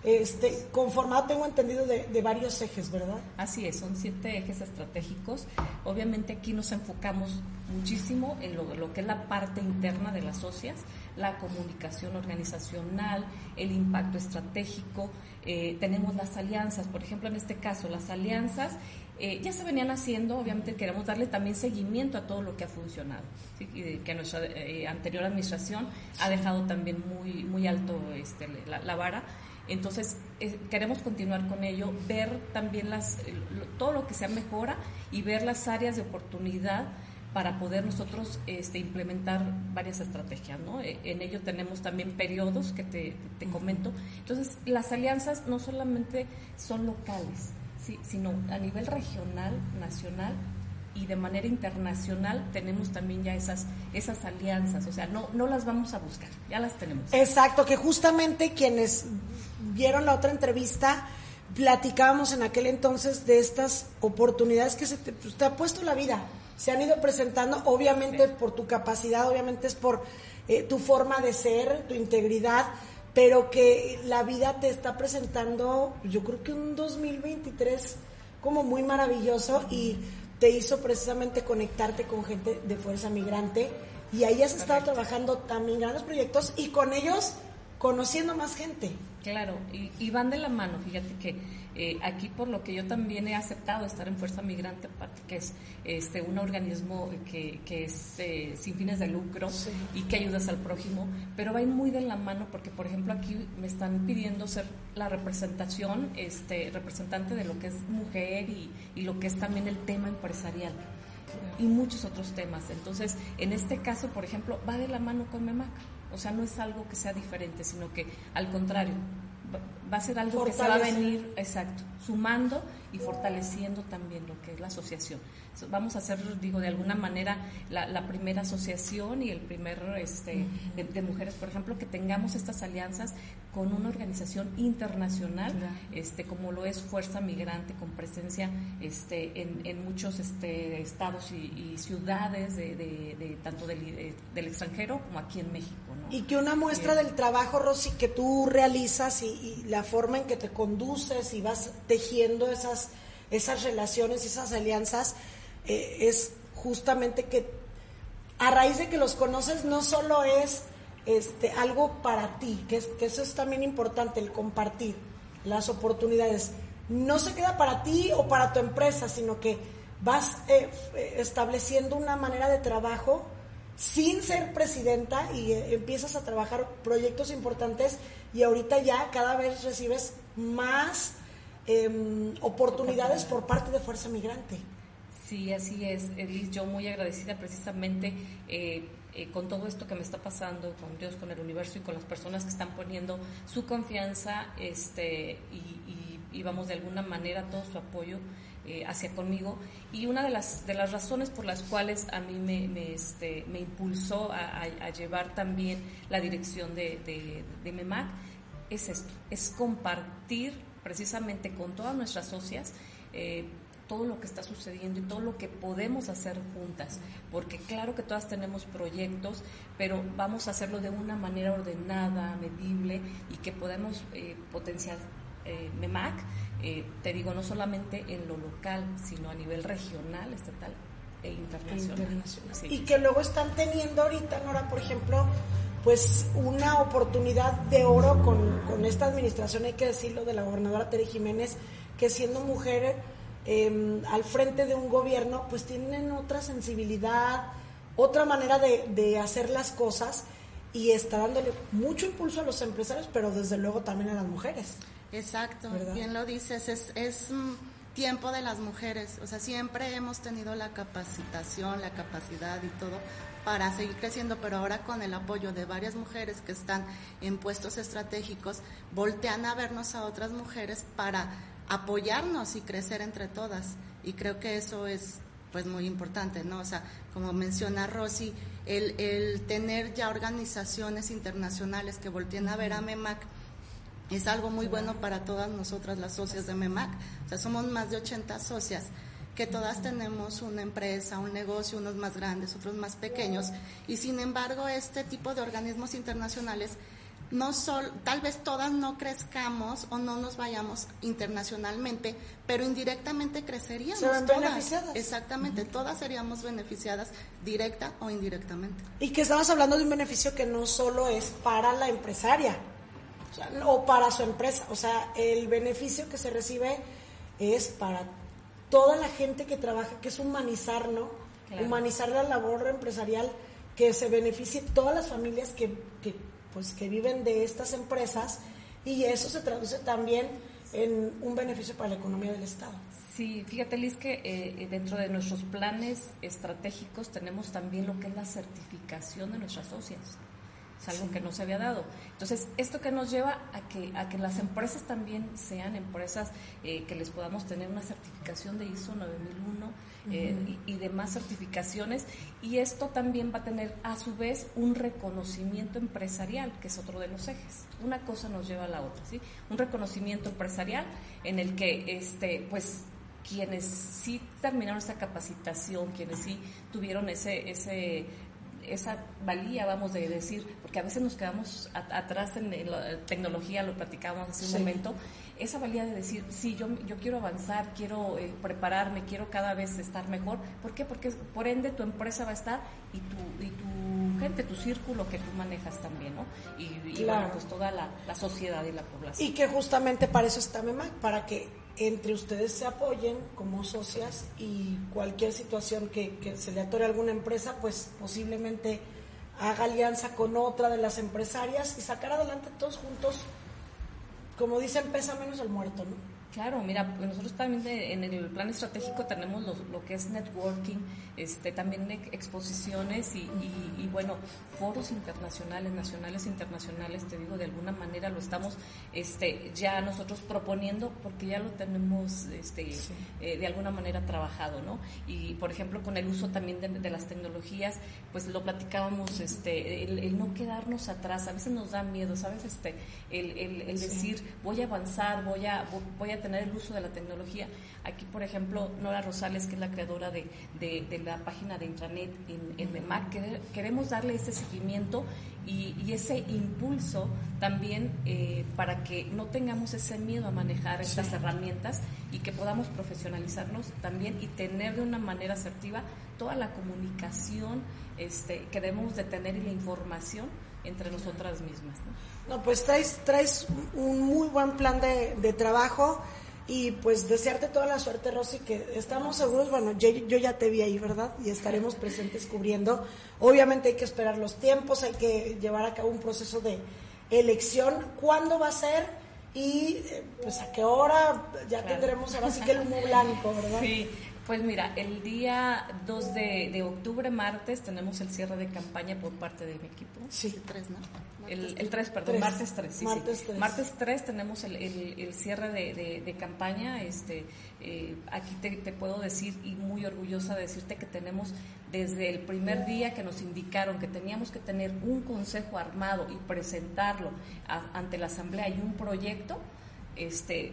Este, conformado, tengo entendido, de, de, varios ejes, ¿verdad? Así es, son siete ejes estratégicos. Obviamente aquí nos enfocamos muchísimo en lo, lo, que es la parte interna de las socias, la comunicación organizacional, el impacto estratégico. Eh, tenemos las alianzas, por ejemplo, en este caso, las alianzas eh, ya se venían haciendo, obviamente queremos darle también seguimiento a todo lo que ha funcionado, y que nuestra eh, anterior administración ha dejado también muy, muy alto este, la, vara. Entonces, eh, queremos continuar con ello, ver también las, todo lo que sea mejora y ver las áreas de oportunidad para poder nosotros este, implementar varias estrategias. ¿no? En ello tenemos también periodos que te, te comento. Entonces, las alianzas no solamente son locales, sí, sino a nivel regional, nacional y de manera internacional tenemos también ya esas, esas alianzas, o sea, no, no las vamos a buscar, ya las tenemos. Exacto, que justamente quienes vieron la otra entrevista, platicábamos en aquel entonces de estas oportunidades que se te, pues, ha puesto la vida, se han ido presentando, obviamente por tu capacidad, obviamente es por eh, tu forma de ser, tu integridad, pero que la vida te está presentando, yo creo que un 2023 como muy maravilloso y te hizo precisamente conectarte con gente de Fuerza Migrante y ahí has estado trabajando también grandes proyectos y con ellos conociendo más gente. Claro, y, van de la mano, fíjate que eh, aquí por lo que yo también he aceptado estar en Fuerza Migrante, que es este un organismo que, que es eh, sin fines de lucro y que ayudas al prójimo, pero va muy de la mano porque, por ejemplo, aquí me están pidiendo ser la representación, este representante de lo que es mujer y, y lo que es también el tema empresarial y muchos otros temas. Entonces, en este caso, por ejemplo, va de la mano con MEMAC. O sea, no es algo que sea diferente, sino que al contrario, va a ser algo que se va a venir, exacto, sumando y fortaleciendo también lo que es la asociación. Vamos a ser, digo, de alguna manera la, primera asociación y el primer este, de, mujeres, por ejemplo, que tengamos estas alianzas con una organización internacional, este, como lo es Fuerza Migrante, con presencia este, en, muchos este, estados y, ciudades de, tanto del, del, extranjero como aquí en México. Y que una muestra del trabajo, Rosy, que tú realizas y, la forma en que te conduces y vas tejiendo esas, esas relaciones, esas alianzas, eh, es justamente que a raíz de que los conoces no solo es este, algo para ti, que, que eso es también importante, el compartir las oportunidades. No se queda para ti o para tu empresa, sino que vas eh, estableciendo una manera de trabajo sin ser presidenta y eh, empiezas a trabajar proyectos importantes y ahorita ya cada vez recibes más em, oportunidades por parte de Fuerza Migrante. Sí, así es, Elis. Yo muy agradecida precisamente eh, eh, con todo esto que me está pasando, con Dios, con el universo y con las personas que están poniendo su confianza este, y, vamos de alguna manera todo su apoyo eh, hacia conmigo. Y una de las, de las razones por las cuales a mí me, este, me impulsó a, llevar también la dirección de, de MEMAC es esto, es compartir precisamente con todas nuestras socias todo lo que está sucediendo y todo lo que podemos hacer juntas, porque claro que todas tenemos proyectos, pero vamos a hacerlo de una manera ordenada, medible y que podemos eh, potenciar eh, MEMAC, eh, te digo, no solamente en lo local, sino a nivel regional, estatal e internacional. Y que luego están teniendo ahorita, Nora, por ejemplo, pues una oportunidad de oro con, con esta administración, hay que decirlo, de la gobernadora Tere Jiménez, que siendo mujer Em, al frente de un gobierno, pues tienen otra sensibilidad, otra manera de, hacer las cosas y está dándole mucho impulso a los empresarios, pero desde luego también a las mujeres. Exacto, bien lo dices, es, es tiempo de las mujeres, o sea, siempre hemos tenido la capacitación, la capacidad y todo para seguir creciendo, pero ahora con el apoyo de varias mujeres que están en puestos estratégicos, voltean a vernos a otras mujeres para apoyarnos y crecer entre todas. Y creo que eso es pues muy importante, ¿no? O sea, como menciona Rosy, el, el tener ya organizaciones internacionales que volteen a ver a MEMAC es algo muy bueno para todas nosotras las socias de MEMAC. O sea, somos más de 80 socias que todas tenemos una empresa, un negocio, unos más grandes, otros más pequeños, y sin embargo este tipo de organismos internacionales no sol, tal vez todas no crezcamos o no nos vayamos internacionalmente, pero indirectamente creceríamos. beneficiadas. Exactamente, todas seríamos beneficiadas directa o indirectamente. Y que estamos hablando de un beneficio que no solo es para la empresaria o, para su empresa, o sea, el beneficio que se recibe es para toda la gente que trabaja, que es humanizar, ¿no? Humanizar la labor empresarial, que se beneficie todas las familias que, que pues que viven de estas empresas y eso se traduce también en un beneficio para la economía del Estado. Sí, fíjate Liz que eh, dentro de nuestros planes estratégicos tenemos también lo que es la certificación de nuestras socias. Es algo que no se había dado. Entonces, esto que nos lleva a que, a que las empresas también sean empresas eh, que les podamos tener una certificación de ISO 9001 eh, y, demás certificaciones. Y esto también va a tener a su vez un reconocimiento empresarial, que es otro de los ejes. Una cosa nos lleva a la otra, ¿sí? Un reconocimiento empresarial en el que, este, pues, quienes sí terminaron esa capacitación, quienes sí tuvieron ese, ese esa valía, vamos a de decir, porque a veces nos quedamos atrás en la tecnología, lo platicábamos hace un momento, esa valía de decir, sí, yo, yo quiero avanzar, quiero eh, prepararme, quiero cada vez estar mejor. ¿Por qué? Porque por ende tu empresa va a estar y tu, y tu gente, tu círculo que tú manejas también, ¿no? Y, claro. pues toda la, la, sociedad y la población. Y que justamente para eso está MEMAC, para que entre ustedes se apoyen como socias y cualquier situación que, se le atore a alguna empresa, pues posiblemente haga alianza con otra de las empresarias y sacar adelante todos juntos como dicen, pesa menos el muerto, ¿no? Claro, mira, pues nosotros también en el plan estratégico tenemos lo, que es networking, este, también exposiciones y, bueno, foros internacionales, nacionales internacionales, te digo, de alguna manera lo estamos este, ya nosotros proponiendo porque ya lo tenemos este, eh, de alguna manera trabajado, ¿no? Y por ejemplo, con el uso también de, las tecnologías, pues lo platicábamos, este, el, no quedarnos atrás, a veces nos da miedo, ¿sabes? Este, el, el, decir, voy a avanzar, voy a, voy a tener el uso de la tecnología. Aquí, por ejemplo, Nora Rosales, que es la creadora de, la página de intranet en, en MEMAC, queremos darle ese seguimiento y, ese impulso también eh, para que no tengamos ese miedo a manejar estas herramientas y que podamos profesionalizarnos también y tener de una manera asertiva toda la comunicación este, que debemos de tener y la información entre nosotras mismas. No, pues traes, traes un muy buen plan de, de trabajo y pues desearte toda la suerte, Rosy, que estamos seguros, bueno, yo, yo, ya te vi ahí, ¿verdad? Y estaremos presentes cubriendo. Obviamente hay que esperar los tiempos, hay que llevar a cabo un proceso de elección. ¿Cuándo va a ser? Y eh, pues a qué hora ya tendremos ahora sí que el humo blanco, ¿verdad? Sí, Pues mira, el día 2 de, octubre, martes, tenemos el cierre de campaña por parte de mi equipo. Sí, 3, ¿no? El, el 3, perdón, martes 3. Sí, martes, sí. 3. martes 3 tenemos el, el, cierre de, de, campaña. Este, eh, aquí te, te, puedo decir, y muy orgullosa de decirte que tenemos desde el primer día que nos indicaron que teníamos que tener un consejo armado y presentarlo ante la Asamblea y un proyecto, este,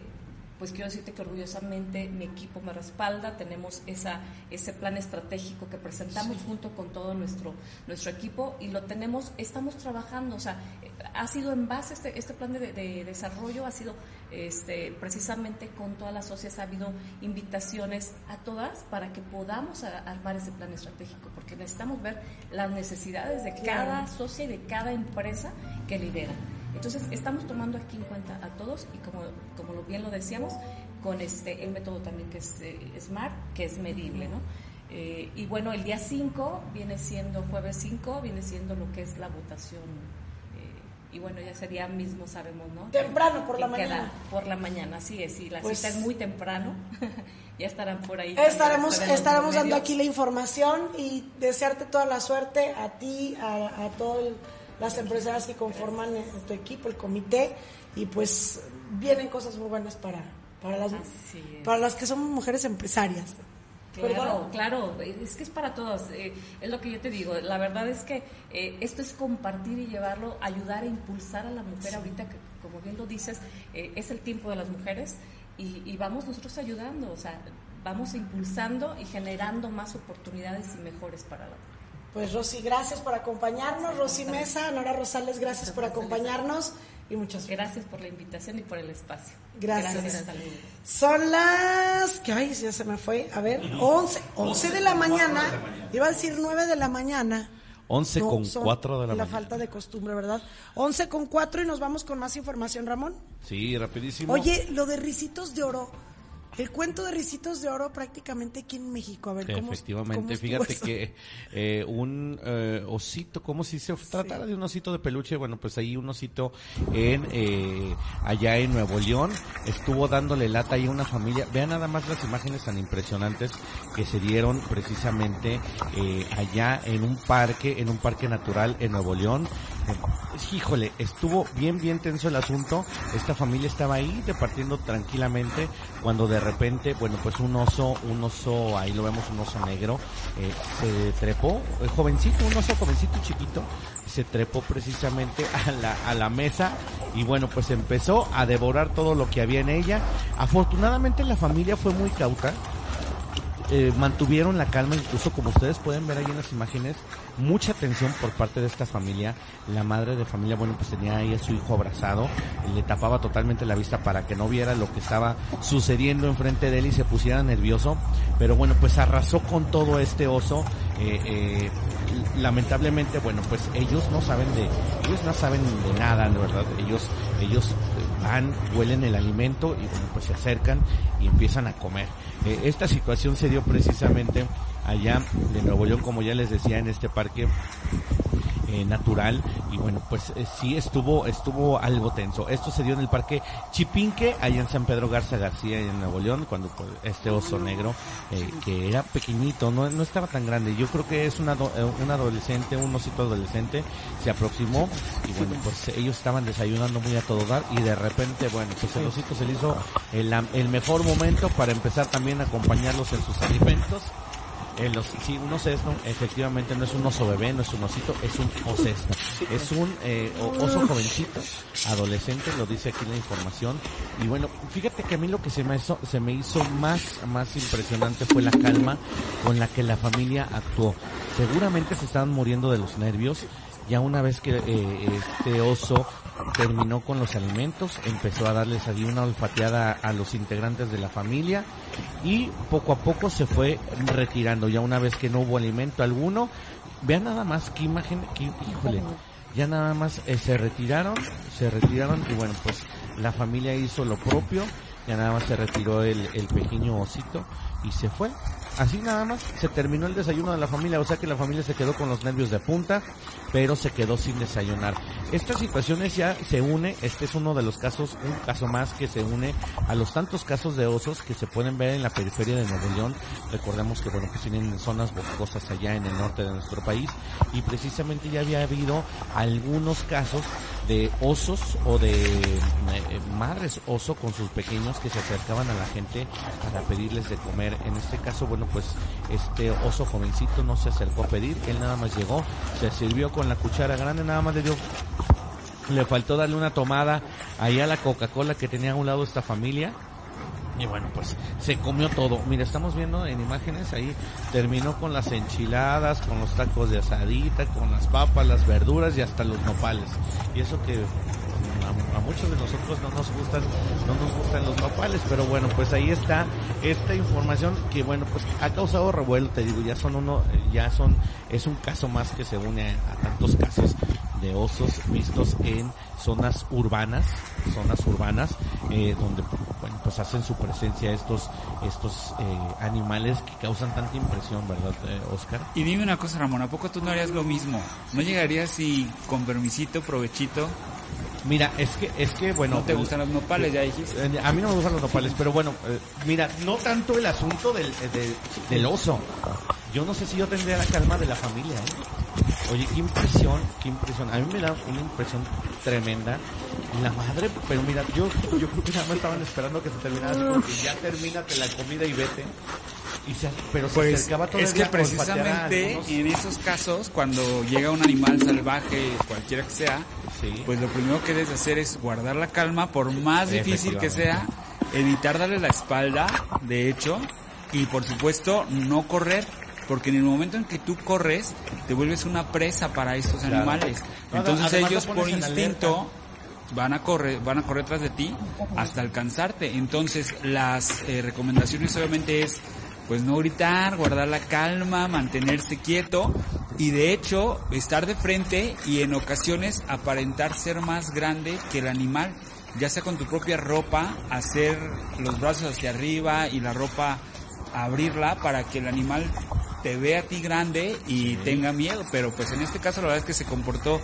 pues quiero decirte que orgullosamente mi equipo me respalda, tenemos esa, ese plan estratégico que presentamos junto con todo nuestro, nuestro equipo y lo tenemos, estamos trabajando, o sea, ha sido en base, este, este plan de, desarrollo ha sido este, precisamente con todas las socias, ha habido invitaciones a todas para que podamos armar ese plan estratégico, porque necesitamos ver las necesidades de cada socia y de cada empresa que lidera. Entonces, estamos tomando aquí en cuenta a todos y como, como bien lo decíamos, con este el método también que es eh, SMART, que es medible, ¿no? Eh, y bueno, el día 5 viene siendo, jueves 5, viene siendo lo que es la votación. Eh, y bueno, ya sería mismo, sabemos, ¿no? Temprano, por la mañana. Por la mañana, así es. Y la pues cita es muy temprano. *laughs* ya estarán por ahí. Estaremos, estaremos dando aquí la información y desearte toda la suerte a ti, a, a todo el las empresarias que conforman tu equipo, el comité, y pues vienen cosas muy buenas para, para, las, para las que somos mujeres empresarias. Claro, claro, es que es para todos, eh, es lo que yo te digo, la verdad es que eh, esto es compartir y llevarlo, ayudar a impulsar a la mujer ahorita, que como bien lo dices, eh, es el tiempo de las mujeres y, y, vamos nosotros ayudando, o sea, vamos impulsando y generando más oportunidades y mejores para la mujer. Pues Rosy, gracias por acompañarnos. Rosy Mesa, Nora Rosales, gracias por acompañarnos y muchas gracias por la invitación y por el espacio. Gracias. Son las, que ay, ya se me fue, a ver, 11, 11 de la mañana, iba a decir 9 de la mañana. 11 con 4 de la, mañana. La falta de costumbre, ¿verdad? 11 con 4 y nos vamos con más información, Ramón. Sí, rapidísimo. Oye, lo de Ricitos de Oro, el cuento de Ricitos de Oro prácticamente aquí en México. A ver, ¿cómo Efectivamente, fíjate que eh, un eh, osito, como si se tratara de un osito de peluche, bueno, pues ahí un osito en eh, allá en Nuevo León. Estuvo dándole lata ahí a una familia. Vean nada más las imágenes tan impresionantes que se dieron precisamente allá en un parque, en un parque natural en Nuevo León híjole, estuvo bien, bien tenso el asunto. Esta familia estaba ahí departiendo tranquilamente cuando de repente, bueno, pues un oso, un oso, ahí lo vemos, un oso negro, eh, se trepó, eh, jovencito, un oso jovencito chiquito, se trepó precisamente a la, a la mesa y bueno, pues empezó a devorar todo lo que había en ella. Afortunadamente la familia fue muy cauta eh, mantuvieron la calma, incluso como ustedes pueden ver ahí en las imágenes, mucha atención por parte de esta familia. La madre de familia, bueno, pues tenía ahí a su hijo abrazado, le tapaba totalmente la vista para que no viera lo que estaba sucediendo enfrente de él y se pusiera nervioso. Pero bueno, pues arrasó con todo este oso. Eh, eh, lamentablemente, bueno, pues ellos no saben de, ellos no saben de nada, de verdad. Ellos, ellos van, huelen el alimento y bueno, pues se acercan y empiezan a comer. Eh, esta situación se dio precisamente allá de Nuevo León, como ya les decía, en este parque eh, natural. Y bueno pues eh, sí estuvo estuvo algo tenso. Esto se dio en el parque Chipinque allá en San Pedro Garza García en Nuevo León cuando pues, este oso negro que era pequeñito no, no estaba tan grande. Yo creo que es una, un adolescente un osito adolescente se aproximó y bueno pues ellos estaban desayunando muy a todo dar y de repente bueno pues el osito se le hizo el, el mejor momento para empezar también a acompañarlos en sus alimentos el sí, un osesto efectivamente no es un oso bebé, no es un osito, es un osesto. Es un eh, oso jovencito, adolescente, lo dice aquí la información. Y bueno, fíjate que a mí lo que se me hizo, se me hizo más, más impresionante fue la calma con la que la familia actuó. Seguramente se estaban muriendo de los nervios. Ya una vez que eh, este oso terminó con los alimentos, empezó a darles allí una olfateada a los integrantes de la familia y poco a poco se fue retirando. Ya una vez que no hubo alimento alguno, vean nada más qué imagen, qué, híjole, ya nada más eh, se retiraron, se retiraron y bueno, pues la familia hizo lo propio ya nada más se retiró el pequeño osito y se fue. Así nada más se terminó el desayuno de la familia, o sea que la familia se quedó con los nervios de punta, pero se quedó sin desayunar. Estas situaciones ya se une, este es uno de los casos, un caso más que se une a los tantos casos de osos que se pueden ver en la periferia de Nuevo León. Recordemos que bueno, pues tienen zonas boscosas allá en el norte de nuestro país y precisamente ya había habido algunos casos de osos o de eh, oso con sus pequeños que se acercaban a la gente para pedirles de comer. En este caso, bueno, pues este oso jovencito no se acercó a pedir, él nada más llegó, se sirvió con la cuchara grande, nada más le dio le faltó darle una tomada ahí a la Coca-Cola que tenía a un lado esta familia. Y bueno, pues se comió todo. Mira, estamos viendo en imágenes ahí, terminó con las enchiladas, con los tacos de asadita, con las papas, las verduras y hasta los nopales. Y eso que a, muchos de nosotros no nos gustan, no nos gustan los nopales, pero bueno, pues ahí está esta información que bueno, pues ha causado revuelo, te digo, ya son uno, ya son, es un caso más que se une a tantos casos de osos vistos en zonas urbanas, zonas urbanas, eh, donde bueno, pues hacen su presencia estos estos eh, animales que causan tanta impresión, ¿verdad, eh, Oscar? Y dime una cosa, Ramón, ¿a poco tú no harías lo mismo? ¿No llegarías y con permisito, provechito? Mira, es que es que bueno, ¿No te gustan los nopales, ya dijiste? Eh, A mí no me gustan los nopales, pero bueno, eh, mira, no tanto el asunto del, eh, de- del oso. Yo no sé si yo tendría la calma de la familia, ¿eh? Oye, qué impresión, qué impresión. A mí me da una impresión tremenda. La madre, pero mira, yo, yo creo que nada más estaban esperando que se terminara así como que ya termínate la comida y vete. Y se, pero se Pues acercaba todavía es que precisamente algunos. en esos casos, cuando llega un animal salvaje, cualquiera que sea, Sí. pues lo primero que debes hacer es guardar la calma, por más difícil que sea, evitar darle la espalda, de hecho, y por supuesto no correr, porque en el momento en que tú corres, te vuelves una presa para estos Claro. animales. Entonces además ellos lo por instinto van a correr, van a correr tras de ti hasta alcanzarte. Entonces las eh, recomendaciones obviamente es pues no gritar, guardar la calma, mantenerse quieto y de hecho estar de frente y en ocasiones aparentar ser más grande que el animal, ya sea con tu propia ropa, hacer los brazos hacia arriba y la ropa abrirla para que el animal te vea a ti grande y tenga miedo, pero pues en este caso la verdad es que se comportó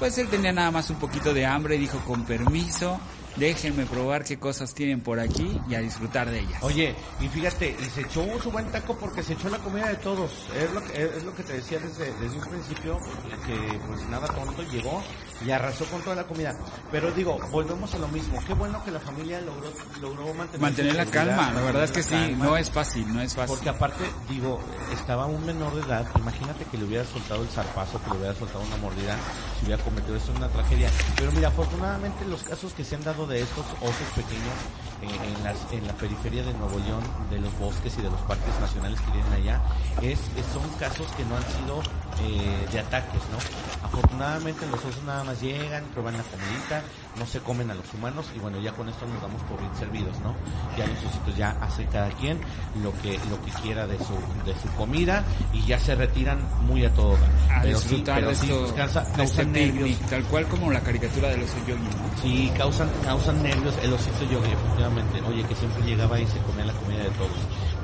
pues él tenía nada más un poquito de hambre y dijo con permiso, déjenme probar qué cosas tienen por aquí y a disfrutar de ellas. Oye, y fíjate, y se echó su buen taco porque se echó la comida de todos. Es lo que, es lo que te decía desde, desde un principio, que pues nada tonto llegó y arrasó con toda la comida. Pero digo, volvemos a lo mismo. Qué bueno que la familia logró, logró mantener, Mantener la calma, la verdad es que sí, no es fácil, no es fácil. Porque aparte, digo, estaba un menor de edad, imagínate que le hubiera soltado el zarpazo, que le hubiera soltado una mordida, si hubiera cometido eso es una tragedia. Pero mira, afortunadamente los casos que se han dado de estos osos pequeños eh, en, las, en la periferia de Nuevo León, de los bosques y de los parques nacionales que tienen allá, es, es- son casos que no han sido eh, de ataques, ¿no? Afortunadamente los osos nada más llegan, prueban la comidita, no se comen a los humanos y bueno, ya con esto nos damos por bien servidos, ¿no? Ya los ositos ya hace cada quien lo que lo que quiera de su de su comida y ya se retiran muy a todo a Pero sí, disfrutar pero de sí, esto, causa- de este causan nervios. picnic, tal cual como la caricatura del oso yogi, ¿no? Sí, causan, causan nervios el osito yogi, efectivamente. Oye, que siempre llegaba y se comía la comida de todos.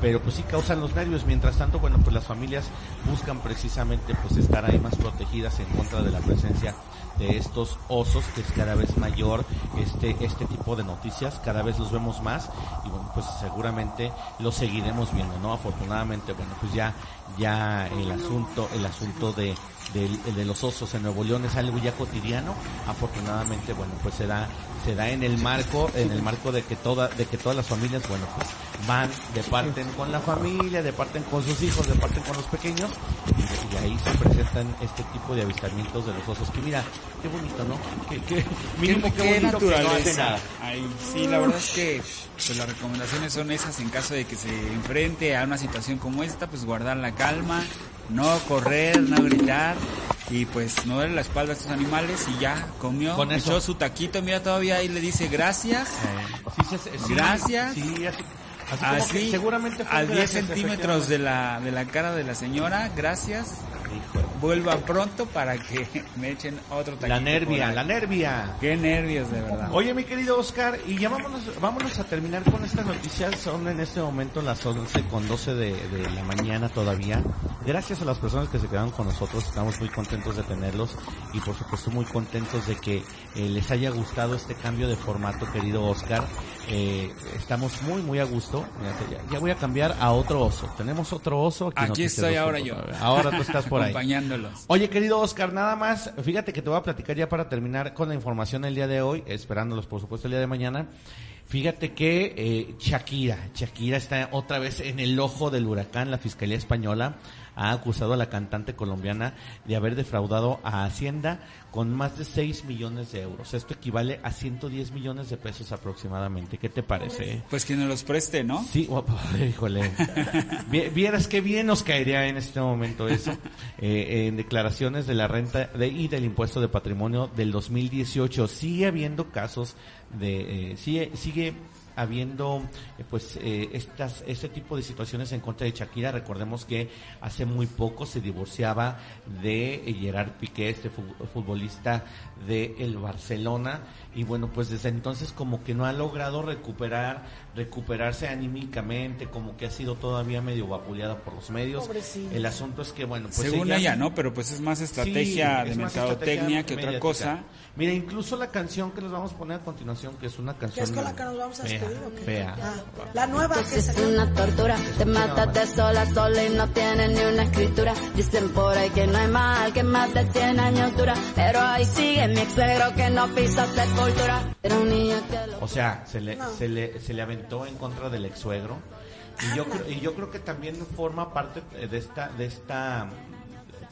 Pero pues sí causan los nervios. Mientras tanto, bueno, pues las familias buscan precisamente pues estar ahí más protegidas en contra de la presencia de estos osos, que es cada vez mayor este, este tipo de noticias, cada vez los vemos más y bueno, pues seguramente los seguiremos viendo, ¿no? Afortunadamente, bueno, pues ya, ya el asunto, el asunto de, del- de los osos en Nuevo León es algo ya cotidiano. Afortunadamente, bueno, pues se da, se da en el marco, en el marco de que toda, de que todas las familias, bueno, pues van, departen con la familia, departen con sus hijos, departen con los pequeños, y, y ahí se presentan este tipo de avistamientos de los osos. Que mira, qué bonito, ¿no? Que, que, mínimo qué, Qué bonito que no hace naturaleza. nada. Ay, sí, la verdad es que pues, las recomendaciones son esas en caso de que se enfrente a una situación como esta, pues guardar la calma, no correr, no gritar y pues no darle la espalda a estos animales y ya comió, Con eso. echó su taquito, mira todavía ahí le dice gracias. Sí, se- sí, Gracias. Sí, así, así que seguramente fue a gracias, 10 centímetros de la, de la cara de la señora, gracias. Híjole. vuelva pronto para que *laughs* me echen otro taquito. La nervia, la nervia. Qué nervios, de verdad. Oye, mi querido Oscar, y ya vámonos, vámonos a terminar con estas noticias. Son en este momento las 11 con 12 de, de la mañana todavía. Gracias a las personas que se quedaron con nosotros, estamos muy contentos de tenerlos y por supuesto muy contentos de que eh, les haya gustado este cambio de formato, querido Oscar. Eh, estamos muy, muy a gusto. Mírate, Ya, ya voy a cambiar a otro oso. Tenemos otro oso. Aquí, Aquí estoy ahora 2.9. yo. Ahora tú estás por ahí. Acompañándolos. Oye, querido Oscar, nada más, fíjate que te voy a platicar ya para terminar con la información el día de hoy, esperándolos por supuesto el día de mañana. Fíjate que eh, Shakira, Shakira está otra vez en el ojo del huracán. La Fiscalía Española ha acusado a la cantante colombiana de haber defraudado a Hacienda con más de 6 millones de euros. Esto equivale a 110 millones de pesos aproximadamente. ¿Qué te parece? Pues que nos los preste, ¿no? Sí, guapo, *laughs* híjole. *laughs* Vi- Vieras qué bien nos caería en este momento eso. Eh, en declaraciones de la renta de, y del impuesto de patrimonio del 2018 sigue habiendo casos de eh, sigue sigue habiendo eh, pues eh, estas este tipo de situaciones en contra de Shakira recordemos que hace muy poco se divorciaba de Gerard Piqué este fu- futbolista de el Barcelona y bueno pues desde entonces como que no ha logrado recuperar recuperarse anímicamente como que ha sido todavía medio vapuleada por los medios Pobrecita. el asunto es que bueno pues Según ella- ella, ¿no? Pero pues es más estrategia Sí, de es más mercadotecnia estrategia que otra cosa. Mira, incluso la canción que les vamos a poner a continuación, que es una ¿Qué canción es con la que nos vamos a fea, despedir o qué? Fea. Ah, la nueva que Es una tortura, te matas de sola, sola y no tienes ni una escritura. Dicen por ahí que no hay mal, que más de 100 años dura. Pero ahí sigue mi ex suegro que no pisa sepultura. Era un niño que lo... O sea, se le, No. se le, se le aventó en contra del ex suegro. Y yo, creo, y yo creo que también forma parte de esta, de esta,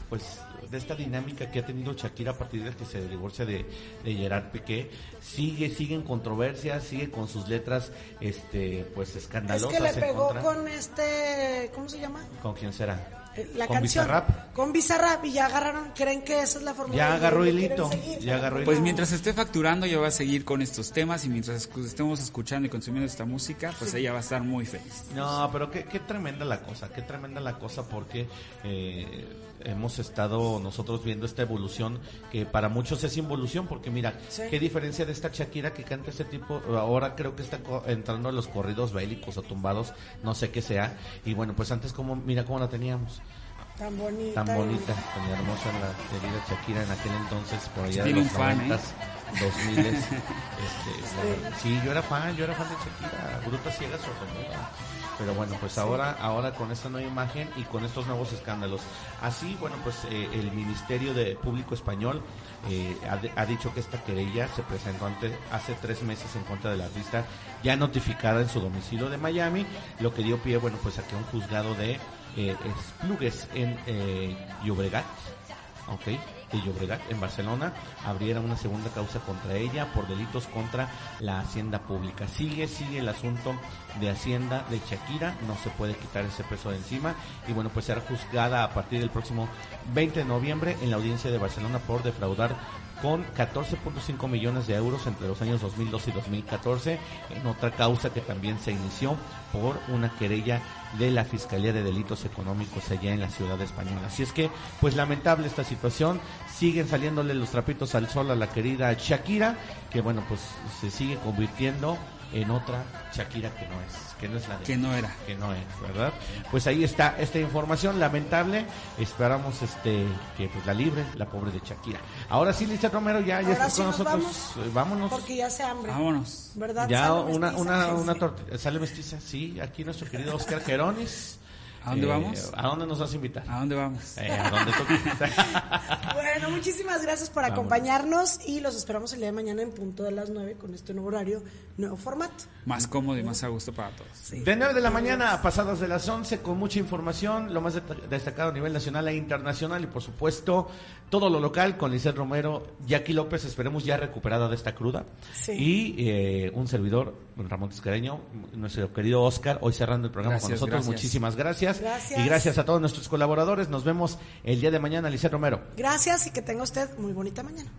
pues, de esta dinámica que ha tenido Shakira a partir de que se divorcia de, de Gerard Piqué. Sigue, sigue en controversia, sigue con sus letras, este, pues, Es escandalosas que le pegó contra. con este, ¿cómo se llama? ¿Con quién será? Eh, La ¿Con canción. Bizarrap? Con Bizarrap y ya agarraron, creen que esa es la forma Ya agarró hilito, ya agarró. Pues mientras esté facturando, yo voy a seguir con estos temas y mientras estemos escuchando y consumiendo esta música, pues ella va a estar muy feliz. No, pero qué, qué tremenda la cosa, qué tremenda la cosa porque eh, hemos estado nosotros viendo esta evolución que para muchos es involución porque mira, Sí. qué diferencia de esta Shakira que canta este tipo, ahora creo que está co- entrando a los corridos bélicos o tumbados, no sé qué sea, y bueno, pues antes como, mira cómo la teníamos, Tan bonita. tan bonita, tan hermosa la querida Shakira en aquel entonces, por allá de los fan, ¿eh? 90s, 2000 *laughs* este, la- sí, yo era fan, yo era fan de Shakira, Bruta Ciega Sordomuda. Pero bueno, pues ahora, ahora con esta nueva imagen y con estos nuevos escándalos. Así, bueno, pues eh, el Ministerio de Público Español eh, ha, dicho que esta querella se presentó ante- hace tres meses en contra de la artista, ya notificada en su domicilio de Miami, lo que dio pie, bueno, pues a que un juzgado de eh, Esplugues en eh, Llobregat, ok, de Llobregat, en Barcelona, abriera una segunda causa contra ella por delitos contra la hacienda pública. Sigue, sigue el asunto de hacienda de Shakira, no se puede quitar ese peso de encima y bueno, pues será juzgada a partir del próximo 20 de noviembre en la audiencia de Barcelona por defraudar con 14.5 millones de euros entre los años 2002 y 2014 en otra causa que también se inició por una querella de la Fiscalía de Delitos Económicos allá en la ciudad española. Así es que, pues lamentable esta situación, siguen saliéndole los trapitos al sol a la querida Shakira, que bueno, pues se sigue convirtiendo en otra Shakira que no es, que no es la de Que no era. que no es, ¿verdad? Pues ahí está esta información lamentable. Esperamos este que pues la libre, la pobre de Shakira. Ahora sí, Lisa Romero, ya, ya sí con nos nosotros. vamos, Eh, Vámonos. Porque ya se hambre. Vámonos. ¿Verdad? Ya Sale una, mestiza, una, una tortilla, sale mestiza, sí, aquí nuestro querido Oscar Geronis. ¿A dónde Eh, vamos? ¿A dónde nos vas a invitar? ¿A dónde vamos? Eh, a. *laughs* Bueno, muchísimas gracias por acompañarnos y los esperamos el día de mañana en punto de las 9 con este nuevo horario, nuevo formato. Más cómodo y más a gusto para todos. De 9 de la mañana, pasadas de las 11, con mucha información, lo más destacado a nivel nacional e internacional y por supuesto todo lo local con Lisset Romero, Jackie López, esperemos ya recuperada de esta cruda. Sí. Y eh, un servidor, Ramón Tiscareño, nuestro querido Oscar, hoy cerrando el programa con nosotros. gracias. Muchísimas gracias. Gracias. Y gracias a todos nuestros colaboradores. Nos vemos el día de mañana, Lisset Romero. Gracias y que tenga usted muy bonita mañana.